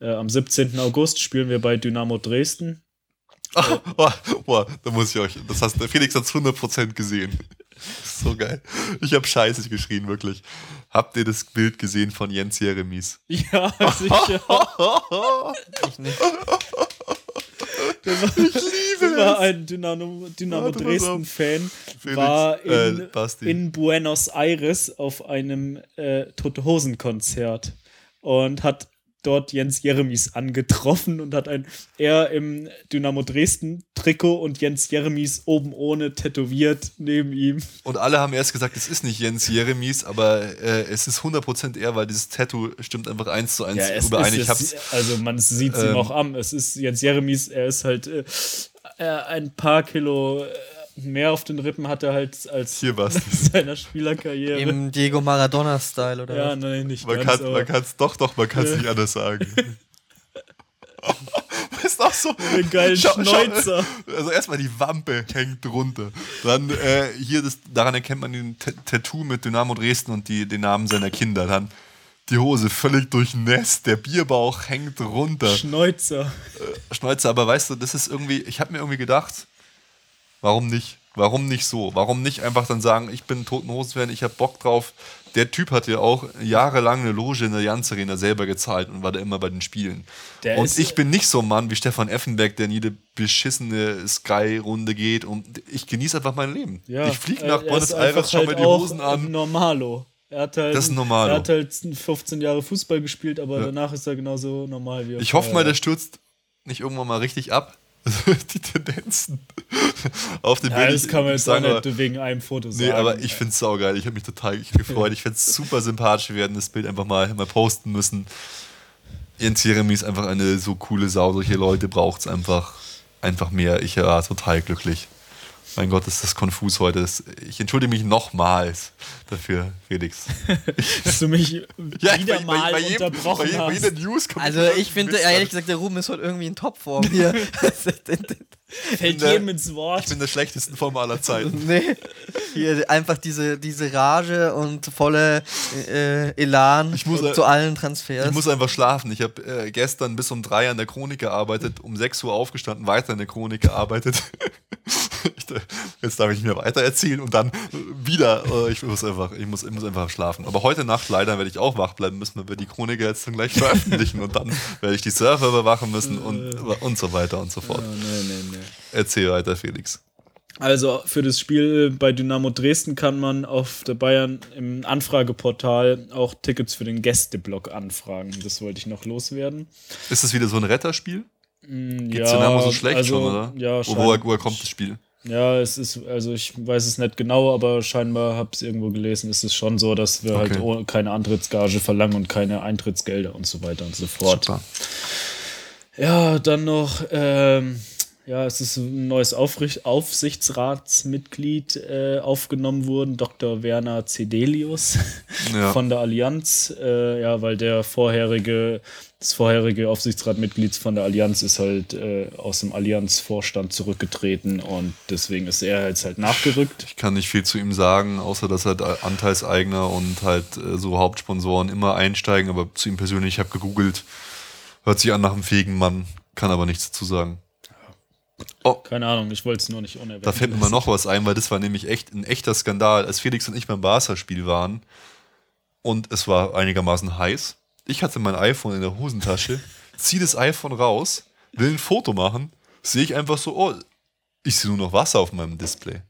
Äh, am 17. August spielen wir bei Dynamo Dresden. Ah, oh, oh, da muss ich euch. Das hast der Felix hat 100% gesehen. So geil. Ich habe Scheiße geschrien, wirklich. Habt ihr das Bild gesehen von Jens Jeremies? Ja, sicher. Ich nicht. Das war, das war ein Dynamo, Dynamo. Dresden-Fan. Felix, War in, äh, in Buenos Aires auf einem äh, Tote Hosen-Konzert und hat dort Jens Jeremies angetroffen und hat ein er im Dynamo Dresden Trikot und Jens Jeremies oben ohne tätowiert neben ihm. Und alle haben erst gesagt, es ist nicht Jens Jeremies, aber äh, es ist 100% er, weil dieses Tattoo stimmt einfach eins zu eins es überein. Ich hab's, also man sieht es ihm ähm, auch an. Es ist Jens Jeremies, er ist halt äh, äh, ein paar Kilo äh, mehr auf den Rippen hat er halt als Hier war's. seiner Spielerkarriere. Im Diego Maradona-Style, oder? ja, was? nein, nicht man ganz, kann kann's doch, doch, man kann es Ja. nicht anders sagen. ist auch so. einen geilen Schau- schau- Schnäuzer. Also erstmal die Wampe hängt drunter. Dann äh, hier, das, daran erkennt man den T Tattoo mit Dynamo Dresden und die, den Namen seiner Kinder. Dann die Hose völlig durchnässt, der Bierbauch hängt runter. Schnäuzer. Schnäuzer, aber weißt du, das ist irgendwie, ich habe mir irgendwie gedacht, warum nicht? Warum nicht so? Warum nicht einfach dann sagen, ich bin Toten Hosen-Fan, ich habe Bock drauf. Der Typ hat ja auch jahrelang eine Loge in der Jans Arena selber gezahlt und war da immer bei den Spielen. Der und ich bin nicht so ein Mann wie Stefan Effenberg, der in jede beschissene Sky-Runde geht und ich genieße einfach mein Leben. Ja, ich fliege nach Buenos Aires, einfach schau mir halt die auch Hosen an. Normalo. Er hat halt, Das ist ein Normalo. Er hat halt 15 Jahre Fußball gespielt, aber Ja. danach ist er genauso normal wie er Ich hoffe mal, der stürzt nicht irgendwann mal richtig ab. die Tendenzen auf dem Ja, Bild. das kann man jetzt auch nicht wegen einem Foto sagen. Nee, aber ich finde es saugeil. Ich habe mich total gefreut. Ich finde es super sympathisch. Wir werden das Bild einfach mal, mal posten müssen. Jens Jeremy ist einfach eine so coole Sau. Solche Leute braucht es einfach, einfach mehr. Ich war total glücklich. Mein Gott, ist das konfus heute. Ich entschuldige mich nochmals dafür, Felix. dass du mich wieder bei- mal bei jedem- unterbrochen bei jedem- bei hast. jeder News kommt Also ich finde, ehrlich an. gesagt, der Ruben ist heute irgendwie in Topform hier. Fällt der- jedem ins Wort. Ich bin der schlechtesten Form aller Zeiten. nee. Hier einfach diese, diese Rage und volle äh, Elan Ich muss- zu allen Transfers. Ich muss einfach schlafen. Ich habe äh, gestern bis um drei an der Chronik gearbeitet, um 6 Uhr aufgestanden, weiter in der Chronik gearbeitet. Äh, jetzt darf ich nicht mehr weiter erzählen und dann äh, wieder. Äh, ich, muss einfach, ich, muss, ich muss einfach schlafen. Aber heute Nacht leider werde ich auch wach bleiben müssen, weil wir die Chronik jetzt dann gleich veröffentlichen und dann werde ich die Server überwachen müssen und, und so weiter und so fort. Oh, nee, nee, nee. Erzähl weiter, Felix. Also für das Spiel bei Dynamo Dresden kann man auf der Bayern im Anfrageportal auch Tickets für den Gästeblock anfragen. Das wollte ich noch loswerden. Ist das wieder so ein Retterspiel? Mm, Geht's Dynamo so schlecht also, schon, oder? Ja, Wo, woher, woher kommt das Spiel? Ja, es ist, also ich weiß es nicht genau, aber scheinbar habe ich es irgendwo gelesen, ist es schon so, dass wir halt Okay. ohne, keine Antrittsgage verlangen und keine Eintrittsgelder und so weiter und so fort. Super. Ja, dann noch, ähm, Ja, es ist ein neues Aufricht Aufsichtsratsmitglied äh, aufgenommen worden, Dr. Werner Cedelius Ja. von der Allianz. Äh, ja, weil der vorherige, das vorherige Aufsichtsratmitglied von der Allianz ist halt äh, aus dem Allianzvorstand zurückgetreten und deswegen ist er jetzt halt nachgerückt. Ich kann nicht viel zu ihm sagen, außer dass halt Anteilseigner und halt äh, so Hauptsponsoren immer einsteigen, aber zu ihm persönlich, ich habe gegoogelt, hört sich an nach einem fähigen Mann, kann aber nichts dazu sagen. Oh, Keine Ahnung, ich wollte es nur nicht unerwähnt da fällt mir mal noch was ein, weil das war nämlich echt ein echter Skandal, als Felix und ich beim Barca-Spiel waren und es war einigermaßen heiß. Ich hatte mein iPhone in der Hosentasche, ziehe das iPhone raus, will ein Foto machen, sehe ich einfach so, oh, ich sehe nur noch Wasser auf meinem Display.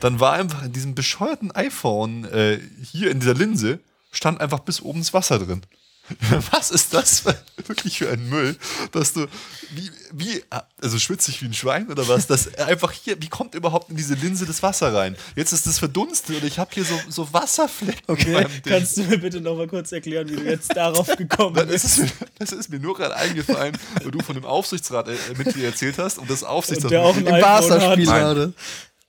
Dann war einfach in diesem bescheuerten iPhone äh, hier in dieser Linse, stand einfach bis oben das Wasser drin. Was ist das für, wirklich für ein Müll, dass du, wie, wie, also schwitzig wie ein Schwein oder was, dass einfach hier, wie kommt überhaupt in diese Linse das Wasser rein? Jetzt ist das verdunstet und ich habe hier so, so Wasserflecken. Okay. Kannst du mir bitte noch mal kurz erklären, wie du jetzt darauf gekommen Das bist? ist, mir, das ist mir nur gerade eingefallen, weil du von dem Aufsichtsrat äh, Mitglied erzählt hast und das Aufsichtsrat Und der auch ein Im iPhone Barca-Spiel hat. war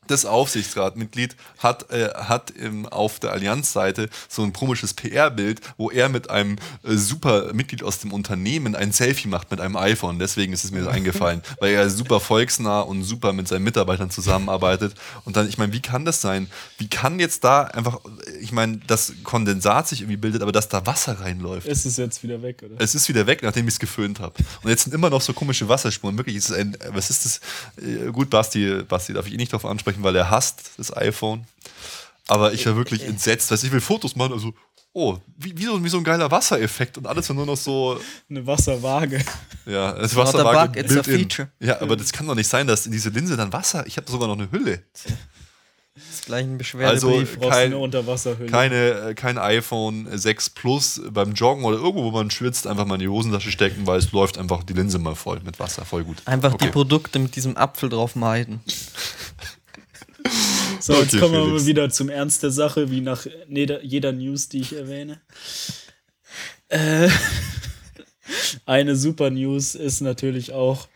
das. Aufsichtsratmitglied hat, äh, hat im, auf der Allianzseite so ein komisches PR-Bild, wo er mit einem äh, super Mitglied aus dem Unternehmen ein Selfie macht mit einem iPhone. Deswegen ist es mir so eingefallen, weil er super volksnah und super mit seinen Mitarbeitern zusammenarbeitet. Und dann, ich meine, wie kann das sein? Wie kann jetzt da einfach, ich meine, das Kondensat sich irgendwie bildet, aber dass da Wasser reinläuft? Ist es jetzt wieder weg, oder? Es ist wieder weg, nachdem ich es geföhnt habe. Und jetzt sind immer noch so komische Wasserspuren. Wirklich, ist es ein, was ist das? Äh, Gut, Basti, Basti darf ich eh nicht drauf ansprechen, weil er hasst das iPhone. Aber ich war wirklich entsetzt. Weißt, ich will Fotos machen, also, oh, wie, wie, so, wie so ein geiler Wassereffekt und alles war nur noch so, Eine Wasserwaage. ja, das Not a Wasser bug, it's a feature. Ja, aber das kann doch nicht sein, dass in diese Linse dann Wasser, ich habe sogar noch eine Hülle. Das ist gleich ein Also, Beschwerdebrief. Brauchst kein- eine Unterwasserhülle. Keine, äh, kein iPhone 6 Plus beim Joggen oder irgendwo, wo man schwitzt, einfach mal in die Hosentasche stecken, weil es läuft einfach die Linse mal voll mit Wasser, voll gut. Einfach Okay. die Produkte mit diesem Apfel drauf meiden. So, jetzt Okay, kommen wir Felix. mal wieder zum Ernst der Sache, wie nach jeder, News, die ich erwähne. Äh, eine super News ist natürlich auch,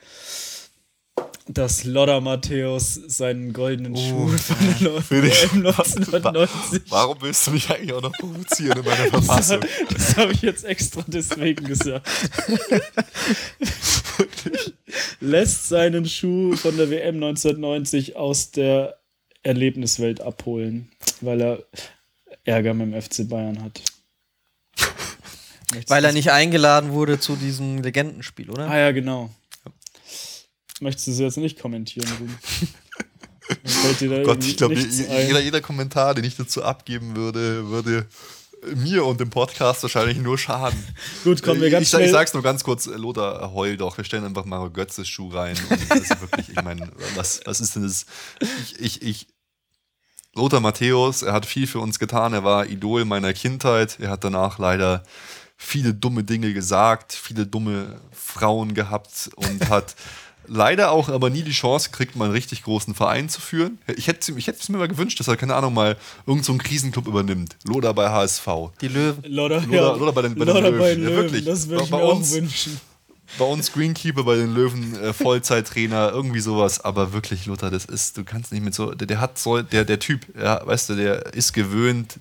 dass Lodder Matthäus seinen goldenen Schuh von der Oh, Felix, WM 1990 Warum willst du mich eigentlich auch noch provozieren in meiner Verfassung? Das habe ich jetzt extra deswegen gesagt. Lässt seinen Schuh von der WM 1990 aus der Erlebniswelt abholen, weil er Ärger mit dem FC Bayern hat. Weil er nicht eingeladen wurde zu diesem Legendenspiel, oder? Ah ja, genau. Möchtest du es jetzt nicht kommentieren, Ruben? Da Gott, ich glaube, jeder, jeder Kommentar, den ich dazu abgeben würde, würde mir und dem Podcast wahrscheinlich nur schaden. Gut, kommen wir ganz ich, schnell. ich sag's nur ganz kurz, äh, Lothar, heul doch. Wir stellen einfach mal Götzes Schuh rein. Und das ist wirklich, ich meine, was, was ist denn das? Ich, ich, ich, Lothar Matthäus, er hat viel für uns getan. Er war Idol meiner Kindheit. Er hat danach leider viele dumme Dinge gesagt, viele dumme Frauen gehabt und hat leider auch aber nie die Chance gekriegt, mal einen richtig großen Verein zu führen. Ich hätte ich hätte es mir mal gewünscht, dass er, keine Ahnung, mal irgendeinen so einen Krisenclub übernimmt. Lothar bei HSV. Die Löwen. Lodder, Lodder- Lodder bei den- bei den Lodder Löwen. bei den Ja, Löwen. wirklich. Das würde ich Bei mir auch uns- wünschen. bei uns Greenkeeper bei den Löwen, äh, Vollzeittrainer, irgendwie sowas. Aber wirklich, Lothar, das ist, du kannst nicht mit so, der, der hat so, der, der Typ, ja, weißt du, der ist gewöhnt,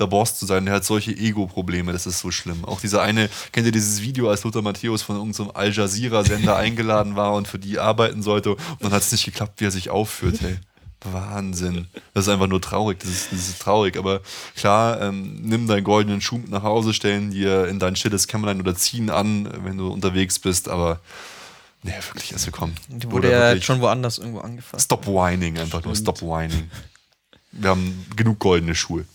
der Boss zu sein, der hat solche Ego-Probleme, das ist so schlimm. Auch dieser eine, kennt ihr dieses Video, als Lothar Matthäus von irgendeinem Al Jazeera-Sender eingeladen war und für die arbeiten sollte und dann hat es nicht geklappt, wie er sich aufführt, hey. Wahnsinn. Das ist einfach nur traurig. Das ist, das ist traurig. Aber klar, ähm, nimm deinen goldenen Schuh mit nach Hause, stellen dir in dein stilles Kämmerlein oder ziehen an, wenn du unterwegs bist. Aber nee, wirklich, also komm. Die wurde ja schon woanders irgendwo angefasst. Stop whining, einfach nur stop whining. Wir haben genug goldene Schuhe.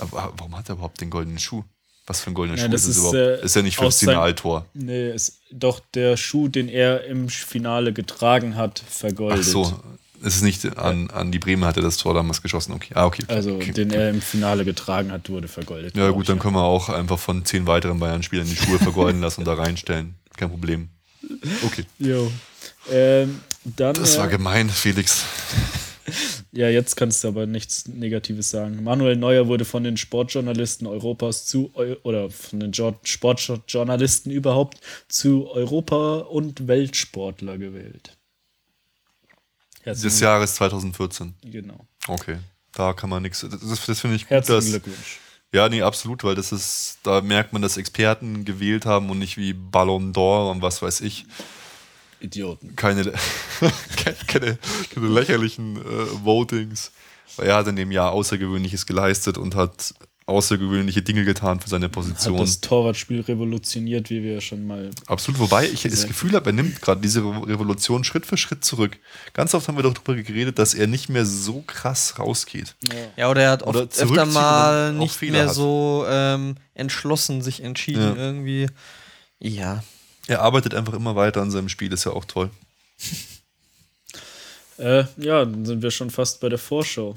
Aber warum hat er überhaupt den goldenen Schuh? Was für ein goldener Ja, Schuh ist es überhaupt? äh, ist ja nicht fürs Signaltor. Nee, ist doch der Schuh, den er im Finale getragen hat, Ach vergoldet. so. Es ist nicht an, an die Bremen hat er das Tor damals geschossen. Okay. Ah, okay. Also, okay. den er im Finale getragen hat, wurde vergoldet. Ja, gut, ich, dann können wir auch einfach von zehn weiteren Bayern-Spielern die Schuhe vergolden lassen und da reinstellen. Kein Problem. Okay. Jo. Ähm, dann, Das war äh, gemein, Felix. Ja, jetzt kannst du aber nichts Negatives sagen. Manuel Neuer wurde von den Sportjournalisten Europas zu, oder von den Jo- Sportjournalisten überhaupt zu Europa- und Weltsportler gewählt. Herzlichen, des Jahres 2014. Genau. Okay. Da kann man nichts. Das, das finde ich gut, Herzlichen dass. Glückwunsch. Ja, nee, absolut, weil das ist, da merkt man, dass Experten gewählt haben und nicht wie Ballon d'Or und was weiß ich. Idioten. Keine, keine, keine, keine lächerlichen äh, Votings. Weil er hat in dem Jahr Außergewöhnliches geleistet und hat außergewöhnliche Dinge getan für seine Hat Position. das Torwartspiel revolutioniert, wie wir schon mal. Absolut, wobei ich das Gefühl habe, er nimmt gerade diese Re- Revolution Schritt für Schritt zurück. Ganz oft haben wir doch darüber geredet, dass er nicht mehr so krass rausgeht. Ja, oder er hat Oder oft öfter mal nicht Fehler mehr hat. so ähm, entschlossen sich entschieden Ja. irgendwie. Ja. Er arbeitet einfach immer weiter an seinem Spiel, ist ja auch toll. Äh, ja, dann sind wir schon fast bei der Vorschau.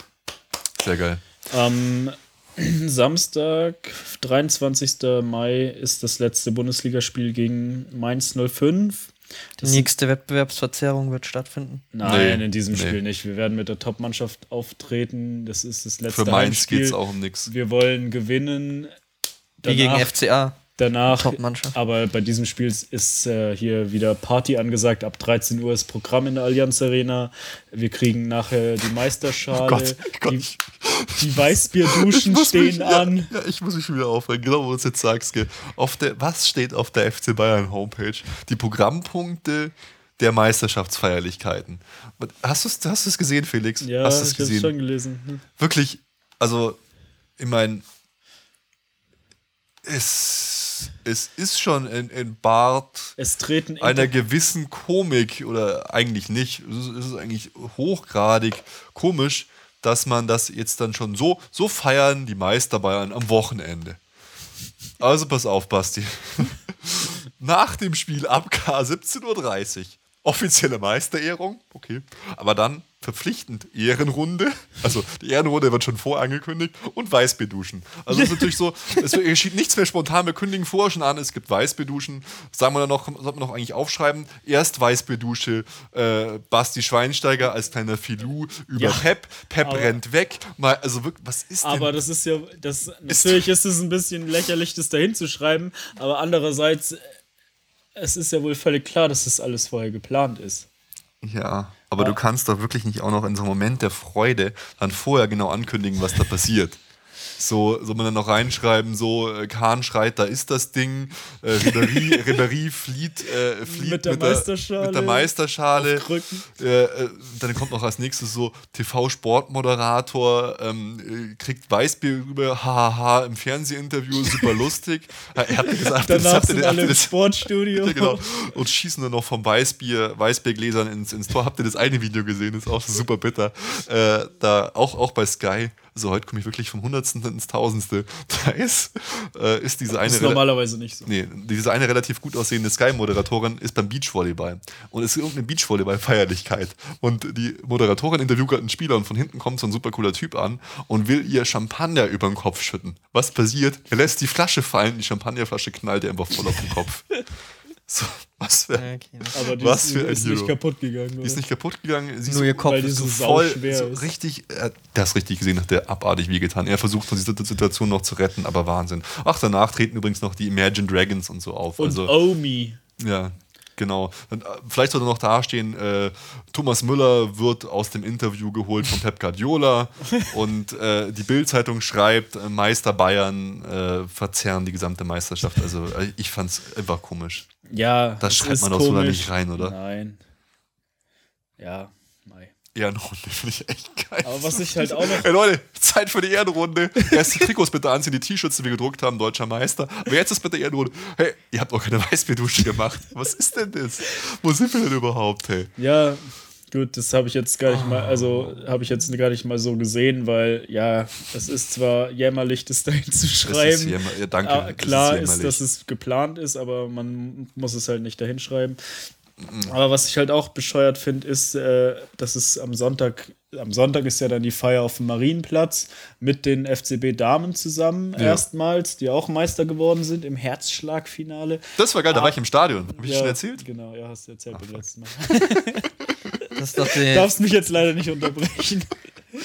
Sehr geil. Am Samstag, 23. Mai, ist das letzte Bundesligaspiel gegen Mainz 05. Die nächste Wettbewerbsverzerrung wird stattfinden. Nein, Nee, in diesem nee. Spiel nicht. Wir werden mit der Top-Mannschaft auftreten. Das ist das letzte Für Mainz Heimspiel. geht es auch um nichts. Wir wollen gewinnen. Wie gegen Danach- FCA. Danach, aber bei diesem Spiel ist äh, hier wieder Party angesagt. Ab 13 Uhr ist Programm in der Allianz Arena. Wir kriegen nachher die Meisterschale. Gott, Gott. Die, die Weißbierduschen stehen mich, ja, an. Ja, ich muss mich schon wieder aufregen, genau wo du es jetzt sagst. Gell. Auf der, was steht auf der FC Bayern Homepage? Die Programmpunkte der Meisterschaftsfeierlichkeiten. Hast du es gesehen, Felix? Ja, hast du ich es habe gesehen? schon gelesen. Hm. Wirklich, also, ich meine, es, es ist schon ein, ein Bart Es treten einer gewissen Komik oder eigentlich nicht. Es ist, es ist eigentlich hochgradig komisch, dass man das jetzt dann schon so, so feiern die Meister Bayern am Wochenende. Also pass auf, Basti. Nach dem Spiel ab K 17.30 Uhr. Offizielle Meisterehrung, okay. Aber dann verpflichtend Ehrenrunde. Also die Ehrenrunde wird schon vorangekündigt und Weißbierduschen. Also es ist natürlich so, es geschieht nichts mehr spontan. Wir kündigen vorher schon an, es gibt Weißbierduschen. Sagen wir dann noch, sollten wir noch eigentlich aufschreiben, erst Weißbierdusche, äh, Basti Schweinsteiger als kleiner Filou über Ja, Pep, Pep aber- rennt weg. Mal, also wirklich, was ist denn? Aber das ist ja, das, natürlich ist es ein bisschen lächerlich, das da hinzuschreiben, aber andererseits, es ist ja wohl völlig klar, dass das alles vorher geplant ist. Ja, aber du kannst doch wirklich nicht auch noch in so einem Moment der Freude dann vorher genau ankündigen, was da passiert. So soll man dann noch reinschreiben, so äh, Kahn schreit, da ist das Ding, äh, Ribéry flieht, äh, flieht Mit der Meisterschale mit der Meisterschale. Äh, äh, dann kommt noch als nächstes so TV-Sportmoderator, ähm, äh, kriegt Weißbier rüber, hahaha, im Fernsehinterview, super lustig. Er hat gesagt, das Danach habt ihr- alle im das- Sportstudio. ja, genau. Und schießen dann noch vom Weißbier, Weißbiergläsern ins, ins Tor. Habt ihr das eine Video gesehen? Das ist auch super bitter. Äh, da auch, auch bei Sky. Also heute komme ich wirklich vom Hundertsten ins Tausendste. Da ist, äh, ist diese eine. Das ist normalerweise nicht so. Nee, diese eine relativ gut aussehende Sky-Moderatorin ist beim Beachvolleyball. Und es ist irgendeine Beachvolleyball-Feierlichkeit. Und die Moderatorin interviewt gerade einen Spieler und von hinten kommt so ein super cooler Typ an und will ihr Champagner über den Kopf schütten. Was passiert? Er lässt die Flasche fallen, die Champagnerflasche knallt ihr einfach voll auf den Kopf. So, was für, Okay. Aber die Was ist, für ein ist nicht Hero. kaputt gegangen. Die Oder? ist nicht kaputt gegangen. Sie ist Nur ihr Kopf weil die ist so so voll so richtig, er hat das richtig gesehen, hat der abartig wehgetan. Er versucht von dieser Situation noch zu retten, aber Wahnsinn. Ach, danach treten übrigens noch die Imagine Dragons und so auf. Und also, Omi. ja, genau. Und, äh, vielleicht sollte noch dastehen, äh, Thomas Müller wird aus dem Interview geholt von Pep Guardiola und äh, die Bild-Zeitung schreibt, äh, Meister Bayern äh, verzerren die gesamte Meisterschaft. Also äh, ich fand es einfach komisch. Ja, Das schreibt man doch so da nicht rein, oder? Nein. Ja. Ehrenrunde finde ich echt geil. Aber was ich halt auch noch Hey Leute, Zeit für die Ehrenrunde. Erst die Trikots bitte anziehen, die T-Shirts, die wir gedruckt haben, deutscher Meister. Aber jetzt ist bitte Ehrenrunde. Hey, ihr habt auch keine Weißbierdusche gemacht. Was ist denn das? Wo sind wir denn überhaupt, hey? Ja, gut, das habe ich jetzt gar nicht mal, also habe ich jetzt gar nicht mal so gesehen, weil ja, es ist zwar jämmerlich, das dahin zu ist schreiben. ja, danke. Das klar ist, jämmerlich. dass es geplant ist, aber man muss es halt nicht dahin schreiben. Aber was ich halt auch bescheuert finde, ist, äh, dass es am Sonntag, am Sonntag ist ja dann die Feier auf dem Marienplatz mit den FCB-Damen zusammen, erstmals, die auch Meister geworden sind im Herzschlagfinale. Das war geil, da war ich im Stadion. Hab ich Ja, schon erzählt? Genau, ja, hast du erzählt beim letzten Mal. Das ist doch der, Darfst mich jetzt leider nicht unterbrechen.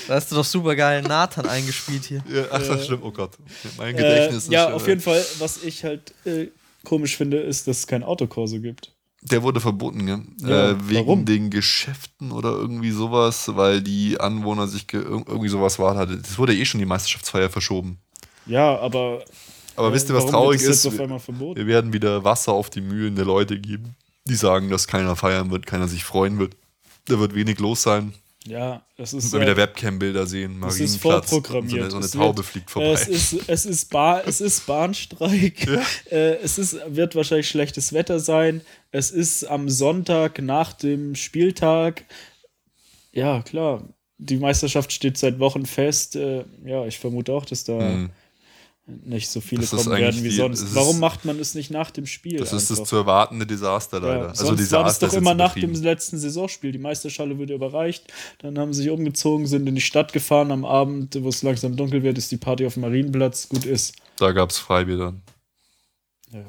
da hast du doch super geil Nathan eingespielt hier. Ja, ach, das stimmt. Oh Gott. Mein Gedächtnis Äh, ist ja, äh, auf jeden Fall, was ich halt äh, komisch finde, ist, dass es kein Autokorso gibt. Der wurde verboten, gell? Ja, äh, wegen warum? den Geschäften oder irgendwie sowas, weil die Anwohner sich ge irgendwie sowas war. hatte. Das wurde eh schon die Meisterschaftsfeier verschoben. Ja, aber. Aber äh, wisst ihr, was traurig ist? Wir werden wieder Wasser auf die Mühlen der Leute geben, die sagen, dass keiner feiern wird, keiner sich freuen wird. Da wird wenig los sein. Ja, es ist. Äh, wieder Webcam-Bilder sehen, Es ist Marienplatz. vorprogrammiert. So eine, so eine Taube wird- fliegt vorbei. Es ist, es ist, Ba- es ist Bahnstreik. Äh, es ist, wird wahrscheinlich schlechtes Wetter sein. Es ist am Sonntag nach dem Spieltag. Ja, klar. Die Meisterschaft steht seit Wochen fest. Äh, ja, ich vermute auch, dass da Mhm. Nicht so viele Das kommen werden wie die- sonst. es Warum macht man es nicht nach dem Spiel? das ist das zu erwartende Desaster leider. Ja, also sonst Desaster war das doch immer nach dem letzten Saisonspiel. Die Meisterschale wird überreicht. Dann haben sie sich umgezogen, sind in die Stadt gefahren. Am Abend, wo es langsam dunkel wird, ist die Party auf dem Marienplatz. Gut ist. Da gab es Freibier dann. Ja.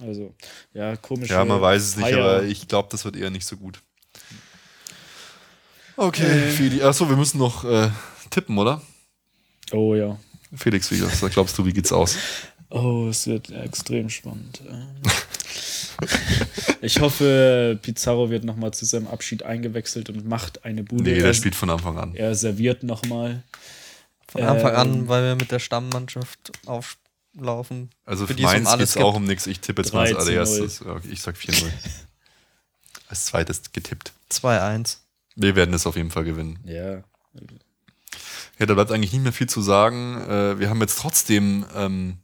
Also, ja, komisch. Ja, man weiß es nicht, Feier. aber ich glaube, das wird eher nicht so gut. Okay, Äh. Feli. Achso, wir müssen noch äh, tippen, oder? Oh ja. Felix, wie was glaubst du, wie geht's aus? Oh, es wird extrem spannend. Ich hoffe, Pizarro wird nochmal zu seinem Abschied eingewechselt und macht eine Bude. Nee, er, der spielt von Anfang an. er serviert nochmal. Von Anfang Ähm, an, weil wir mit der Stammmannschaft auflaufen. Also für für um meins alles geht's gibt. auch um nichts. Ich tippe jetzt mal 3 als zu 0. allererstes. Ich sag 4-0. als zweites getippt. 2-1. Wir werden es auf jeden Fall gewinnen. Ja. Ja, da bleibt eigentlich nicht mehr viel zu sagen. Äh, wir haben jetzt trotzdem, ähm,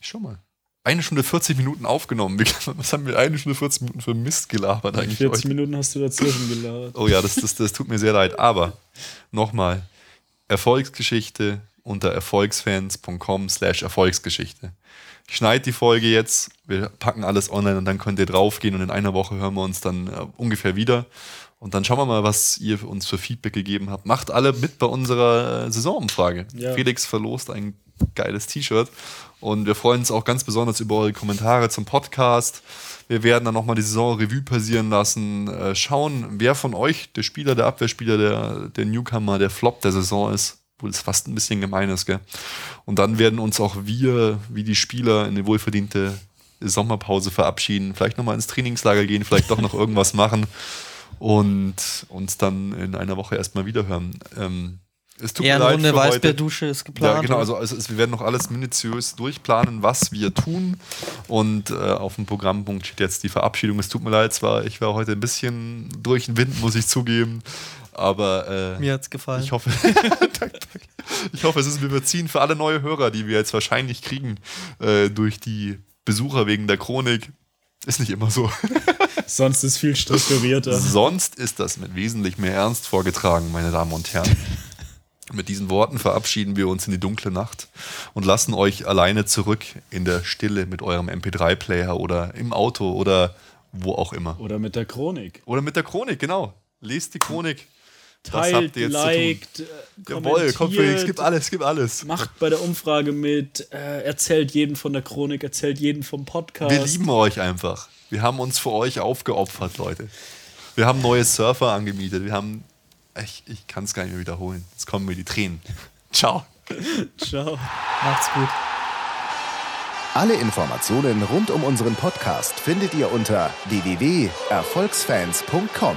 schau mal, eine Stunde 40 Minuten aufgenommen. Was haben wir eine Stunde 40 Minuten für Mist gelabert eigentlich 40 heute? Minuten hast du dazwischen geladen. Oh ja, das, das, das tut mir sehr leid. Aber nochmal, Erfolgsgeschichte unter erfolgsfans.com slash Erfolgsgeschichte. Ich schneide die Folge jetzt, wir packen alles online und dann könnt ihr draufgehen und in einer Woche hören wir uns dann äh, ungefähr wieder. Und dann schauen wir mal, was ihr uns für Feedback gegeben habt. Macht alle mit bei unserer äh, Saisonumfrage. Ja. Felix verlost ein geiles T-Shirt. Und wir freuen uns auch ganz besonders über eure Kommentare zum Podcast. Wir werden dann nochmal die Saison Revue passieren lassen, äh, schauen, wer von euch der Spieler, der Abwehrspieler, der, der Newcomer, der Flop der Saison ist. Obwohl es fast ein bisschen gemein ist, gell? Und dann werden uns auch wir, wie die Spieler, in eine wohlverdiente Sommerpause verabschieden. Vielleicht nochmal ins Trainingslager gehen, vielleicht doch noch irgendwas machen und uns dann in einer Woche erstmal wiederhören. Ähm, es tut mir leid Ehrenrunde heute. Weißbierdusche ist geplant. Ja, genau. Also, also es, wir werden noch alles minutiös durchplanen, was wir tun. Und äh, auf dem Programmpunkt steht jetzt die Verabschiedung. Es tut mir leid, zwar ich war heute ein bisschen durch den Wind, muss ich zugeben. Aber äh, Mir hat's gefallen. ich hoffe, ich hoffe, es ist mir überziehen für alle neue Hörer, die wir jetzt wahrscheinlich kriegen äh, durch die Besucher wegen der Chronik. Ist nicht immer so. Sonst ist viel strukturierter. Sonst ist das mit wesentlich mehr Ernst vorgetragen, meine Damen und Herren. Mit diesen Worten verabschieden wir uns in die dunkle Nacht und lassen euch alleine zurück in der Stille mit eurem MP3-Player oder im Auto oder wo auch immer. Oder mit der Chronik. Oder mit der Chronik, genau. Lest die Chronik. Was Teilt, habt ihr jetzt zu tun? liked, äh, Jawohl, kommt Felix, kommentiert, gib alles, gib alles. macht bei der Umfrage mit, äh, erzählt jeden von der Chronik, erzählt jeden vom Podcast. Wir lieben euch einfach. Wir haben uns für euch aufgeopfert, Leute. Wir haben neue Surfer angemietet. Wir haben. Ich, ich kann es gar nicht mehr wiederholen. Jetzt kommen mir die Tränen. Ciao. Ciao. Macht's gut. Alle Informationen rund um unseren Podcast findet ihr unter www.erfolgsfans.com.